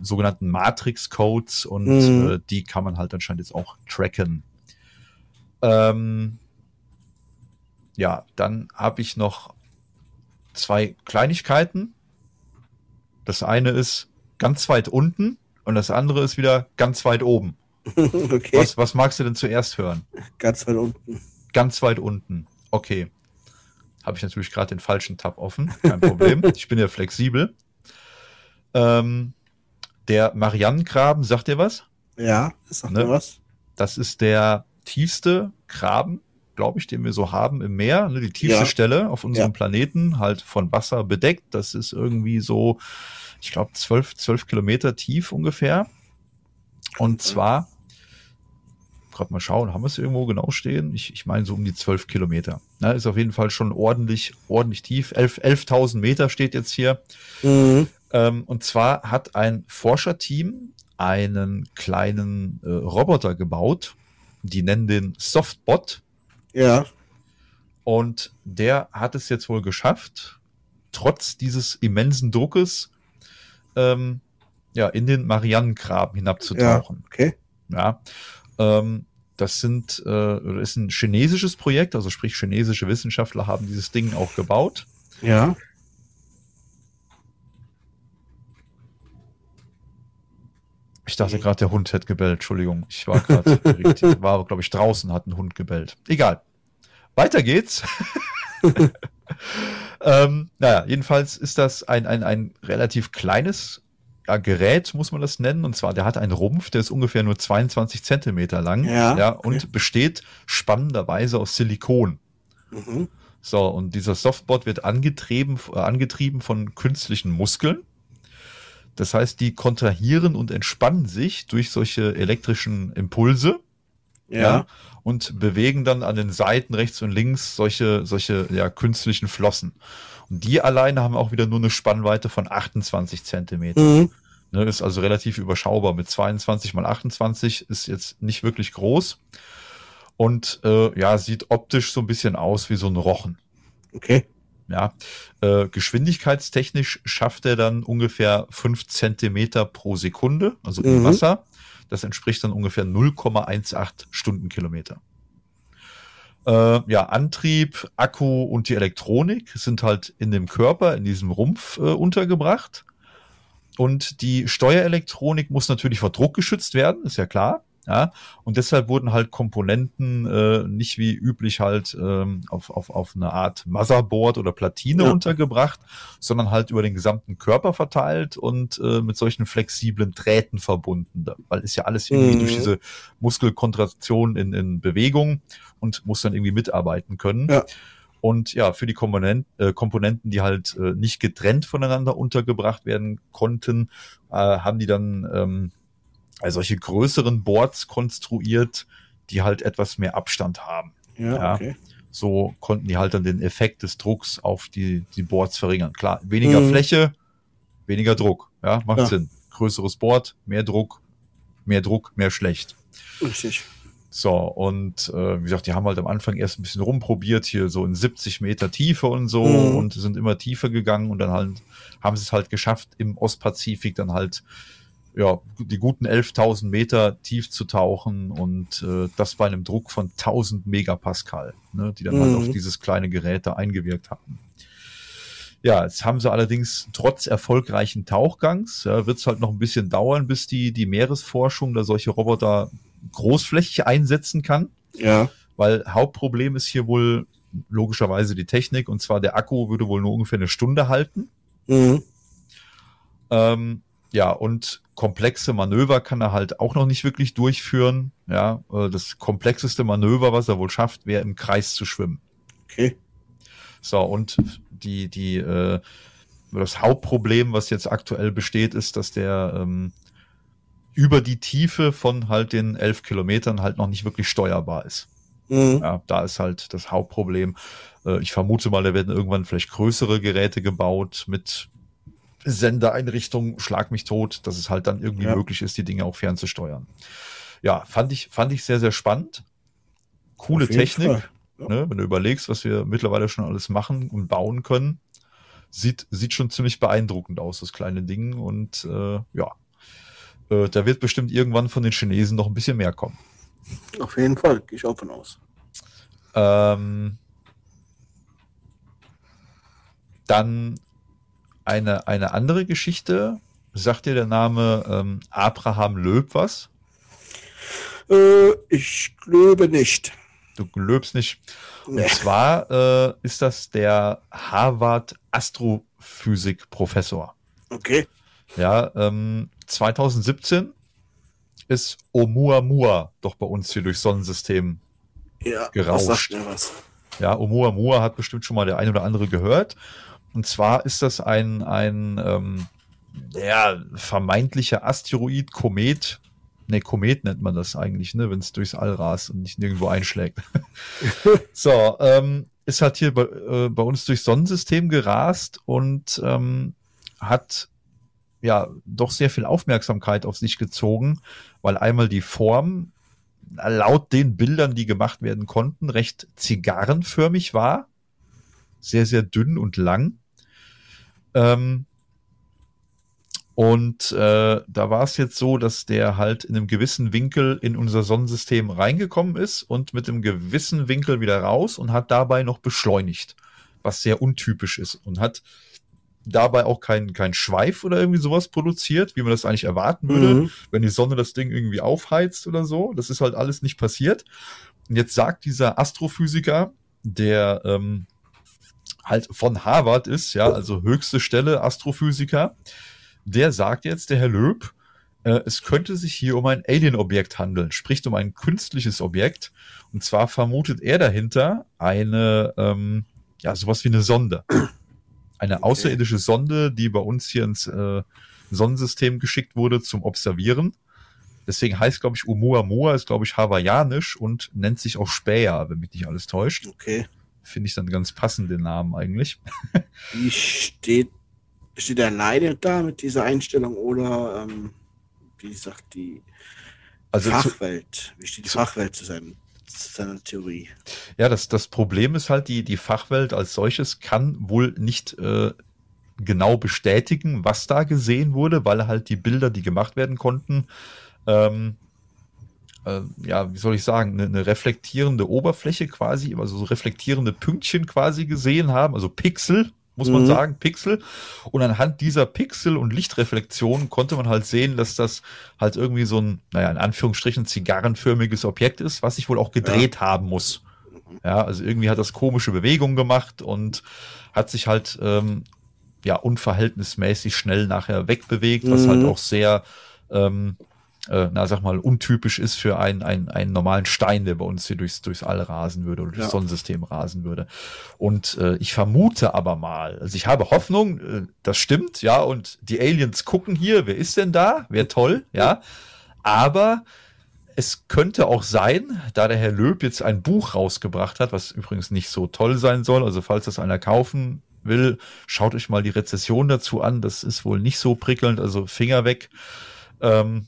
sogenannten Matrix-Codes und Mhm. äh, die kann man halt anscheinend jetzt auch tracken. Ähm, ja, dann habe ich noch zwei Kleinigkeiten. Das eine ist ganz weit unten und das andere ist wieder ganz weit oben. okay, Was, was magst du denn zuerst hören? ganz weit unten. Ganz weit unten. Okay. Habe ich natürlich gerade den falschen Tab offen. Kein Problem. ich bin ja flexibel. Ähm, der Marianengraben, sagt dir was? Ja, das sagt Ne? mir was. Das ist der tiefste Graben, glaube ich, den wir so haben im Meer. Ne, die tiefste Ja. Stelle auf unserem Ja. Planeten, halt von Wasser bedeckt. Das ist irgendwie so, ich glaube, zwölf, zwölf Kilometer tief ungefähr. Und zwar, gerade mal schauen, haben wir es irgendwo genau stehen? Ich, ich meine so um die zwölf Kilometer. Na, ist auf jeden Fall schon ordentlich, ordentlich tief. Elf- 11.000 Meter steht jetzt hier. Mhm. Ähm, und zwar hat ein Forscherteam einen kleinen äh, Roboter gebaut. Die nennen den Softbot. Ja, Und der hat es jetzt wohl geschafft, trotz dieses immensen Druckes, ähm, ja, in den Marianengraben hinabzutauchen. okay. Ja. Ähm, das sind, äh, ist ein chinesisches Projekt, also sprich chinesische Wissenschaftler haben dieses Ding auch gebaut. Ja. Ich dachte gerade, der Hund hätte gebellt. Entschuldigung, ich war gerade, irritiert. war, glaube ich, draußen, hat ein Hund gebellt. Egal. Weiter geht's. ähm, naja, jedenfalls ist das ein, ein, ein relativ kleines ja, Gerät, muss man das nennen. Und zwar, der hat einen Rumpf, der ist ungefähr nur 22 Zentimeter lang. Ja, ja okay. und besteht spannenderweise aus Silikon. Mhm. So, und dieser Softbot wird angetrieben, äh, angetrieben von künstlichen Muskeln. Das heißt, die kontrahieren und entspannen sich durch solche elektrischen Impulse Ja. und bewegen dann an den Seiten rechts und links solche, solche ja, künstlichen Flossen. Und die alleine haben auch wieder nur eine Spannweite von 28 Zentimeter. Mhm. Ne, ist also relativ überschaubar. Mit 22 mal 28 ist jetzt nicht wirklich groß. Und äh, ja, sieht optisch so ein bisschen aus wie so ein Rochen. Okay. Ja, äh, geschwindigkeitstechnisch schafft er dann ungefähr 5 Zentimeter pro Sekunde, also im Mhm. Wasser. Das entspricht dann ungefähr 0,18 Stundenkilometer. Äh, ja, Antrieb, Akku und die Elektronik sind halt in dem Körper, in diesem Rumpf äh, untergebracht. Und die Steuerelektronik muss natürlich vor Druck geschützt werden, ist ja klar. Ja, und deshalb wurden halt Komponenten äh, nicht wie üblich halt ähm, auf, auf, auf eine Art Motherboard oder Platine Ja. untergebracht, sondern halt über den gesamten Körper verteilt und äh, mit solchen flexiblen Drähten verbunden. Weil ist ja alles irgendwie Mhm. durch diese Muskelkontraktion in, in Bewegung und muss dann irgendwie mitarbeiten können. Ja. Und ja, für die Komponent, äh, Komponenten, die halt äh, nicht getrennt voneinander untergebracht werden konnten, äh, haben die dann ähm, also solche größeren Boards konstruiert, die halt etwas mehr Abstand haben. Ja, Ja. okay. So konnten die halt dann den Effekt des Drucks auf die, die Boards verringern. Klar, weniger Mhm. Fläche, weniger Druck. Ja, macht Ja. Sinn. Größeres Board, mehr Druck, mehr Druck, mehr schlecht. Richtig. So, und äh, wie gesagt, die haben halt am Anfang erst ein bisschen rumprobiert, hier so in 70 Meter Tiefe und so Mhm. und sind immer tiefer gegangen und dann halt haben sie es halt geschafft, im Ostpazifik dann halt ja, die guten 11.000 Meter tief zu tauchen und äh, das bei einem Druck von 1000 Megapascal, ne, die dann halt Mhm. auf dieses kleine Gerät da eingewirkt hatten. Ja, jetzt haben sie allerdings trotz erfolgreichen Tauchgangs, ja, wird es halt noch ein bisschen dauern, bis die, die Meeresforschung da solche Roboter großflächig einsetzen kann, Ja. weil Hauptproblem ist hier wohl logischerweise die Technik und zwar der Akku würde wohl nur ungefähr eine Stunde halten. Mhm. Ähm, ja, und komplexe Manöver kann er halt auch noch nicht wirklich durchführen. Ja, äh, das komplexeste Manöver, was er wohl schafft, wäre im Kreis zu schwimmen. Okay. So, und die, die, äh, das Hauptproblem, was jetzt aktuell besteht, ist, dass der ähm, über die Tiefe von halt den elf Kilometern halt noch nicht wirklich steuerbar ist. Mhm. Ja, da ist halt das Hauptproblem. Äh, ich vermute mal, da werden irgendwann vielleicht größere Geräte gebaut mit Sendeeinrichtungen, schlag mich tot, dass es halt dann irgendwie Ja. möglich ist, die Dinge auch fernzusteuern. Ja, fand ich, fand ich sehr, sehr spannend. Coole Technik. Ja. Ne, wenn du überlegst, was wir mittlerweile schon alles machen und bauen können, sieht, sieht schon ziemlich beeindruckend aus, das kleine Ding. Und äh, ja, äh, da wird bestimmt irgendwann von den Chinesen noch ein bisschen mehr kommen. Auf jeden Fall. Gehe ich auch von aus. Ähm, dann eine, eine andere Geschichte. Sagt dir der Name ähm, Abraham Löb was? Äh, ich glaube nicht. Du löbst nicht. Nee. Und zwar äh, ist das der Harvard Astrophysik-Professor. Okay. Ja, ähm, 2017 ist Oumuamua doch bei uns hier durchs Sonnensystem Ja. Gerauscht. Ja, Oumuamua hat bestimmt schon mal der ein oder andere gehört. Und zwar ist das ein, ein ähm, ja, vermeintlicher Asteroid, Komet. Ne, Komet nennt man das eigentlich, ne, wenn es durchs All rast und nicht nirgendwo einschlägt. so, ähm, ist halt hier bei, äh, bei uns durchs Sonnensystem gerast und ähm, hat ja doch sehr viel Aufmerksamkeit auf sich gezogen, weil einmal die Form laut den Bildern, die gemacht werden konnten, recht zigarrenförmig war. Sehr, sehr dünn und lang. Ähm, und äh, da war es jetzt so, dass der halt in einem gewissen Winkel in unser Sonnensystem reingekommen ist und mit einem gewissen Winkel wieder raus und hat dabei noch beschleunigt, was sehr untypisch ist und hat dabei auch keinen kein Schweif oder irgendwie sowas produziert, wie man das eigentlich erwarten würde Mhm. wenn die Sonne das Ding irgendwie aufheizt oder so. Das ist halt alles nicht passiert. Und jetzt sagt dieser Astrophysiker, der ähm, halt von Harvard ist, ja, also höchste Stelle Astrophysiker, der sagt jetzt, der Herr Löb, äh, es könnte sich hier um ein Alien-Objekt handeln, spricht um ein künstliches Objekt. Und zwar vermutet er dahinter eine, ähm, ja, sowas wie eine Sonde. Eine außerirdische Sonde, die bei uns hier ins äh, Sonnensystem geschickt wurde zum Observieren. Deswegen heißt, glaube ich, Oumuamua ist, glaube ich, hawaiianisch und nennt sich auch Späher, wenn mich nicht alles täuscht. Okay. Finde ich dann ganz passend den Namen eigentlich. Wie steht, steht er alleine da mit dieser Einstellung oder ähm, wie sagt die Also zu, Fachwelt? Wie steht die zu- Fachwelt zu, seinem, zu seiner Theorie? ja, das, das Problem ist halt, die, die Fachwelt als solches kann wohl nicht äh, genau bestätigen, was da gesehen wurde, weil halt die Bilder, die gemacht werden konnten, ähm, äh, ja, wie soll ich sagen, eine, eine reflektierende Oberfläche quasi, also so reflektierende Pünktchen quasi gesehen haben, also Pixel, muss man Mhm. sagen, Pixel. Und anhand dieser Pixel und Lichtreflexion konnte man halt sehen, dass das halt irgendwie so ein, naja, in Anführungsstrichen zigarrenförmiges Objekt ist, was sich wohl auch gedreht haben muss. Ja, also irgendwie hat das komische Bewegungen gemacht und hat sich halt ähm, ja unverhältnismäßig schnell nachher wegbewegt, was Mhm. halt auch sehr ähm, äh, na sag mal untypisch ist für einen, einen, einen normalen Stein, der bei uns hier durchs, durchs All rasen würde oder durchs Ja. Sonnensystem rasen würde. Und äh, ich vermute aber mal, also ich habe Hoffnung, äh, das stimmt, ja, und die Aliens gucken hier, wer ist denn da? Wäre toll, ja. Aber es könnte auch sein, da der Herr Löb jetzt ein Buch rausgebracht hat, was übrigens nicht so toll sein soll, also falls das einer kaufen will, schaut euch mal die Rezession dazu an, das ist wohl nicht so prickelnd, also Finger weg. Ähm,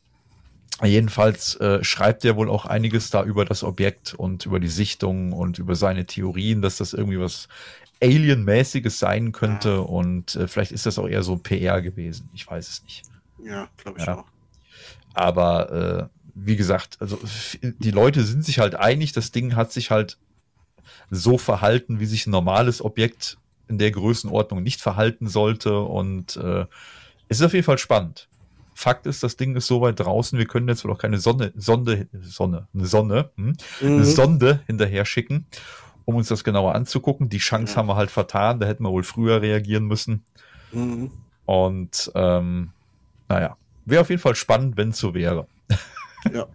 jedenfalls äh, schreibt er wohl auch einiges da über das Objekt und über die Sichtung und über seine Theorien, dass das irgendwie was Alien-mäßiges sein könnte und äh, vielleicht ist das auch eher so PR gewesen, ich weiß es nicht. Ja, glaube ich Ja. auch. Aber äh, wie gesagt, also die Leute sind sich halt einig, das Ding hat sich halt so verhalten, wie sich ein normales Objekt in der Größenordnung nicht verhalten sollte. Und äh, es ist auf jeden Fall spannend. Fakt ist, das Ding ist so weit draußen, wir können jetzt wohl auch keine Sonne, Sonde, Sonne, eine Sonne, hm? eine Mhm. Sonde hinterher schicken, um uns das genauer anzugucken. Die Chance Ja. haben wir halt vertan, da hätten wir wohl früher reagieren müssen. Mhm. Und ähm, naja, wäre auf jeden Fall spannend, wenn es so wäre. Ja,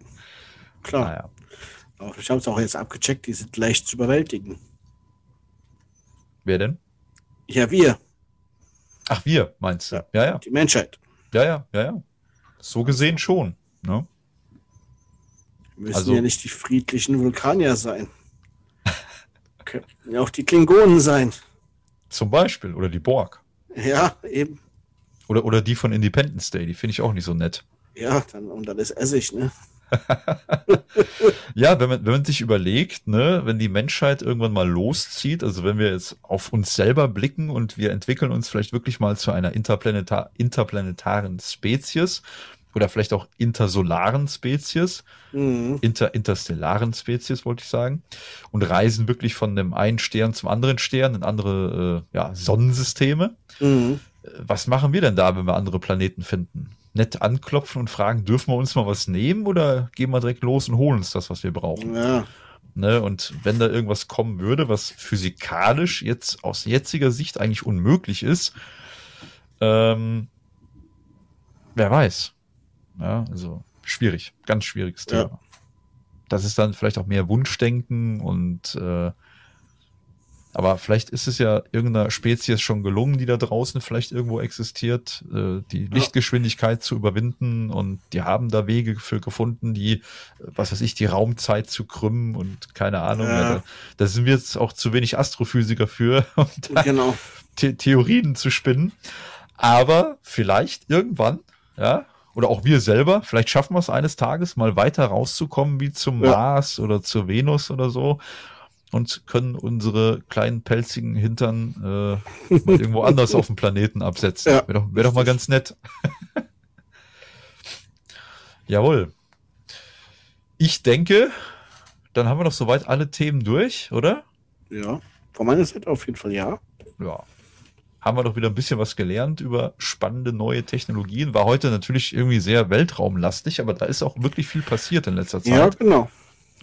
klar. Naja. Aber ich habe es auch jetzt abgecheckt, die sind leicht zu überwältigen. Wer denn? Ja, wir, Ach, wir, meinst du? Ja, ja, ja, die Menschheit. ja, ja, ja. ja. So gesehen schon. Ne? Müssen Also- ja nicht die friedlichen Vulkanier sein. Könnten ja auch die Klingonen sein. Zum Beispiel. Oder die Borg. Ja, eben. Oder, oder die von Independence Day. Die finde ich auch nicht so nett. Ja, dann, und dann ist Essig, ne? Ja, wenn man, wenn man sich überlegt, ne, wenn die Menschheit irgendwann mal loszieht, also wenn wir jetzt auf uns selber blicken und wir entwickeln uns vielleicht wirklich mal zu einer interplanetar interplanetaren Spezies oder vielleicht auch intersolaren Spezies, Mhm. inter interstellaren Spezies, wollte ich sagen, und reisen wirklich von dem einen Stern zum anderen Stern in andere äh, ja, Sonnensysteme. Mhm. Was machen wir denn da, wenn wir andere Planeten finden? Nett anklopfen und fragen, dürfen wir uns mal was nehmen oder gehen wir direkt los und holen uns das, was wir brauchen? Ja, Ne? Und wenn da irgendwas kommen würde, was physikalisch jetzt aus jetziger Sicht eigentlich unmöglich ist, ähm, wer weiß. Ja, also schwierig, ganz schwieriges Ja. Thema. Das ist dann vielleicht auch mehr Wunschdenken und äh, aber vielleicht ist es ja irgendeiner Spezies schon gelungen, die da draußen vielleicht irgendwo existiert, äh, die Lichtgeschwindigkeit zu überwinden und die haben da Wege für gefunden, die, was weiß ich, die Raumzeit zu krümmen und keine Ahnung. Ja. Ja. da, da sind wir jetzt auch zu wenig Astrophysiker für, um da genau. The Theorien zu spinnen. Aber vielleicht irgendwann, ja, oder auch wir selber, vielleicht schaffen wir es eines Tages mal weiter rauszukommen wie zum Ja. Mars oder zur Venus oder so und können unsere kleinen pelzigen Hintern äh, mal irgendwo anders auf dem Planeten absetzen. Ja. Wäre doch, wär doch mal ganz nett. Jawohl. Ich denke, dann haben wir doch soweit alle Themen durch, oder? Ja, von meiner Seite auf jeden Fall ja. ja, haben wir doch wieder ein bisschen was gelernt über spannende neue Technologien. War heute natürlich irgendwie sehr weltraumlastig, aber da ist auch wirklich viel passiert in letzter Zeit. Ja, genau.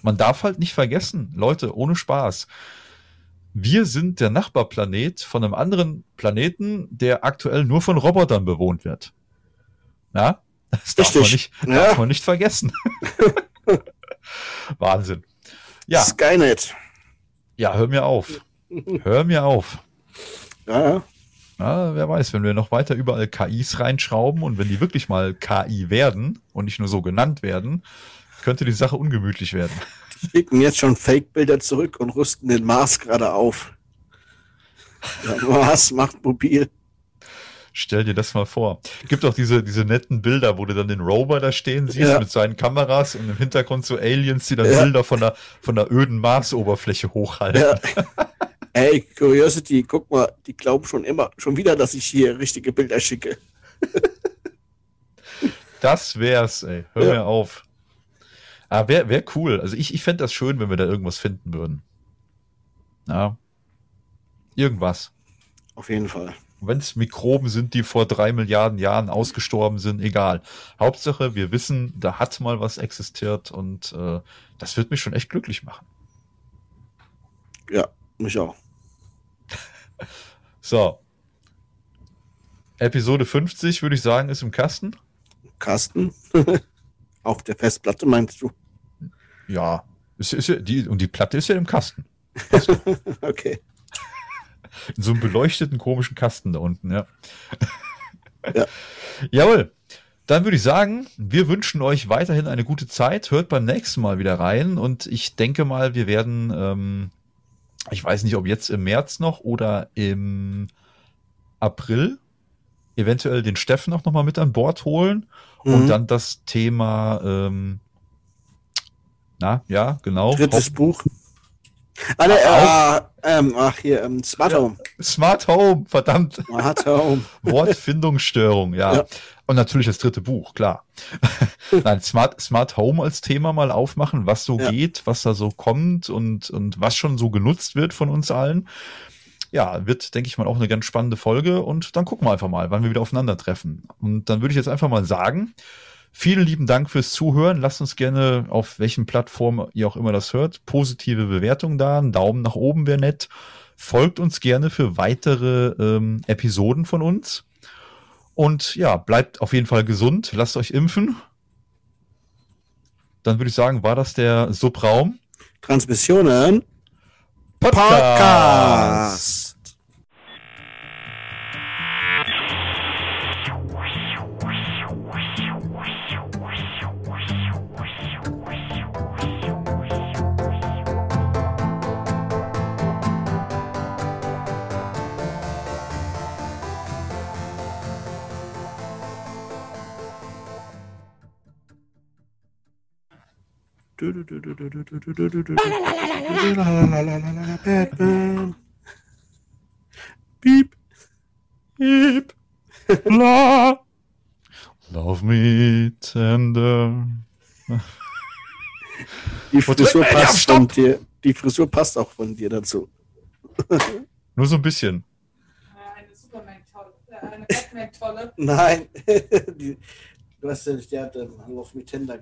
Man darf halt nicht vergessen, Leute, ohne Spaß. Wir sind der Nachbarplanet von einem anderen Planeten, der aktuell nur von Robotern bewohnt wird. Ja, das darf, man nicht, Ja. darf man nicht vergessen. Wahnsinn. Ja, Skynet. ja, hör mir auf. Hör mir auf. Ja. Ja, wer weiß, wenn wir noch weiter überall KIs reinschrauben und wenn die wirklich mal KI werden und nicht nur so genannt werden, könnte die Sache ungemütlich werden. Die schicken jetzt schon Fake-Bilder zurück und rüsten den Mars gerade auf. Der Mars macht mobil. Stell dir das mal vor. Gibt auch diese, diese netten Bilder, wo du dann den Rover da stehen siehst Ja. mit seinen Kameras und im Hintergrund so Aliens, die dann Ja. Bilder von der, von der öden Marsoberfläche hochhalten. Ja. Ey, Curiosity, guck mal, die glauben schon immer, schon wieder, dass ich hier richtige Bilder schicke. Das wär's, ey. Hör Ja. mir auf. Ah, wär, wär cool. Also ich, ich fände das schön, wenn wir da irgendwas finden würden. Ja. Irgendwas. Auf jeden Fall. Wenn es Mikroben sind, die vor drei Milliarden Jahren ausgestorben sind, egal. Hauptsache, wir wissen, da hat mal was existiert und äh, das wird mich schon echt glücklich machen. Ja, mich auch. So. Episode 50, würde ich sagen, ist im Kasten. Kasten. Auf der Festplatte meinst du? Ja. Ist, ist, ja- die, und die Platte ist ja im Kasten. Okay. In so einem beleuchteten, komischen Kasten da unten, ja. Ja. Jawohl. Dann würde ich sagen, wir wünschen euch weiterhin eine gute Zeit. Hört beim nächsten Mal wieder rein. Und ich denke mal, wir werden, ähm, ich weiß nicht, ob jetzt im März noch oder im April eventuell den Steffen auch nochmal mit an Bord holen und Mhm. dann das Thema, ähm, na, ja, genau. Drittes Buch. Ah, ne, Auch- äh, ähm, ach, hier, ähm, Smart Home. Smart Home, verdammt. Smart Home. Wortfindungsstörung, ja. Ja. Und natürlich das dritte Buch, klar. Nein, Smart, Smart Home als Thema mal aufmachen, was so Ja. geht, was da so kommt und, und was schon so genutzt wird von uns allen. Ja, wird, denke ich mal, auch eine ganz spannende Folge und dann gucken wir einfach mal, wann wir wieder aufeinandertreffen. Und dann würde ich jetzt einfach mal sagen, vielen lieben Dank fürs Zuhören. Lasst uns gerne, auf welchen Plattformen ihr auch immer das hört, positive Bewertungen da. Ein Daumen nach oben wäre nett. Folgt uns gerne für weitere ähm, Episoden von uns. Und ja, bleibt auf jeden Fall gesund. Lasst euch impfen. Dann würde ich sagen, war das der Subraum Transmissionen. Podcast. Batman. Piep, piep, bla. Love me tender. Die Frisur passt von dir. Die Frisur passt auch von dir dazu. Nur so ein bisschen. Eine Superman-Tolle. Äh, eine Batman-Tolle. Nein. die, du hast ja nicht, der hat ähm, Love Me Tender